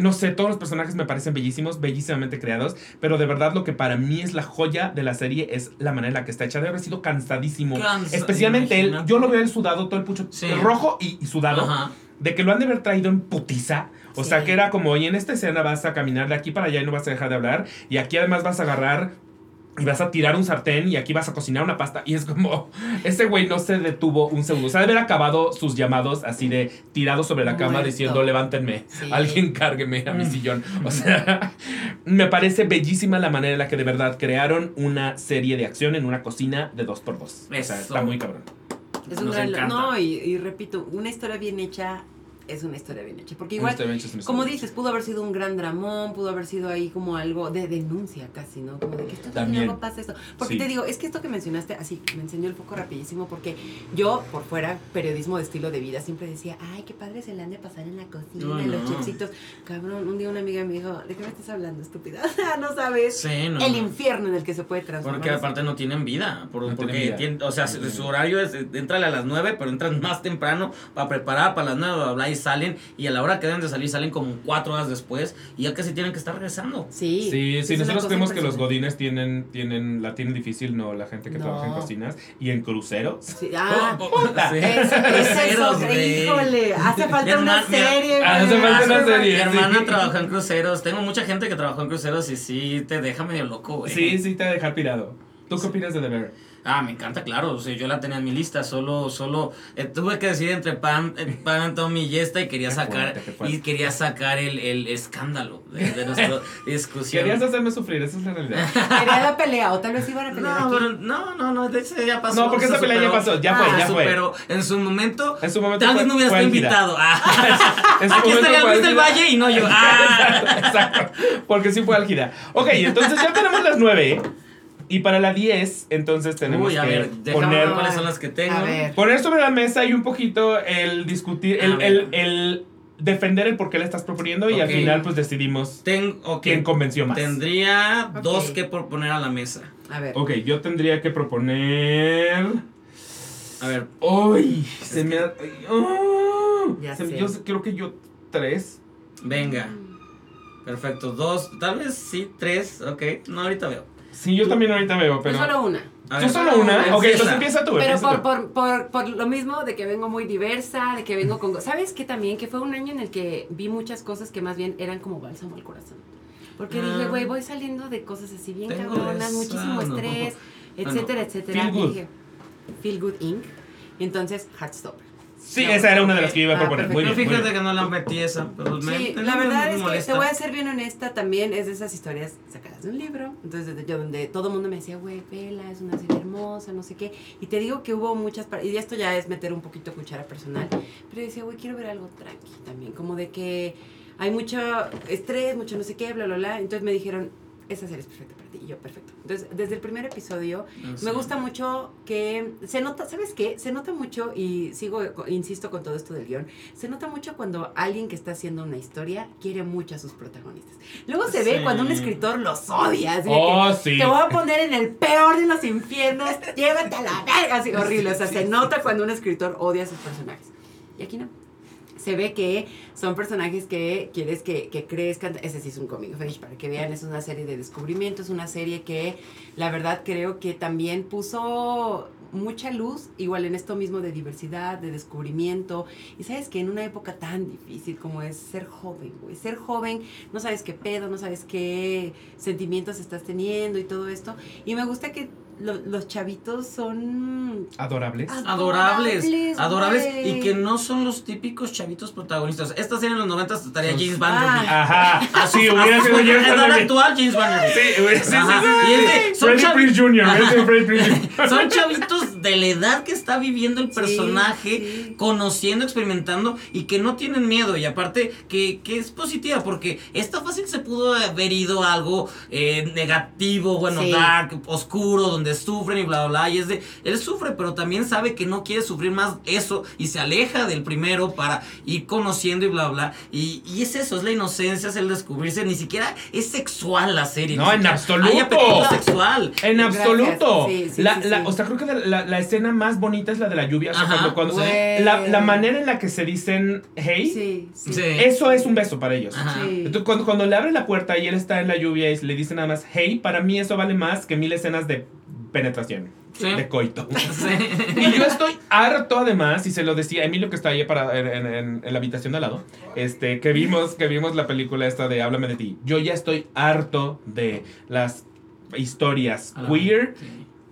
no sé, todos los personajes me parecen bellísimos, bellísimamente creados, pero de verdad lo que para mí es la joya de la serie es la manera en la que está hecha. Debe haber sido cansadísimo. Cansa- Especialmente él, yo lo veo él sudado, todo el pucho Sí. rojo y, y sudado, Ajá. de que lo han de haber traído en putiza. O sea, Sí. que era como, y en esta escena vas a caminar de aquí para allá y no vas a dejar de hablar, y aquí además vas a agarrar y vas a tirar un sartén y aquí vas a cocinar una pasta. Y es como, ese güey no se detuvo un segundo. O sea, de haber acabado sus llamados así de tirado sobre la cama Muerto. diciendo, levántenme, Sí. alguien cárgueme a mi Mm. sillón. O sea, me parece bellísima la manera en la que de verdad crearon una serie de acción en una cocina de dos por dos. O sea, Eso. está muy cabrón. Es un Nos gran- encanta. No, y, y repito, una historia bien hecha es una historia bien hecha. Porque igual, como dices, pudo haber sido un gran dramón, pudo haber sido ahí como algo de denuncia casi, ¿no? Como de que esto También. algo pasa esto. Porque Sí. te digo, es que esto que mencionaste, así, me enseñó el foco rapidísimo, porque yo, por fuera, periodismo de estilo de vida, siempre decía, ay, qué padre se le han de pasar en la cocina, No, los no. Cabrón, un día una amiga me dijo, ¿de qué me estás hablando, estúpida? no sabes Sí, no. el infierno en el que se puede transformar. Porque aparte no tienen vida. por- No porque tienen vida. tienen- o sea, No su, horario es, entrale a las 9, pero entran más temprano para preparar para las 9, bla, bla, y salen. Y a la hora que deben de salir, salen como 4 horas después. Y ya casi tienen que estar regresando. Sí. Sí, es sí, nosotros creemos que los godines tienen, tienen, la tienen difícil, no, la gente que No. trabaja en cocinas y en cruceros. Sí, ah, Puta. Sí. Eso, eso, Cruceros, híjole, hace falta una serie, Ah, hace falta una serie. Mi hermana sí. trabajó en cruceros. Tengo mucha gente que trabajó en cruceros y sí te deja medio loco, güey. Sí, sí, te va a dejar pirado. ¿Tú qué opinas de The Bear? Ah, me encanta, claro. O sea, yo la tenía en mi lista. Solo, solo eh, tuve que decidir entre Pam, eh, Pam, Tommy y esta y quería Qué sacar fuerte, qué fuerte. y quería sacar el, el escándalo de, de nuestra discusión. Querías hacerme sufrir, esa es la realidad. Quería la pelea, o tal vez iban a pelear No, aquí. pero no, no, no, de ese ya pasó. No, porque esa pelea ya pasó, ya fue, Ah, ya se fue. superó. En su momento, En su momento tal vez fue- no hubieras fue estado invitado. Ah. En su Aquí estaría fue Luis del. Valle y no yo. Ah. Exacto, porque sí fue álgida. Ok, entonces ya tenemos las nueve. Y para la 10, entonces tenemos Uy, a que ver, poner, ver cuáles son las que tengo. A ver. poner sobre la mesa y un poquito el discutir, A el, ver. el, el defender el por qué le estás proponiendo y al final pues decidimos Ten- quién convenció más. Tendría dos que proponer a la mesa. A ver. Ok, yo tendría que proponer... A ver, Uy, se me ha... ay, ah, Ya se me- sé. Yo creo que yo tres. venga. Perfecto, dos, tal vez sí, tres, ok. No, ahorita veo. Sí, yo también ahorita veo, Yo pero... solo una. ¿Tú solo una? Ok, Empieza. entonces empieza tú. Pero empieza por, tú. por, por, por lo mismo de que vengo muy diversa, de que vengo con... ¿Sabes qué también? Que fue un año en el que vi muchas cosas que más bien eran como bálsamo al corazón. Porque Ah. dije, güey, voy saliendo de cosas así bien Tengo cabronas, esa, muchísimo no. estrés, Ah, no. etcétera, etcétera. Feel Good. dije, Feel Good Inc. Y entonces, Heartstopper. Sí, No, esa era una de las que iba a Ah, proponer. Muy muy fíjate bien. que no la metí esa, pero Sí, me- la verdad me es que te voy a ser bien honesta, también es de esas historias sacadas de un libro, entonces de- yo donde todo el mundo me decía, güey, vela, es una serie hermosa, no sé qué, y te digo que hubo muchas, y esto ya es meter un poquito cuchara personal, pero yo decía, güey, quiero ver algo tranqui también, como de que hay mucho estrés, mucho no sé qué, bla, bla, bla, entonces me dijeron, esa serie es perfecta y yo, perfecto. Entonces, desde el primer episodio, sé. me gusta mucho que se nota, ¿sabes qué? Se nota mucho, y sigo, insisto con todo esto del guion, se nota mucho cuando alguien que está haciendo una historia quiere mucho a sus protagonistas. Luego se ve Sí. cuando un escritor los odia, así Oh, que sí. te voy a poner en el peor de los infiernos, llévate a la verga, así horrible. O sea, se nota cuando un escritor odia a sus personajes. Y aquí no. Se ve que son personajes que quieres que, que crezcan. Ese sí es un cómic para que vean, es una serie de descubrimientos, una serie que la verdad creo que también puso mucha luz, igual en esto mismo de diversidad, de descubrimiento. Y sabes que en una época tan difícil como es ser joven, güey. Ser joven, no sabes qué pedo, no sabes qué sentimientos estás teniendo y todo esto. Y me gusta que lo- los chavitos son Adorables. Adorables, adorables y que no son los típicos chavitos protagonistas. Esta serie en los 90 estaría James Van Der Beek. Ajá. Así hubiera sido En yo. la edad actual, James Van Der Beek. Sí, hubiera- Freddie Prinze Jr. Son chavitos de la edad que está viviendo el Sí, personaje, sí. conociendo, experimentando y que no tienen miedo. Y aparte, que, que es positiva, porque esta fácil se pudo haber ido a algo eh, negativo, bueno, Sí. dark, oscuro, donde sufren y bla, bla, bla. Y es de, él sufre, pero también sabe que no quiere sufrir más eso y se aleja del primero para ir conociendo y bla, bla. Y, y es eso, es la inocencia, es el descubrirse. Ni siquiera es sexual la serie. No, en absoluto. Hay apetito sexual. En absoluto. Sí, sí, la, sí, la- sí. O sea, creo que la, la escena más bonita es la de la lluvia. O sea, Ajá. cuando, cuando se- la, la manera en la que se dicen hey, Sí, sí. Sí. eso es un beso para ellos. Ajá. Sí. Entonces, cuando, cuando le abre la puerta y él está en la lluvia y le dice nada más hey, para mí eso vale más que mil escenas de penetración, Sí. de coito. Sí. Y yo estoy harto además, y se lo decía a Emilio que está ahí para, en, en- en- la habitación de al lado, este, que vimos, que vimos la película esta de Háblame de ti. Yo ya estoy harto de las historias queer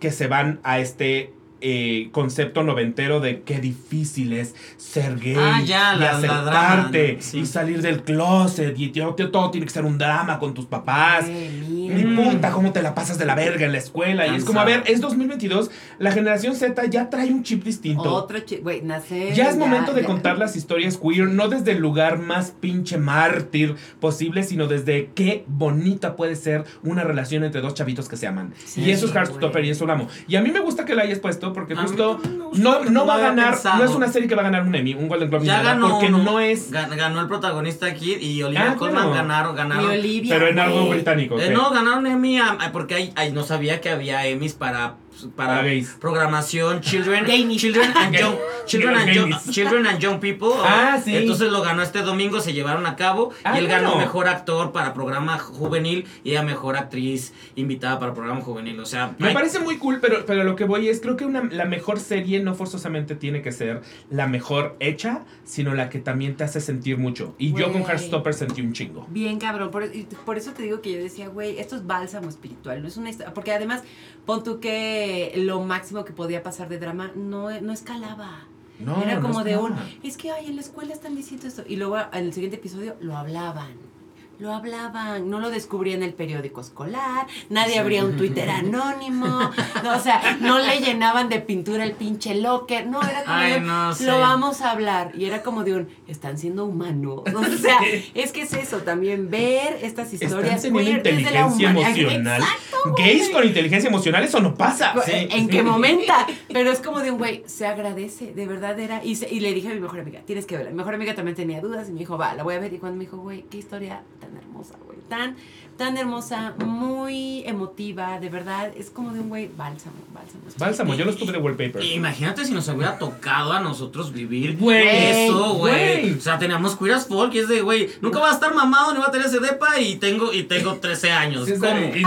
que se van a este eh, concepto noventero de qué difícil es ser gay Ah, ya, y la- la aceptarte drama, sí. y salir del closet y tío, tío, todo tiene que ser un drama con tus papás. Güey, Ni. Mm. puta, cómo te la pasas de la verga en la escuela. Y es como, a ver, es 2022, la generación Z ya trae un chip distinto. Otro chi- güey, nacer. Ya es momento de ya. contar las historias queer, no desde el lugar más pinche mártir posible, sino desde qué bonita puede ser una relación entre dos chavitos que se aman. Sí, y eso es. Heartstopper y eso lo amo. Y a mí me gusta que la hayas puesto porque A justo no, no no va a ganar, pensado. no es una serie que va a ganar un Emmy, un Golden Globe, ni Ya nada, ganó porque no es... Gan- Ganó el protagonista aquí y Olivia Ah, Colman claro. ganaron, Y ganaron. Olivia. Pero en algo británico. Eh, no, ganaron Emmy a- a- porque hay, hay- no sabía que había Emmys para para Para gays. programación children children and young children and young, children and young people Ah, sí. entonces lo ganó este domingo se llevaron a cabo Ah, y él ganó claro. mejor actor para programa juvenil y ella mejor actriz invitada para programa juvenil o sea Me hay- parece muy cool, pero, pero lo que voy es, creo que una, la mejor serie no forzosamente tiene que ser la mejor hecha, sino la que también te hace sentir mucho. Y yo con. Heartstopper sentí un chingo. Bien, cabrón. Por, y por eso te digo que yo decía, güey, esto es bálsamo espiritual, no es una historia. Porque además, pon tú que lo máximo que podía pasar de drama no, no escalaba. No, Era no como de un, es que, ay, en la escuela están diciendo esto. Y luego en el siguiente episodio lo hablaban. Lo hablaban, no lo descubría en el periódico escolar, nadie abría un Twitter anónimo, no, o sea, no le llenaban de pintura el pinche locker, no, era como Ay, de no lo vamos a hablar, y era como de un, están siendo humanos, o sea, es que es eso, también ver estas Están historias teniendo desde la inteligencia humanidad. emocional. Exacto, Gays con inteligencia emocional, eso no pasa. ¿En qué momento? Pero es como de un güey, se agradece, de verdad era. Y, se- y le dije a mi mejor amiga, tienes que verla. Mi mejor amiga también tenía dudas y me dijo, va, la voy a ver. Y cuando me dijo, güey, qué historia tan hermosa, güey. Tan, tan hermosa, muy emotiva, de verdad. Es como de un güey, bálsamo, bálsamo. Bálsamo, yo los tuve de wallpaper. Imagínate si nos hubiera tocado a nosotros vivir Güey, eso, güey. O sea, teníamos queer as folk y es de, güey, nunca va a estar mamado ni va a tener ese depa y tengo, y tengo 13 años. Sí, ¿Cómo? y-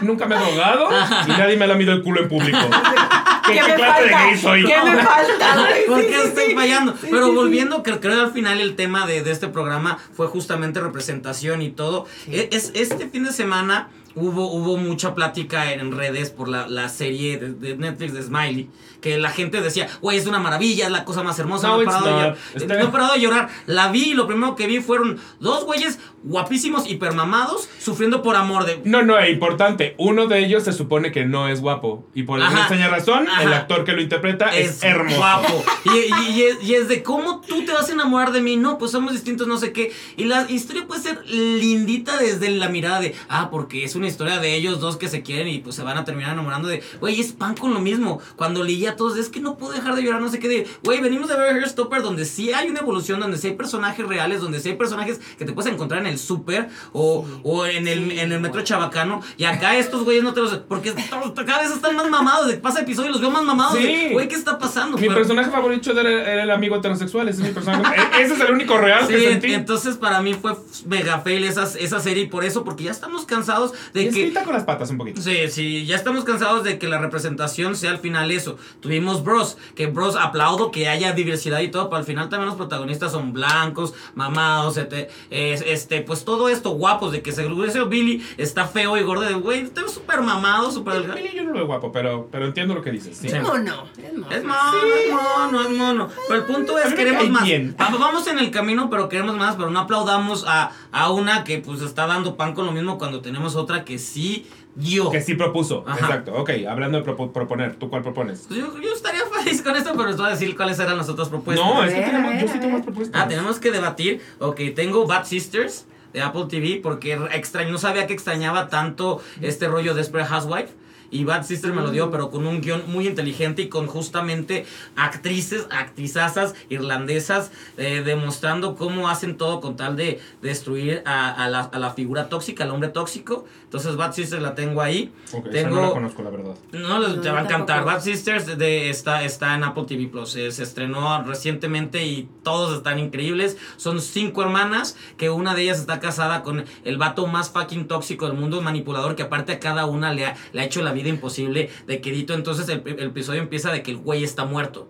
nunca me he drogado y nadie me ha lamido el culo en público. ¿Qué, ¿Qué qué me clase de falta? gay soy? ¿Qué me falta? ¿Por qué estoy fallando? Sí, Pero sí, sí. volviendo, creo, creo que al final el tema de, de este programa fue justamente representación y todo. E- Es, este fin de semana hubo, hubo mucha plática en redes por la, la serie de, de Netflix de Smiley. Que la gente decía, güey, es una maravilla, es la cosa más hermosa. No, No, he parado, de llorar. No he parado de llorar. La vi y lo primero que vi fueron dos güeyes guapísimos, hipermamados, sufriendo por amor de... No, no, es importante. Uno de ellos se supone que no es guapo. Y por alguna extraña razón, el actor que lo interpreta es, hermoso. guapo. Y, y- y es, y es de cómo tú te vas a enamorar de mí. No, pues somos distintos, no sé qué. Y la historia puede ser lindita desde la mirada de, ah, porque es una historia de ellos dos que se quieren y pues se van a terminar enamorando de, güey, es pan con lo mismo. Cuando leía a todos, es que no puedo dejar de llorar, no sé qué, de, güey, venimos de ver Hairstopper donde sí hay una evolución, donde sí hay personajes reales, donde sí hay personajes que te puedes encontrar en el súper o, Sí, o en el, sí, en el metro chabacano. Y acá estos güeyes no te los. Porque cada vez están más mamados. De pasa episodio y los veo más mamados. Sí. Güey, ¿qué está pasando? Mi Pero- personaje favorito era, era el amigo heterosexual. Ese es mi personaje. e- ese es el único real que sentí. entonces para mí fue mega fail esa, esa serie y por eso, porque ya estamos cansados de que... con las patas un poquito. Sí, sí, ya estamos cansados de que la representación sea al final eso. Tuvimos Bros, que Bros aplaudo que haya diversidad y todo, pero al final también los protagonistas son blancos, mamados, este, es- este pues todo esto guapos, de que se ese Billy está feo y gordo, de güey, está súper mamado, súper delgado. Billy yo no lo veo guapo, pero, pero entiendo lo que dices. Sí. Sí. Es mono, es mono. Es mono, es mono, es mono. Pero el punto es queremos más. bien. Va- Vamos en el camino, pero queremos más, pero no aplaudamos a, a una que pues está dando pan con lo mismo cuando tenemos otra que sí dio. Que sí propuso. Ajá. Exacto. Ok, hablando de propo- proponer, ¿tú cuál propones? Pues yo, yo estaría feliz con esto, pero les voy a decir cuáles eran las otras propuestas. no, es que tenemos, yo sí tengo más propuestas. Ah, tenemos que debatir. Ok, tengo Bad Sisters de Apple TV porque extraño, no sabía que extrañaba tanto este rollo de Desperate Housewife. Y Bad Sisters me lo dio, pero con un guion muy inteligente y con justamente actrices, actrizazas irlandesas, eh, demostrando cómo hacen todo con tal de destruir a, a la, a la figura tóxica, al hombre tóxico. Entonces Bad Sisters la tengo ahí. Ok, esa tengo, no la conozco, la verdad. no, No, te va a encantar. Bad Sisters de, está, está en Apple TV Plus. Eh, se estrenó recientemente y todos están increíbles. Son cinco hermanas que una de ellas está casada con el vato más fucking tóxico del mundo, manipulador, que aparte a cada una le ha, le ha hecho la vida imposible de quedito. Entonces el, el episodio empieza de que el güey está muerto.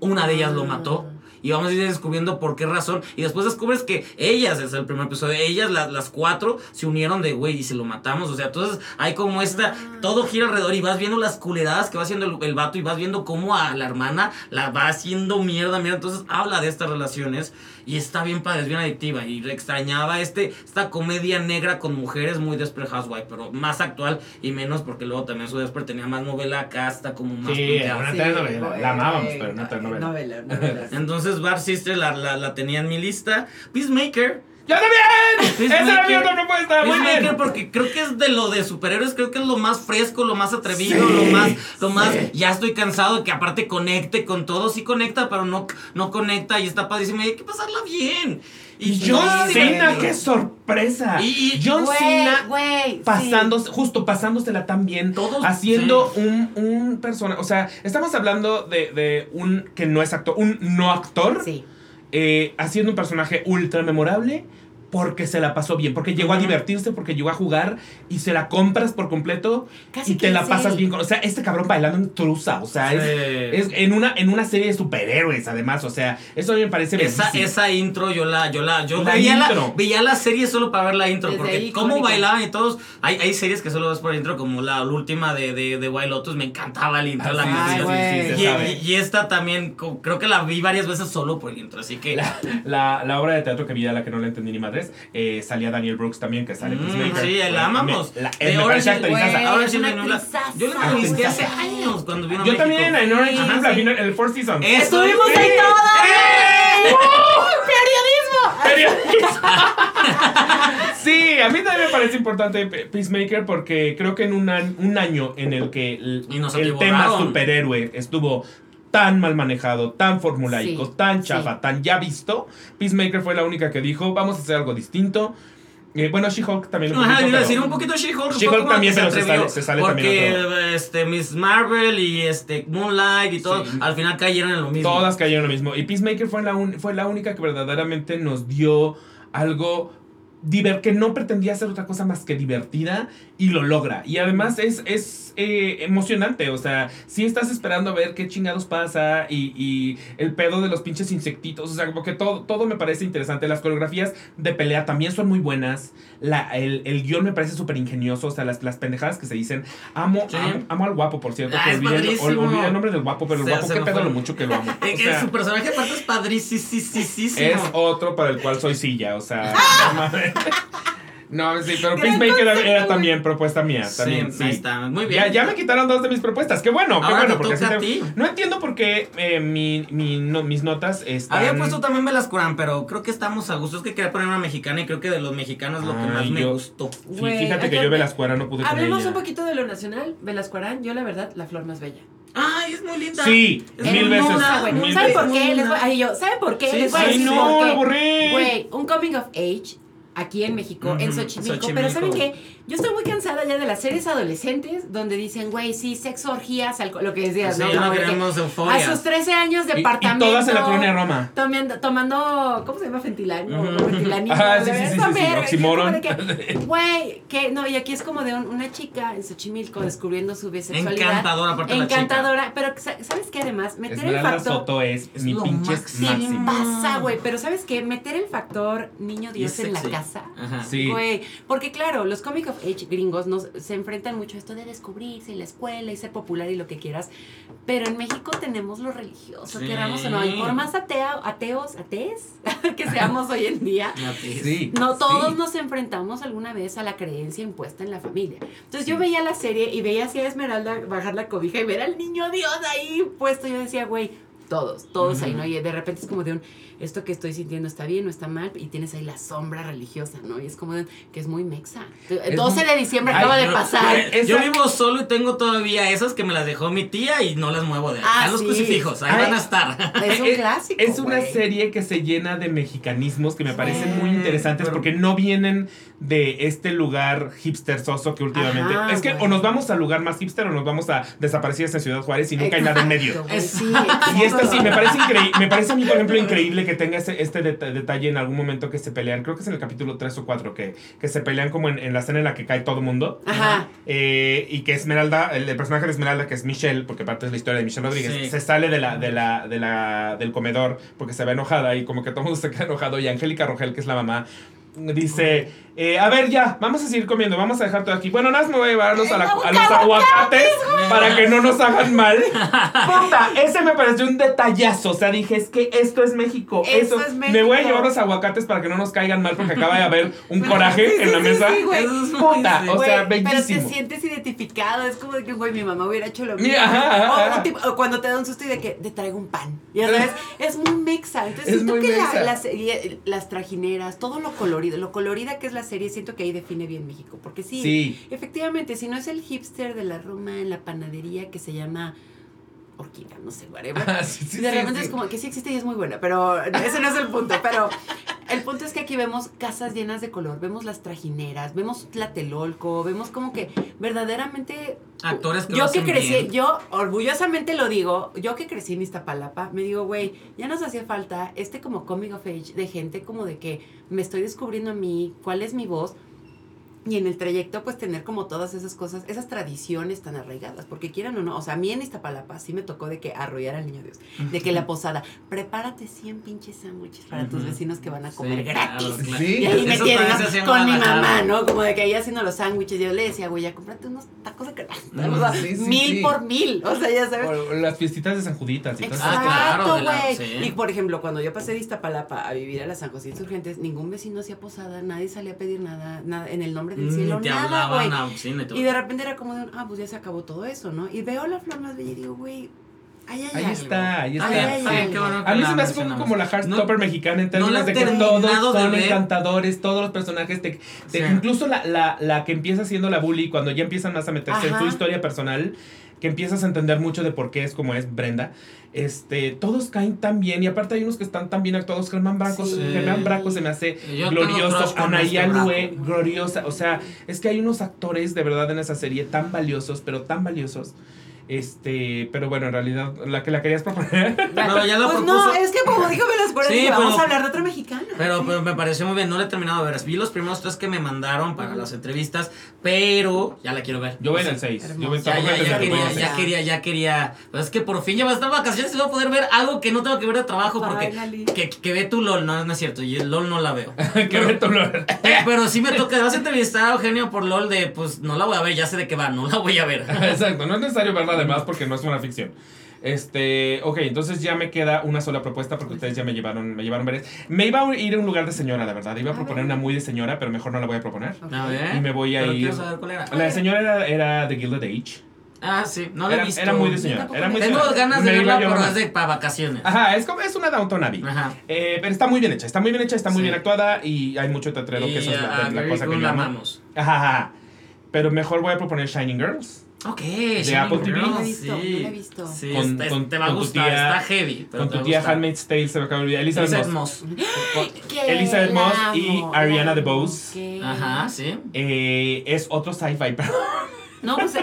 Una de ellas lo mató. y vamos a ir descubriendo por qué razón. Y después descubres que ellas, es el primer episodio, ellas, las, las cuatro, se unieron de, güey, y se lo matamos. O sea, entonces hay como esta, todo gira alrededor y vas viendo las culeradas que va haciendo el, el vato y vas viendo cómo a la hermana la va haciendo mierda, mierda. Entonces habla de estas relaciones y está bien padre, es bien adictiva. Y extrañaba este, esta comedia negra con mujeres muy Desperate Housewife, pero más actual y menos porque luego también su Desperate tenía más novela acá, hasta como más Sí, una Sí, telenovela. güey. La amábamos, pero una telenovela. Novela, novela. Entonces Bar Sister la, la, la tenía en mi lista. Peacemaker. ¡Yo también! ¡Esa era mi otra propuesta! ¡Muy bien! porque creo que es de lo de superhéroes, creo que es lo más fresco, lo más atrevido, Sí, lo más, lo más, sí. ya estoy cansado de que aparte conecte con todo, sí conecta, pero no, no conecta y está padrísimo y hay que pasarla bien. Y John sí, Cena, qué sorpresa. Y- John Cena güey, sí. pasándose, justo pasándosela tan bien, Todos, haciendo sí. un, un persona, o sea, estamos hablando de, de un que no es actor, un no actor, Sí. eh, haciendo un personaje ultra memorable porque se la pasó bien, porque llegó a divertirse, porque llegó a jugar y se la compras por completo Casi y te la pasas él. bien. con- O sea, este cabrón bailando en trusa, o sea, es, Sí. es en, una, en una serie de superhéroes además, o sea, eso a mí me parece Esa, bellísimo. esa intro yo la, yo la, yo La veía, la, intro. veía la serie solo para ver la intro, Desde porque ahí, cómo icónica. bailaban y todos, hay, hay series que solo ves por intro, como la, última de, de, de Wild Lotus, me encantaba el intro, Ah, la sí, Ay, canción. güey. sí, y, y- esta también, creo que la vi varias veces solo por el intro, así que... La, la, la obra de teatro que vi a la que no la entendí ni eh, salía Daniel Brooks también, que sale en Mm, Peacemaker. sí, la Bueno, amamos. me- la- parece. Ahora sí me. Yo la entrevisté hace años cuando vino a Yo México. también, en Orange sí. vino el Four Seasons. Estuvimos sí. ahí todos. ¡Eh! ¡Periodismo! Sí, a mí también me parece importante Pe- Peacemaker porque creo que en un, an- un año en el que el, Y nos el tema superhéroe estuvo tan mal manejado, tan formulaico, Sí, tan sí. chafa, tan ya visto, Peacemaker fue la única que dijo, vamos a hacer algo distinto. Eh, bueno, She-Hulk también lo Ajá, publicó, iba a decir un poquito She-Hulk. She-Hulk también, que pero se sale- se sale Porque también este, Miss Marvel y este, Moonlight y todo, Sí. al final cayeron en lo mismo. Todas cayeron en lo mismo. Y Peacemaker fue la, un- fue la única que verdaderamente nos dio algo diver que no pretendía hacer otra cosa más que divertida y lo logra. Y además es, es eh, emocionante. O sea, si estás esperando a ver qué chingados pasa y, y el pedo de los pinches insectitos. O sea, como que todo, todo me parece interesante. Las coreografías de pelea también son muy buenas. La, el, el guion me parece súper ingenioso. O sea, las, las pendejadas que se dicen. Amo, Sí. amo, amo al guapo, por cierto. Ah, olvidé, olvidé el nombre del guapo, pero el Se- guapo, se qué pedo fue. lo mucho que lo amo. O que sea, su personaje aparte es padrísimo. es otro para el cual soy silla, o sea, no mames. No, sí, pero Peacemaker era, era también propuesta mía. También, Sí, sí. ahí está. Muy bien. Ya, ya me quitaron dos de mis propuestas. Qué bueno, qué Ahora bueno. Porque toca así a te- ti. No entiendo por qué eh, mi, mi- no- mis notas están... Había puesto también Velascoran, pero creo que estamos a gusto. Es que quería poner una mexicana y creo que de los mexicanos es lo que Ay, más me gustó. Sí, Güey, fíjate que yo Velascuara no pude con Hablemos ella. un poquito de lo nacional. Velasco Arán, yo la verdad, la flor más bella. Ay, es muy linda. Sí, Es mil veces. ¿Saben por qué? Les voy, linda. ay, yo, ¿Saben por qué? Sí, Les voy a Ay, decir no, por qué. aburrí. Güey, un coming of age aquí en México, en Xochimilco. Xochimilco. Pero ¿saben qué? Yo estoy muy cansada ya de las series adolescentes donde dicen, güey, sí, sexo, orgías, alcohol, lo que decías, Sí, ¿no? no que queremos a euforia. sus 13 años, Y- y departamento. todas en la colonia Roma. Tomando, tomando ¿cómo se llama? O ventilanio, Ah, sí, sí, sí, sí, y que, Güey, que no, y aquí es como de un- una chica en Xochimilco descubriendo su bisexualidad. Encantadora, aparte la chica. Encantadora, pero sa- ¿sabes qué además? Meter el Esmeralda factor... Soto es, Es mi lo pinches máximo. Pasa, güey, pero ¿sabes qué? Meter el factor niño Y Dios en la casa. Ajá. Sí. Güey, porque claro, los comic of age gringos nos, se enfrentan mucho a esto de descubrirse y la escuela y ser popular y lo que quieras. Pero en México tenemos lo religioso, Sí. queramos o no. Y por más ateo, ateos, atees que seamos hoy en día, Sí. no todos sí. nos enfrentamos alguna vez a la creencia impuesta en la familia. Entonces yo veía la serie y veía así a Esmeralda bajar la cobija y ver al niño Dios ahí puesto. Yo decía, güey, todos, todos ahí, ¿no? Y de repente es como de un, esto que estoy sintiendo está bien o está mal, y tienes ahí la sombra religiosa, ¿no? Y es como de, que es muy mexa. El 12 de diciembre Ay, acaba de pasar. Esa- Yo vivo solo y tengo todavía esas que me las dejó mi tía y no las muevo de ahí. Ah, Están los sí. crucifijos, ahí Ay. van a estar. Es un Eh, clásico. Es una güey. serie que se llena de mexicanismos que me parecen muy interesantes Pero- porque no vienen de este lugar hipstersoso que últimamente. Ajá, es que güey. o nos vamos al lugar más hipster o nos vamos a desaparecidas en Ciudad Juárez y nunca hay nada en medio. Exacto, güey, Es- sí, Y exacto. esta Sí, me parece increíble. Me parece a mí, por ejemplo, increíble que tenga este, este deta- detalle en algún momento que se pelean. Creo que es en el capítulo 3 o 4 que, que se pelean como en, en la escena en la que cae todo el mundo. Ajá. Eh, y que Esmeralda, el, el personaje de Esmeralda, que es Michelle, porque parte es la historia de Michelle Rodríguez, Sí. se sale de la, de la, de la, del comedor porque se ve enojada y como que todo el mundo se queda enojado. Y Angélica Rogel, que es la mamá, dice: eh, A ver, ya, vamos a seguir comiendo, vamos a dejar todo aquí. Bueno, nada más me voy a llevar a los, a la- a los aguacates para que no nos hagan mal. Puta, ese me pareció un detallazo. O sea, dije: Es que esto es México. Eso Eso, es Me voy a México. llevar los aguacates para que no nos caigan mal porque acaba de haber un coraje Sí, en la sí, mesa. sí, güey. Eso es muy- Puta, o sea, Güey, Pero bellísimo. te sientes identificado. Es como de que, güey, mi mamá hubiera hecho lo mismo. Mira, ajá, ajá, O- o, ajá. tipo- o cuando te da un susto y de que te traigo un pan. Ya sabes, es muy mexa. Entonces Es siento muy que la- mexa. la serie- las trajineras, todo lo colorido, lo colorida que es la serie, siento que ahí define bien México. Porque sí, Sí. efectivamente, si no es el hipster de la Roma en la panadería que se llama Orquídea, no sé, whatever. Ah, sí, sí, de sí, repente es como que sí existe y es muy buena, pero ese no es el punto. Pero el punto es que aquí vemos casas llenas de color, vemos las trajineras, vemos Tlatelolco, vemos como que verdaderamente. Actores que lo Yo que hacen crecí, bien. yo orgullosamente lo digo, yo que crecí en Iztapalapa, me digo, güey, ya nos hacía falta este como coming of age de gente como de que me estoy descubriendo a mí, cuál es mi voz. Y en el trayecto, pues tener como todas esas cosas, esas tradiciones tan arraigadas, porque quieran o no, o sea, a mí en Iztapalapa sí me tocó de que arrollar al niño Dios, de que la posada, prepárate 100 pinches sándwiches para tus vecinos que van a comer gratis. claro. Sí. Y ahí me tienen, con mi mamá, ¿no? Como de que ahí haciendo los sándwiches, yo le decía, güey, ya cómprate unos tacos de canasta, o sea, sí, sí, mil sí. por mil, o sea, ya sabes. O las fiestitas de San Juditas y Exacto, güey. sí. Y por ejemplo, cuando yo pasé de Iztapalapa a vivir a las San José Insurgentes, ningún vecino hacía posada, nadie salía a pedir nada, nada en el nombre del Ni cielo, te nada, hablaban güey. a cine, te- Y de repente era como de, un, ah, pues ya se acabó todo eso, ¿no? Y veo la flor más bella y digo, güey, ahí hay Ahí está, ahí Ah, está. Sí, bueno A mí se me hace como, como la Heartstopper No- mexicana en no términos de que todos de son ver. encantadores, todos los personajes, te, te- Sí. incluso la, la, la que empieza siendo la bully, cuando ya empiezan más a meterse en su historia personal, que empiezas a entender mucho de por qué es como es Brenda, este, todos caen tan bien, y aparte hay unos que están tan bien actuados, Germán Branco, Sí. Germán Branco se me hace Yo glorioso, Anaya este Lue, gloriosa, o sea, es que hay unos actores de verdad en esa serie tan valiosos, pero tan valiosos. Este, pero bueno, en realidad, la que la querías proponer. Pero ya lo pues propuso. no, es que como dijo Velas Fuera, Sí, vamos a hablar de otra mexicana. Pero, Sí. pero me pareció muy bien, no la he terminado de ver. Vi los primeros tres que me mandaron para las entrevistas, pero ya la quiero ver. Yo voy en el 6. hermoso. Yo voy Ya, ya, ya quería, ya quería, ya quería. Pues es que por fin ya va a estar vacaciones y voy a poder ver algo que no tengo que ver de trabajo porque que, que ve tu LOL, no, no es cierto, y el LOL no la veo. que Beto lo- Eh, Pero sí me toca, vas a entrevistar a Eugenio por LOL de, pues no la voy a ver, ya sé de qué va, no la voy a ver. Exacto, no es necesario verla además porque no es una ficción. Este, ok, entonces ya me queda una sola propuesta porque ustedes ya me llevaron, me llevaron varias. Me iba a ir a un lugar de señora, la verdad. Iba a A proponer ver. una muy de señora, pero mejor no la voy a proponer. Ok. A ver. Y me voy a pero ir- saber cuál era. La de señora era, era de Gilded Age. Ah, sí, no la he Era, visto. era muy de señora. Era muy. Tengo señora. ganas de Me verla, pero es de para vacaciones. Ajá, es, como, es una Downton Abbey. Ajá. Eh, pero está muy bien hecha, está muy bien hecha, está muy Sí. bien actuada y hay mucho teatrero que eso es la, la cosa que yo amo. amamos. Ajá, ajá. Pero mejor voy a proponer Shining Girls. Ok, De Shining Apple TV. Girls, No la he visto, sí. no la he visto. Sí, Con- está- con- te va a gustar, tía- está heavy. Pero Con te tu tía. Handmaid's Tale se me acaba de olvidar. Elizabeth Elizabeth Moss. Moss. Elizabeth Moss y Ariana DeBose. que- Ajá, sí. Eh, es otro sci-fi, pero No, pues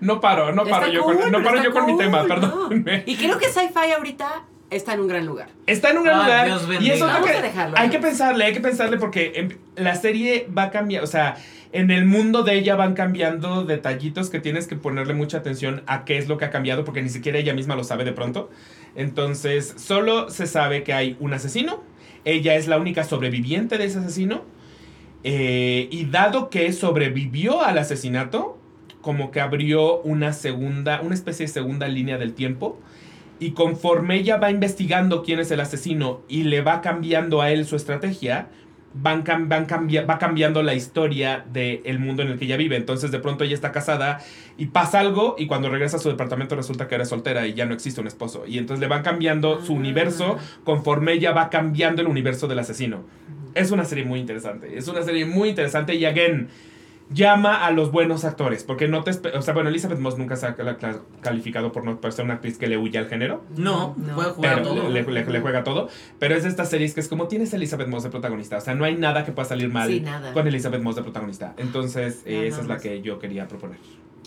no paro, no paro yo cool, con, no paro yo con mi cool, tema, ¿no? perdón. Y creo que Sci-Fi ahorita está en un gran lugar. Está en un gran Ay, lugar. Dios y eso Vamos que a dejarlo, hay que pensarle, hay que pensarle porque em, la serie va a cambiar, o sea, en el mundo de ella van cambiando detallitos que tienes que ponerle mucha atención a qué es lo que ha cambiado porque ni siquiera ella misma lo sabe de pronto. Entonces, solo se sabe que hay un asesino, ella es la única sobreviviente de ese asesino eh, y dado que sobrevivió al asesinato, como que abrió una segunda, una especie de segunda línea del tiempo. Y conforme ella va investigando quién es el asesino y le va cambiando a él su estrategia, van, cam- van cambia- va cambiando la historia del mundo en el que ella vive. Entonces de pronto ella está casada y pasa algo y cuando regresa a su departamento resulta que era soltera y ya no existe un esposo. Y entonces le van cambiando su Ah. universo conforme ella va cambiando el universo del asesino. Es una serie muy interesante. Es una serie muy interesante y again llama a los buenos actores porque no te o sea bueno Elizabeth Moss nunca se ha calificado por no por ser una actriz que le huye al género No, No. puede jugar pero todo. le, le- le juega todo pero es de estas series que es como tienes a Elizabeth Moss de protagonista o sea no hay nada que pueda salir mal Sí, nada. con Elizabeth Moss de protagonista entonces eh, No, esa no, es la que yo quería proponer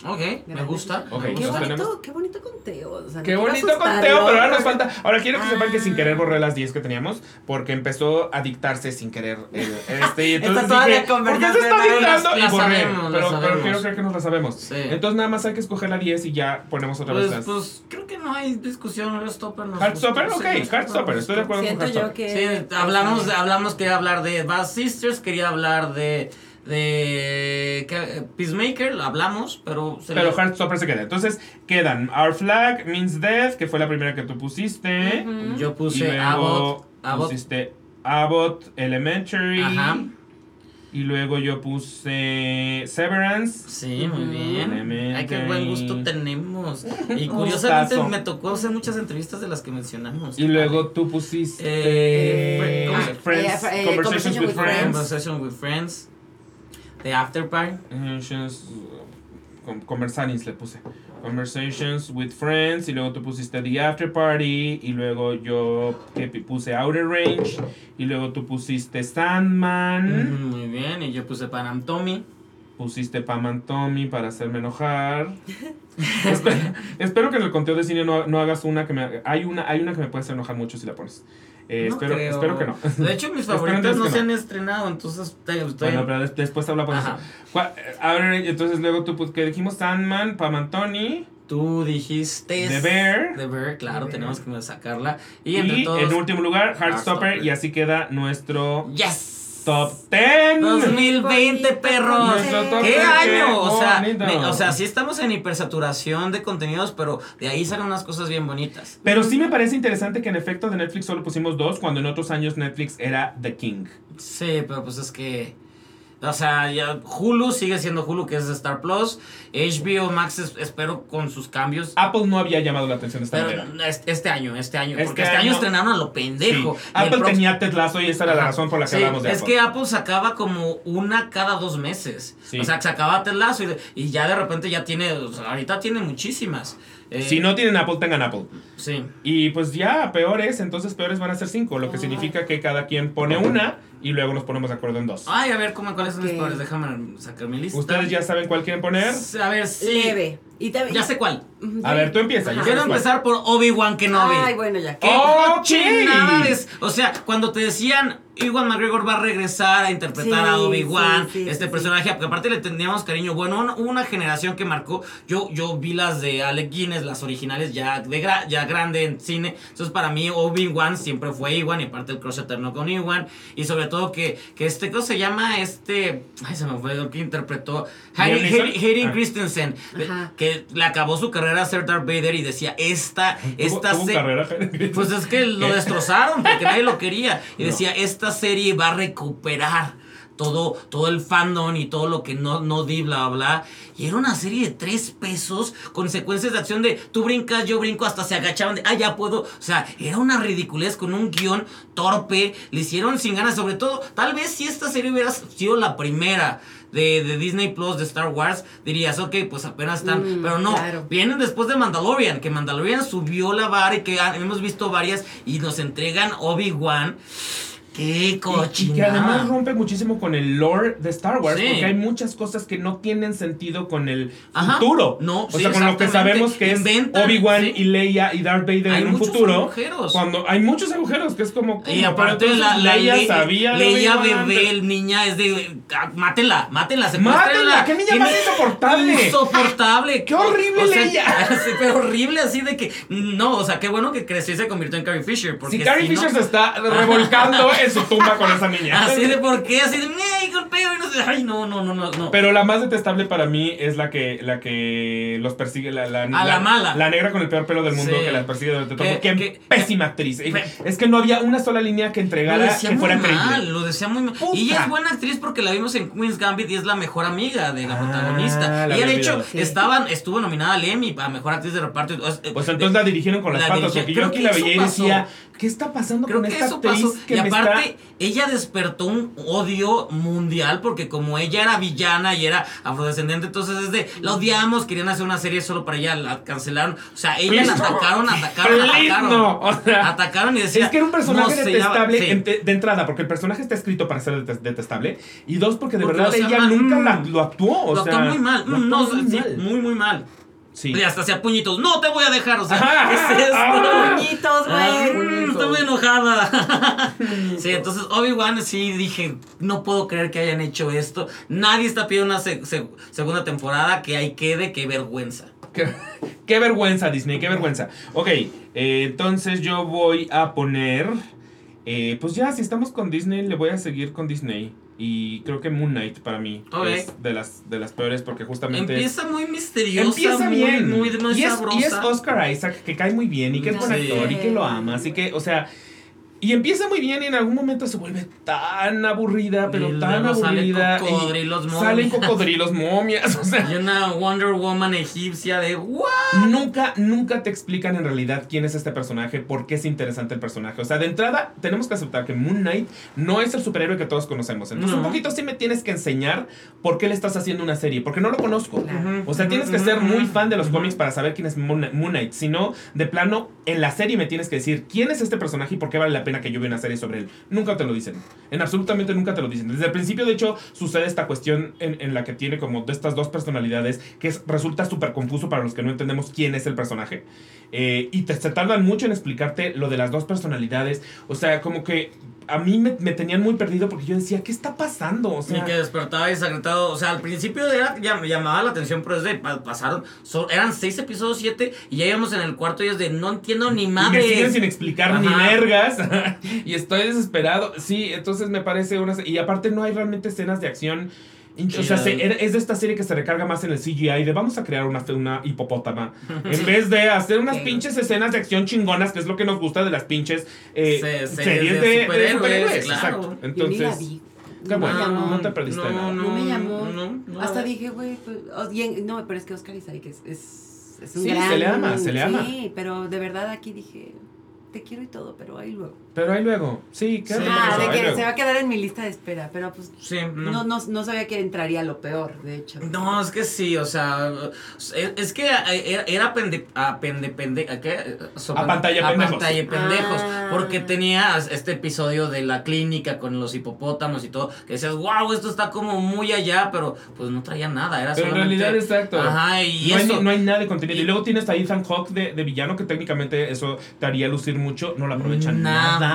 Ok, me gusta. Ok, me Qué bonito, tenemos- qué bonito conteo. o sea, Qué bonito asustarlo, conteo, pero ahora nos falta. Ahora quiero que sepan que sin Ah. querer borré las 10 que teníamos porque empezó a dictarse sin querer el, este. Y Está entonces toda dije, la ¿por qué se está dictando? Y borré. sabemos, pero, pero quiero creer que nos la sabemos. Sí. Entonces nada más hay que escoger la 10 y ya ponemos otra vez Pues, las. pues creo que no hay discusión. Heartstopper nos Heartstopper, ok, Heartstopper, estoy de acuerdo con Siento yo Heartstopper. que. Sí, hablamos, hablamos, quería hablar de Bad Sisters, quería hablar de, de ¿qué? Peacemaker, hablamos, pero... se Pero le- Heartstopper se queda. Entonces quedan Our Flag Means Death, que fue la primera que tú pusiste. Yo puse Abbott, Abbott, pusiste Abbott Elementary. Ajá. Y luego yo puse Severance. Sí, muy bien. Elementary. Ay, qué buen gusto tenemos. Y curiosamente gustazo. me tocó hacer muchas entrevistas de las que mencionamos. Y luego tú pusiste Eh, ¿cómo se- eh, Friends, eh, eh, Conversations Conversation with with Friends. Conversation with Friends. The After Party. Conversations, uh, con- Conversations le puse. Conversations with Friends. Y luego tú pusiste The After Party. Y luego yo que puse Outer Range. Y luego tú pusiste Sandman. Muy bien. Y yo puse Panam Tommy. Pusiste Pam and Tommy para hacerme enojar. espero, espero que en el conteo de cine no, no hagas una que me. Hay una, hay una que me puede hacer enojar mucho si la pones. Eh, No espero, creo. espero que no. De hecho, mis favoritas no se han estrenado, entonces te- estoy... Bueno, pero des- después hablamos de eso. Ajá. ¿Cuál- eh, A ver, entonces luego tú pues, que dijimos Sandman, Pam and Tony. Tú dijiste... The Bear. The Bear, claro, The Bear. tenemos que sacarla. Y, Y, entre todos... en último lugar, Heartstopper. Heartstopper. Y así queda nuestro ¡Yes! Top 10. 2020, perros. ¿Qué 10, año? O sea, me- o sea, sí estamos en hipersaturación de contenidos, pero de ahí salen unas cosas bien bonitas. Pero sí me parece interesante que en efecto de Netflix solo pusimos dos, cuando en otros años Netflix era The King. Sí, pero pues es que. O sea, ya Hulu sigue siendo Hulu, que es Star Plus. HBO Max, es- espero con sus cambios. Apple no había llamado la atención esta Pero manera. este, este año, este año. Este porque este año, año- estrenaron a lo pendejo. Sí. Apple tenía Ted Lasso y esa era la razón por la que Sí, hablamos de es Apple. que Apple sacaba como una cada dos meses. Sí. O sea, sacaba Ted Lasso y, ya de repente ya tiene, o sea, ahorita tiene muchísimas. Eh, Si no tienen Apple, tengan Apple. Sí. Y pues ya, peores, entonces peores van a ser cinco, lo que significa que cada quien pone una y luego nos ponemos de acuerdo en dos. Ay, a ver, ¿cómo, ¿cuáles son mis Ok. peores? Déjame sacar mi lista. ¿Ustedes ya saben cuál quieren poner? A ver, sí. Leve. Y también, Ya sé cuál. A ver, tú empieza, yo. Quiero cuál. empezar por Obi-Wan Kenobi. Ay, bueno, ya. ¿Qué Ok. cochinades? O sea, cuando te decían Iwan McGregor va a regresar a interpretar Sí, a Obi-Wan, sí, sí, este sí. personaje, porque aparte le teníamos cariño. Bueno, una, una generación que marcó. Yo, yo vi las de Alec Guinness, las originales, ya, de gra- ya grande en cine. Entonces, para mí, Obi-Wan siempre fue Iwan, y aparte el cross eterno con Iwan. Y sobre todo que, que este, ¿cómo se llama? Este. Ay, se me fue el que interpretó. ¿Liam Hayden Ah. Christensen, Ajá. que le acabó su carrera a ser Darth Vader y decía: Esta, ¿Tuvo- esta tuvo se- carrera? pues es que lo destrozaron porque nadie lo quería. Y No. decía, esta serie va a recuperar todo, todo el fandom y todo lo que no, no di, bla, bla, bla. Y era una serie de tres pesos con secuencias de acción de tú brincas, yo brinco, hasta se agachaban de, ah, ya puedo. O sea, era una ridiculez con un guion torpe. Le hicieron sin ganas, sobre todo, tal vez si esta serie hubiera sido la primera. De, de Disney Plus, de Star Wars, dirías, ok, pues apenas están. Mm, pero no, claro. vienen después de Mandalorian, que Mandalorian subió la vara y que ah, hemos visto varias y nos entregan Obi-Wan. ¡Qué Y- Y, que además rompe muchísimo con el lore de Star Wars, Sí. porque hay muchas cosas que no tienen sentido con el Ajá. futuro. No, o sí, sea, con lo que sabemos que es Inventan, Obi-Wan sí. y Leia y Darth Vader Hay en un muchos futuro. agujeros. Cuando hay muchos agujeros, que es como. Y aparte la, la Leia Le- sabía Leia Obi-Wan, bebé, el niña es de ah, mátenla, se ¡Mátenla! ¡Qué niña más insoportable! Insoportable. ¡Qué horrible O sea, Leia! sí, pero horrible así de que no, o sea, qué bueno que creció y se convirtió en Carrie Fisher porque Si Carrie si no- Fisher se está revolcando en su tumba con esa niña. así de por qué, así de "Ay, golpeo y no sé, ay, no, no, no, no, no. Pero la más detestable para mí es la que, la que los persigue, la, la, la mala. La negra con el peor pelo del mundo Sí. que las persigue durante todo. Qué pésima actriz. Pe- es que no había una sola línea que entregara que fuera mal, creíble. lo decía muy mal. Puta. Y ella es buena actriz porque la vimos en Queen's Gambit y es la mejor amiga de la Ah, protagonista. la Y de hecho. Sí. estaban, estuvo nominada al Emmy a mejor actriz de reparto. Pues de- entonces la dirigieron con las la patas, porque yo aquí la veía y decía, ¿qué está pasando Creo con que esta eso actriz pasó. que y me aparte, ella despertó un odio mundial porque como ella era villana y era afrodescendente, entonces es de, la odiamos, querían hacer una serie solo para ella, la cancelaron. O sea, ella la atacaron, atacaron, atacaron. no, o sea, atacaron y decía, Es que era un personaje no, detestable sí. en- de entrada, porque el personaje está escrito para ser det- detestable. Y dos, porque de Porque verdad ella nunca mm, la- lo actuó. O lo sea, actuó muy mal. Mm, no, actuó muy sí, mal. muy, muy mal. Sí. Y hasta hacía puñitos. No te voy a dejar. O sea. ¿qué es esto? Ah. Puñitos, Ah, güey. mm, estoy muy enojada. sí, entonces Obi-Wan sí dije, no puedo creer que hayan hecho esto. Nadie está pidiendo una se- se- segunda temporada, que ahí quede, qué vergüenza. Qué, qué vergüenza, Disney, qué vergüenza. Ok, eh, entonces yo voy a poner. eh, pues ya, si estamos con Disney, le voy a seguir con Disney. Y creo que Moon Knight para mí es de las, de las peores porque justamente. Empieza muy misteriosa, Empieza muy, bien. muy, muy y, es, y Oscar Isaac, que cae muy bien y que es buen actor y que lo ama. Así que, o sea. Y empieza muy bien y en algún momento se vuelve tan aburrida, pero Y tan salen aburrida. y cocodrilos momias. Salen cocodrilos momias. O sea, Y una Wonder Woman egipcia de ¿what? Nunca, nunca te explican en realidad quién es este personaje, por qué es interesante el personaje. O sea, de entrada, tenemos que aceptar que Moon Knight no es el superhéroe que todos conocemos. Entonces, No. un poquito sí me tienes que enseñar por qué le estás haciendo una serie, porque no lo conozco. Claro. O sea, tienes que ser muy fan de los cómics para saber quién es Moon Moon Knight. Si no, de plano, en la serie me tienes que decir quién es este personaje y por qué vale la pena que yo vea una serie sobre él. Nunca te lo dicen. En absolutamente nunca te lo dicen. Desde el principio, de hecho, sucede esta cuestión en, la que tiene como de estas dos personalidades que es- resulta súper confuso para los que no entendemos quién es el personaje. Eh, y te, se tardan mucho en explicarte lo de las dos personalidades. O sea, como que a mí me, me tenían muy perdido porque yo decía, ¿qué está pasando? O Y sea, que despertaba desagretado. O sea, al principio era, ya me llamaba la atención, pero es de pa- pasaron. so- eran seis episodios, siete, y ya íbamos en el cuarto y es de no entiendo ni Y madre. me siguen sin explicar ni vergas. y estoy desesperado. Sí, entonces me parece una... Y aparte no hay realmente escenas de acción. O sea, se- es de esta serie que se recarga más en el CGI de vamos a crear una, una hipopótama. en vez de hacer unas pinches escenas de acción chingonas, que es lo que nos gusta de las pinches eh, Se- series, series de, de de superhéroes, superhéroes. claro. Exacto. Entonces, qué No bueno, no te perdiste de nada. No me llamó. no, no. Hasta dije, güey, pues, no, pero es que Oscar Isaac es, es, es un Sí, gran... se le ama, se le ama. Sí, pero de verdad aquí dije, te quiero y todo, pero ahí luego. Pero ahí luego, sí, quédate Sí. Ah, de que luego. se va a quedar en mi lista de espera, pero pues Sí, no, no. no, no sabía que entraría lo peor, de hecho. No, es que sí, o sea, es, que era, era pende, a pende, pende, ¿a qué? Sobre- A pantalla a pendejos. pantalla pendejos, Ah. porque tenía este episodio de la clínica con los hipopótamos y todo, que decías, wow, esto está como muy allá, pero pues no traía nada, era Pero en realidad, exacto. Ajá, y no, eso... no hay nada de contenido. Y luego tienes a Ethan Hawke de, de villano, que técnicamente eso te haría lucir mucho. No lo aprovechan nada. Nada.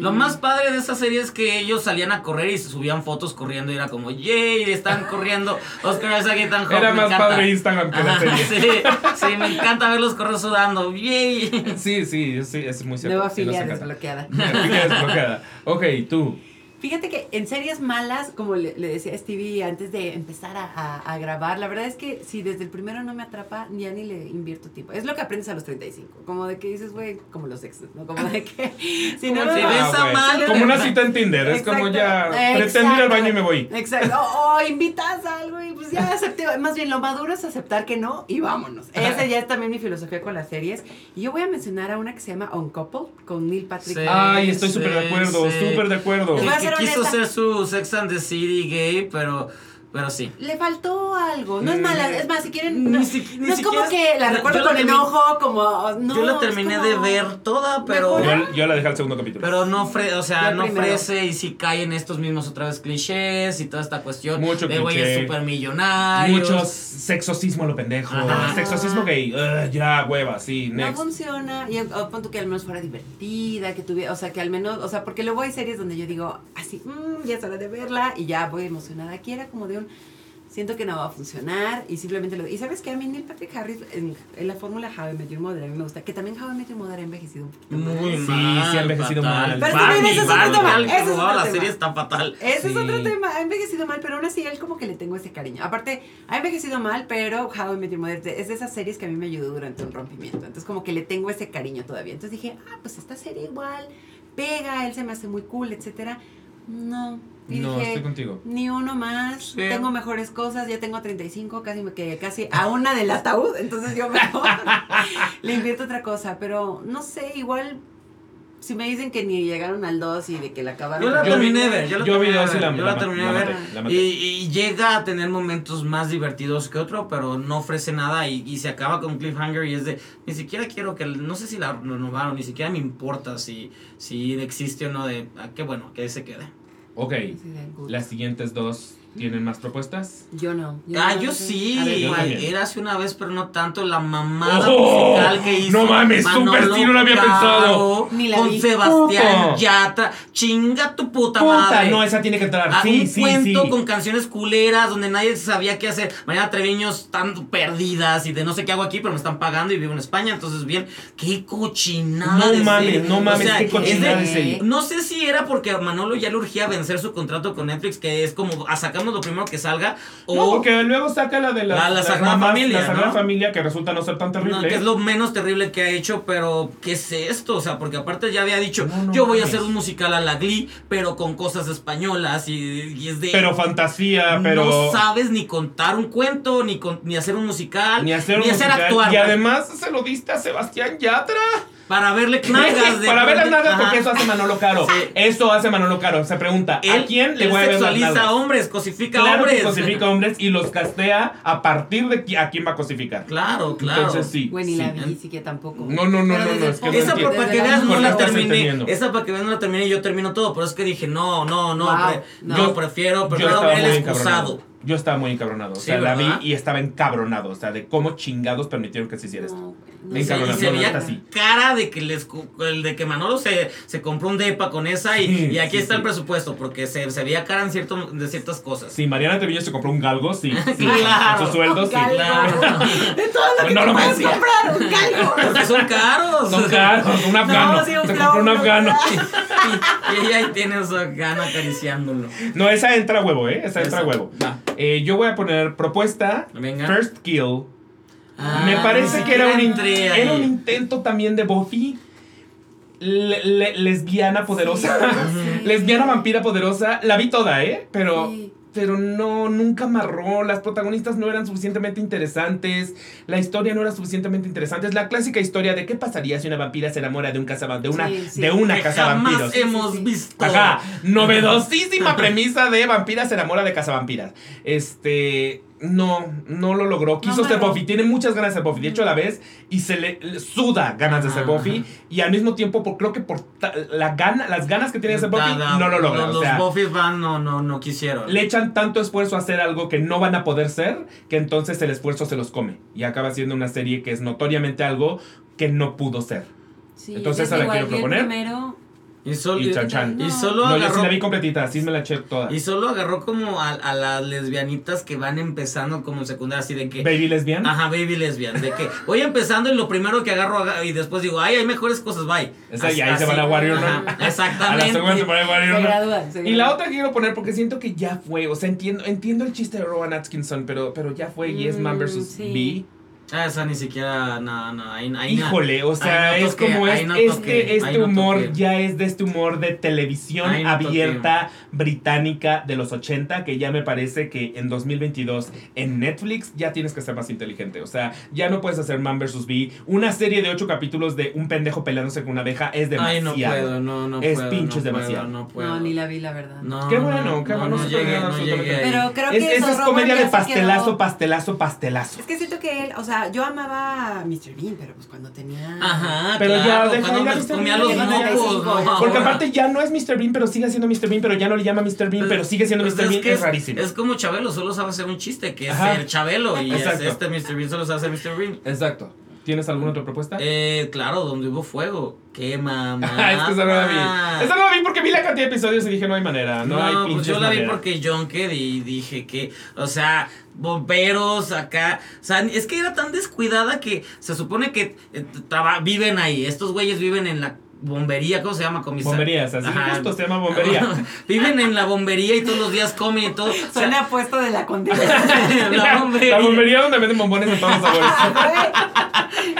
Lo más padre de esa serie es que ellos salían a correr y se subían fotos corriendo y era como, yay, están corriendo. Oscar Isaac y Ethan Hawke, Era me más encanta. padre Instagram que la serie. sí, sí, me encanta verlos correr sudando. Yay. Sí, sí, sí, es muy cierto. Nueva sí, desbloqueada. Desbloqueada. Ok, tú. Fíjate que en series malas, como le, le decía a Stevie antes de empezar a, a- a grabar, la verdad es que si desde el primero no me atrapa, ya ni le invierto tiempo. Es lo que aprendes a los 35. Como de que dices, güey, como los exes, ¿no? Como de que si no me va- ves a mal, Como una cita en Tinder. Es como ya. Exacto. Pretendo ir al baño y me voy. Exacto. O, o invitas a algo y pues ya acepté. Más bien, lo maduro es aceptar que no y vámonos. Esa ya es también mi filosofía con las series. Y yo voy a mencionar a una que se llama On Couple con Neil Patrick. Sí. Ay, estoy Sí, súper de acuerdo, sí. súper de acuerdo. Les voy a que, que ser quiso ser su Sex and the City gay, pero, pero sí. Le faltó algo. No es mala. Es más, si quieren. Ni No, si- ni no es como que la recuerdo con enojo, como. No, Yo la terminé como- de ver toda, pero... Yo, yo la dejé al segundo capítulo. Pero no ofrece, o sea, no ofrece y si cae en estos mismos otra vez clichés y toda esta cuestión Mucho de güeyes cliché. super millonarios. Mucho sexosismo lo pendejo. Ajá. Sexosismo gay. Ya, hueva, sí, No funciona. Y oh, pon tú que al menos fuera divertida, que tuviera. O sea, que al menos. O sea, porque luego hay series donde yo digo, así, "Mm, ya es hora de verla y ya voy emocionada. Aquí era como de un. Siento que no va a funcionar y simplemente lo. Y sabes que a mí Neil Patrick Harris en, en la fórmula How I Met Your Mother a mí me gusta. Que también How I Met Your Mother ha envejecido un poquito. Muy Sí, mal. sí ha envejecido fatal. mal. Pero también ese es otro Barney, tema, Barney, ese es otro la tema. serie está fatal. Ese Sí. es otro tema, ha envejecido mal, pero aún así a él como que le tengo ese cariño. Aparte, ha envejecido mal, pero How I Met Your Mother es de esas series que a mí me ayudó durante un rompimiento. Entonces como que le tengo ese cariño todavía. Entonces dije, ah, pues esta serie igual, pega, él se me hace muy cool, etcétera. No. Y No, dije, estoy contigo. ni uno más, Sí. tengo mejores cosas, ya tengo 35, casi me quedé casi a una del ataúd, entonces yo mejor le invierto otra cosa, pero no sé, igual si me dicen que ni llegaron al 2 y de que la acabaron. Yo la terminé de ver, yo la terminé ver, yo la terminé ver. Y, y llega a tener momentos más divertidos que otro, pero no ofrece nada y, y se acaba con un cliffhanger y es de, ni siquiera quiero que, no sé si la renovaron, ni siquiera me importa si, si existe o no de, ah, qué bueno, que se quede. Ok, las siguientes dos tienen más propuestas. Yo no. ah, no yo sí, era hace una vez, pero no tanto, la mamada ¡Oh! musical que hizo. No mames, Manolo súper sí, no lo había pensado. Ni la Con vi. Sebastián Puta. Yatra, chinga tu puta, Puta, madre. no, esa tiene que entrar. Ah, sí, un sí, cuento sí. con canciones culeras donde nadie sabía qué hacer. Mariana Treviño están perdidas y de no sé qué hago aquí, pero me están pagando y vivo en España. Entonces, bien, qué cochinada. No de mames, serie. no mames, qué es cochinada de- de serie. No sé si era porque a Manolo ya le urgía vencer su contrato con Netflix, que es como a lo primero que salga. O No, porque luego saca la de la, La- la Sagrada mamás, Familia, La Sagrada ¿no? Familia, que resulta no ser tan terrible. No, que es lo menos terrible que ha hecho, pero ¿qué es esto? O sea, porque aparte ya había dicho, No, yo voy a hacer un musical a la Glee, pero con cosas españolas y, y es de... Pero fantasía, pero. No sabes ni contar un cuento, ni, con- ni hacer un musical, Ni hacer, un musical. actuar. Y además se lo diste a Sebastián Yatra. Para verle nalgas. de- Para ver las nalgas, porque eso hace Manolo Caro. Sí. Eso hace Manolo Caro. Se pregunta, Él, ¿a quién le voy a ver las nalgas? a hombres, cosifica a Claro hombres. que cosifica hombres y los castea a partir de qui- a quién va a cosificar. Claro, claro. Entonces sí. Güey, ni sí. la vi, sí que tampoco. No, no, no, Pero no, no, es que no Esa por- para que veas no la terminé. Esa para que veas no la terminé y yo termino todo. Pero es que dije, no, no, no. Wow, pre- no. Yo prefiero, prefiero ver muy el excusado. Yo estaba muy encabronado. O Sí, sea, la vi y estaba encabronado. O sea, de cómo chingados permitieron que se hiciera esto. No, no sé. cabrón, y no, se no, veía así. cara de que les de que Manolo se, se compró un depa con esa y, Sí, y aquí sí, está sí. el presupuesto porque se, se veía cara en cierto, de ciertas cosas. Si Mariana Treviño se compró un galgo, sí. sí Claro. Con su sueldo, sí. Claro. De todo lo que No te puedes merecía. comprar, un galgo. Porque son caros. Son caros, un afgano. sí, un se compró un afgano. y, y ella ahí tiene su gana acariciándolo. No, esa entra huevo, ¿eh? Esa entra huevo. Eh, yo voy a poner propuesta. Venga. First Kill. Ah, Me parece que era un, entré era un intento también de Buffy. Le- le- lesbiana poderosa. Sí. lesbiana vampira poderosa. La vi toda, ¿eh? Pero. Sí. Pero no, nunca amarró. Las protagonistas no eran suficientemente interesantes. La historia no era suficientemente interesante. Es la clásica historia de qué pasaría si una vampira se enamora de un cazavampiros. De una, Sí, sí. de una Que cazavampiros. jamás hemos visto. Ajá, novedosísima premisa de vampira se enamora de cazavampiras. Este, no, no lo logró. Quiso No, ser no. Buffy, tiene muchas ganas de ser Buffy. De hecho, a la vez, y se le, le suda ganas de ser Buffy. Y al mismo tiempo, por, creo que por ta- la gana, las ganas que tiene de ser Buffy, Nada, no lo logra. Los, o sea, los Buffys van, no, no, no quisieron. le echan tanto esfuerzo a hacer algo que no van a poder ser, que entonces el esfuerzo se los come. Y acaba siendo una serie que es notoriamente algo que no pudo ser. Sí, Entonces, esa la quiero proponer. Primero, Y solo, Y Chan Chan. y solo No, yo sí la vi completita, así me la eché toda. Y solo agarró como a, a las lesbianitas que van empezando como en secundaria, así de que. Baby lesbian. Ajá, baby lesbian. De que voy empezando y lo primero que agarro aga- y después digo, ay, hay mejores cosas, bye. Esa, y Así- ahí se van a Warrior Ajá, Nun. A la Exactamente. segunda Warrior se Nun. gradúan. se Y la otra que quiero poner porque siento que ya fue. O sea, entiendo, entiendo el chiste de Rowan Atkinson, pero, pero ya fue y es Man Mm, vs. sí. Ah, esa ni siquiera, no, no, ahí, ahí Híjole, o sea, ahí no es como es, no este, este humor ya es de este humor de televisión abierta británica de los 80 que ya me parece que en 2022 en Netflix ya tienes que ser más inteligente. O sea, ya no puedes hacer Man vs. Bee. Una serie de ocho capítulos de un pendejo peleándose con una abeja es Ay, demasiado. no puedo, no, no Es puedo. pinches no puedo, demasiado. no puedo. No, ni la vi, la verdad. No, Qué no, bueno, qué no, bueno, No, llegué, llegué. Pero creo Es, que esa eso, es comedia de pastelazo, pastelazo, pastelazo. Es que siento que él, o sea, yo amaba a Mr. Bean, pero pues cuando tenía. Ajá, Pero ya, claro, cuando me comía los lleva mocos, 95, no, Porque aparte ya no es Mr. Bean, pero sigue siendo Mr. Bean, pero ya no le llama Mr. Bean, pero sigue siendo Pues Mr. Bean. que Es rarísimo. Es como Chabelo, solo sabe hacer un chiste, que es Ajá. ser Chabelo. Y es este Mr. Bean solo sabe hacer Mr. Bean. Exacto. ¿Tienes alguna otra propuesta? Eh, claro, donde hubo fuego. Qué mamá. Ah, es que esa no la vi. Esa no la vi porque vi la cantidad de episodios y dije, no hay manera. No, No, hay pues pinches yo la vi manera. porque Junket y dije que, o sea, bomberos acá, o sea, es que era tan descuidada que se supone que eh, viven ahí, estos güeyes viven en la bombería, ¿cómo se llama? Comisar? Bomberías, así Ajá. justo se llama bombería. viven en la bombería y todos los días comen y todo. o sea, Suena puesto de la condena. la bombería. La bombería donde venden bombones de todos los sabores.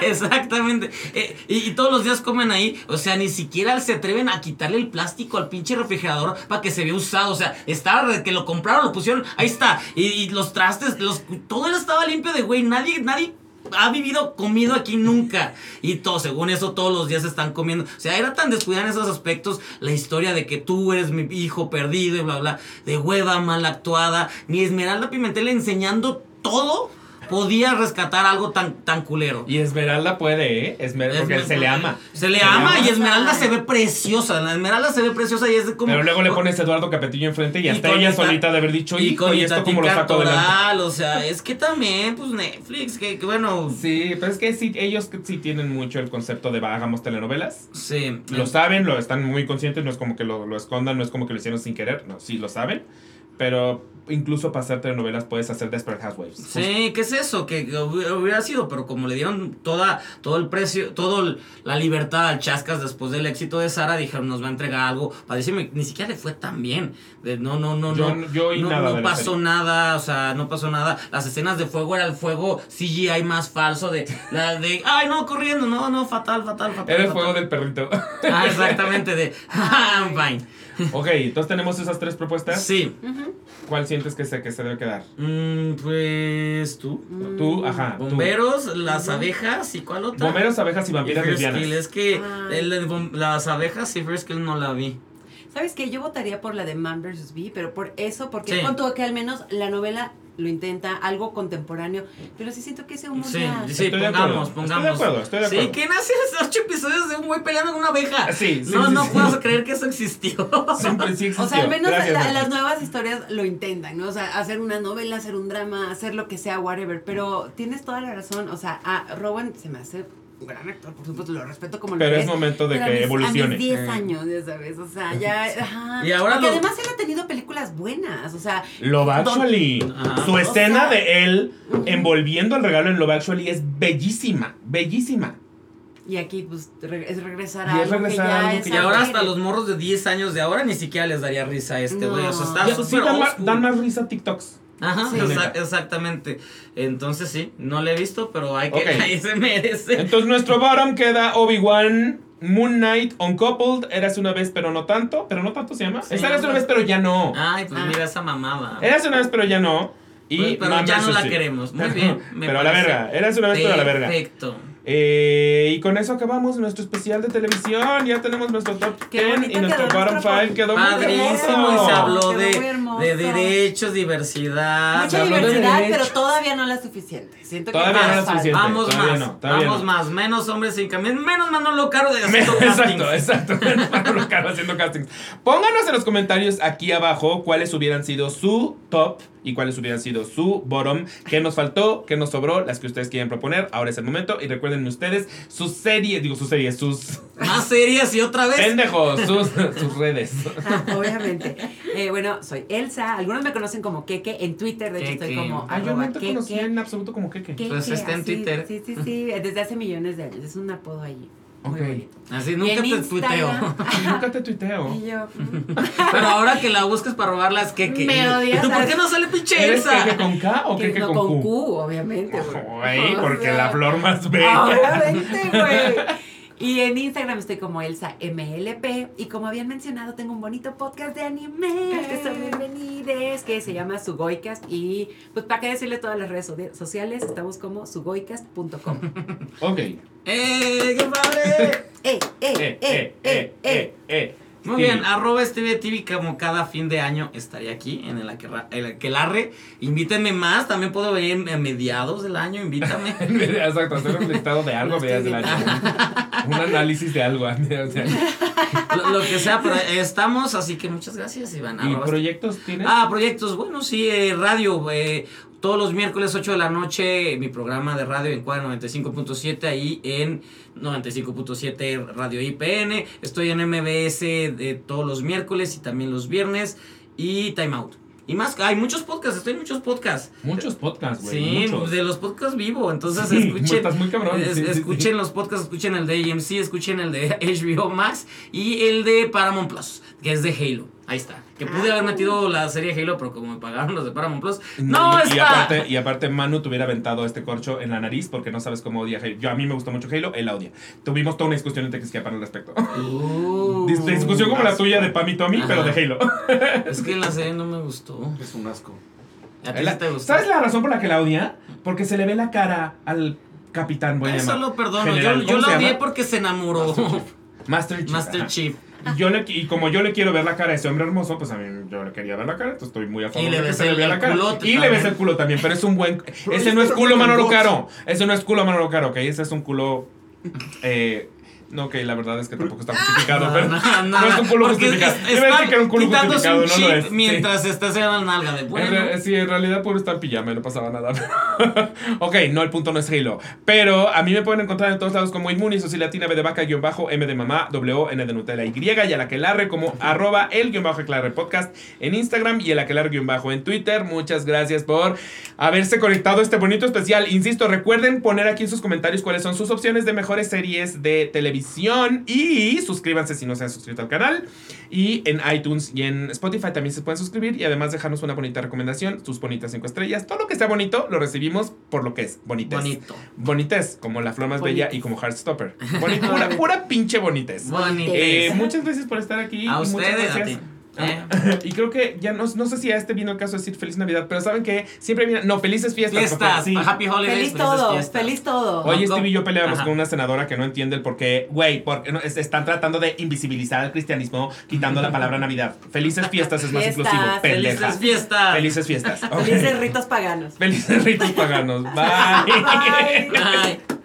Exactamente. Eh, y, y todos los días comen ahí. O sea, ni siquiera se atreven a quitarle el plástico al pinche refrigerador para que se vea usado. O sea, estaba de que lo compraron, lo pusieron, ahí está. Y, y los trastes, los, todo estaba limpio de güey. Nadie, nadie ha vivido comido aquí nunca. Y todo, según eso, todos los días están comiendo. O sea, era tan descuidada en esos aspectos la historia de que tú eres mi hijo perdido y bla, bla, de hueva mal actuada. Ni Esmeralda Pimentel enseñando todo podía rescatar algo tan, tan culero. Y Esmeralda puede, ¿eh? Esmer- porque Esmer- se le ama. Se le Se le ama y Esmeralda se ve preciosa. La Esmeralda se ve preciosa y es como. Pero luego le pones Eduardo Capetillo enfrente y hasta ella solita de haber dicho, y hijo, con y esto como lo saco. Toral, o sea, es que también, pues Netflix, que, que bueno. Sí, pero es que sí, ellos sí tienen mucho el concepto de hagamos telenovelas. Sí. Lo saben, lo están muy conscientes, no es como que lo, lo escondan, no es como que lo hicieron sin querer, no, sí lo saben. Pero incluso para hacer telenovelas puedes hacer Desperate Housewives. Sí, ¿qué es eso? Que que hubi- hubiera sido, pero como le dieron toda, todo el precio, toda la libertad al Chascas después del éxito de Sara, dijeron, nos va a entregar algo. Para decirme, ni siquiera le fue tan bien. De, no, no, no, Yo- no. yo no, nada no pasó nada, o sea, no pasó nada. Las escenas de fuego era el fuego CGI más falso de, la de, ay, no, corriendo, no, no, fatal, fatal, fatal. Era el fuego del perrito. Ah, exactamente, de, I'm fine. Ok, entonces tenemos esas tres propuestas. Sí. ¿Cuál sientes que se, que se debe quedar? Mm, pues tú. Tú, ajá. tú. Bomberos, las abejas y cuál otra. Bomberos, abejas y Y vampiras lesbianas. Kill, es que Ay. el bom- las abejas y First Kill no la vi. ¿Sabes qué? Yo votaría por la de Man vs. Bee, pero por eso, porque Sí. con todo que al menos la novela lo intenta, algo contemporáneo, pero sí siento que ese humor Sí, ya... sí, Estoy de acuerdo, pongamos, estoy de pongamos. acuerdo, estoy de acuerdo. Sí, ¿quién hace esos ocho episodios de un güey peleando con una abeja? Sí, sí, No, sí, no sí. puedo creer que eso existió. Siempre sí existió. O sea, al menos Gracias, la- Netflix. las nuevas historias lo intentan, ¿no? O sea, hacer una novela, hacer un drama, hacer lo que sea, whatever. Pero tienes toda la razón. O sea, a Rowan se me hace un gran actor, por supuesto, lo respeto como lo Pero es es, momento de pero a que mis- evolucione. A mis 10 Eh. años, ya sabes. O sea, ya. Ajá. Y ahora Porque lo- además él ha tenido películas buenas. O sea. Love Actually. Su O escena sea, de él envolviendo el regalo en Love Actually es bellísima. Bellísima. Y aquí, pues, es regresar Y a es algo regresar que a ya algo es que Y ahora hasta los morros de 10 años de ahora ni siquiera les daría risa a este güey. O sea, No. está súper sí, dan, dan más risa TikToks. Ajá, Sí. exa- exactamente. Entonces sí, no le he visto, pero hay que, Ok. ahí se merece. Entonces nuestro bottom queda Obi-Wan, Moon Knight, Uncoupled, Eras una vez pero no tanto, pero no tanto se llama. Sí, es Eras no. una vez pero ya no. Ay, pues Ah. mira esa mamada. Eras una vez pero ya no. Y Pues, pero ya no la Sí. queremos. Muy Pero- bien. me pero a la verga. Eras una vez pero a la verga. Perfecto. Eh, y con eso acabamos nuestro especial de televisión. Ya tenemos nuestro top Qué 10 bonito y nuestro bottom nuestro 5 top. quedó muy Padrísimo, hermoso. y se habló Quedó de, muy hermoso. de derechos, diversidad. Mucha de diversidad, derechos. pero todavía no la suficiente. Siento que Todavía no más la suficiente. Vamos todavía más, no, vamos no. más, menos hombres sin camino, menos Manolo Caro de haciendo castings. Exacto, exacto. Manolo Caro haciendo castings. Pónganos en los comentarios aquí abajo cuáles hubieran sido su top y cuáles hubieran sido su bottom. ¿Qué nos faltó? ¿Qué nos sobró? Las que ustedes quieren proponer. Ahora es el momento. Y recuerden ustedes sus series, digo sus series, sus Más serias y otra vez. pendejos, sus, sus redes. Ah, Obviamente. Eh, bueno, soy Elsa. Algunos me conocen como Keke en Twitter. De hecho, estoy Keke. como Ah, yo no te conocí Keke. en absoluto como Keke, Pues está en así, Twitter. Sí, sí, sí. Desde hace millones de años. Es un apodo allí. Ok. Así nunca te tuiteo. Instagram- Nunca te tuiteo. Y yo, Pero ahora que la busques para robarla es que. que Me ¿Y odias, tú por qué no sale pinche ¿Eres Elsa? queque con K o que queque no, con, con Q? Q, obviamente. güey. O porque sea, la flor más bella. Obviamente, güey. Y en Instagram estoy como Elsa MLP. Y como habían mencionado, tengo un bonito podcast de anime que son bienvenides, que se llama Sugoicast. Y pues para qué decirle todas las redes so- sociales, estamos como sugoicast.com. Ok. ¡Eh, qué padre! ¡Eh, eh, Eh, eh, eh, eh, eh. Muy bien, arroba TV como cada fin de año estaría aquí en el, aquerra- el aquelarre. Invítenme más, también puedo venir a mediados del año, invítame. Exacto, hacer un listado de algo, veas estoy del año. Un análisis de algo. o sea. lo, lo que sea, pero estamos, así que muchas gracias, Iván. ¿Y proyectos tienes? Ah, proyectos, bueno, sí, eh, radio, eh, todos los miércoles 8 de la noche, mi programa de radio en Cuadra 95.7, ahí en 95.7 Radio IPN, estoy en MBS de todos los miércoles y también los viernes, y Time Out. Y más, hay muchos podcasts, estoy en muchos podcasts. Muchos podcasts, güey. Sí, muchos. de los podcasts vivo, entonces Sí, escuchen. estás muy cabrón, es- sí, sí, escuchen sí. los podcasts, escuchen el de AMC, escuchen el de HBO Max y el de Paramount Plus, que es de Halo. Ahí está. Que pude Ah. haber metido la serie Halo, pero como me pagaron los de Paramount Plus, no, y, y está. aparte, y aparte, Manu te hubiera aventado este corcho en la nariz porque no sabes cómo odia Halo. Yo, a mí me gusta mucho Halo, él la odia. Tuvimos toda una discusión entre que al respecto. Uh, Dis- discusión como la tuya de Pam y Tommy, Ajá. pero de Halo. Es que la serie no me gustó. Es un asco. ¿A ti sí La- te gustó? ¿Sabes la razón por la que la odia? Porque se le ve la cara al Capitán, voy Eso lo perdono. General, yo yo ¿cómo se lo odié porque se enamoró. Master Chief. Master. Chief. Y Yo le, y como yo le quiero ver la cara a ese hombre hermoso, pues a mí yo le quería ver la cara, entonces estoy muy a favor Y le de que se le vea la cara. Y le ves el culo también, pero es un buen... Ese no es culo Manolo. Caro. Ese no es culo Manolo Caro, ok. Ese es un culo... Eh, no, que la verdad es que tampoco está justificado, No, pero no, no, no, es un culo justificado. es- iba a decir que era un culo justificado, un no lo es. Sí. Mientras estás en la nalga de En bueno. re- sí, en realidad puro está en pijama y no pasaba nada. ok, no, el punto no es Halo. Pero a mí me pueden encontrar en todos lados como Inmunis, o si latina, B de vaca, guion bajo, M de mamá, W, N de Nutella, Y, y a la que larre como arroba el guion bajo Aclarre podcast en Instagram y el aquelarre guion bajo en Twitter. Muchas gracias por haberse conectado a este bonito especial. Insisto, recuerden poner aquí en sus comentarios cuáles son sus opciones de mejores series de televisión y suscríbanse si no se han suscrito al canal. Y en iTunes y en Spotify también se pueden suscribir y además dejarnos una bonita recomendación, sus bonitas cinco estrellas. Todo lo que sea bonito lo recibimos por lo que es bonitez. Bonito. Bonitez, como la flor más bella y como Heartstopper. Bonito, pura, pura pinche bonitez. Bonito. Eh, muchas gracias por estar aquí. A muchas ustedes, a gracias. ti. Ah, y creo que ya no, no sé si a este vino el caso de decir feliz Navidad, pero saben que siempre viene. No, felices fiestas. Fiestas. sí. Happy Holidays. Feliz todo, fiestas. feliz todo. Hoy No, Steve y yo peleamos ajá. con una senadora que no entiende el por qué, güey, porque no, es- están tratando de invisibilizar al cristianismo quitando la palabra Navidad. Felices fiestas es más Fiestas, inclusivo, pendeja. Felices fiestas. Felices fiestas. Felices ritos paganos. Felices ritos paganos. Bye. Bye.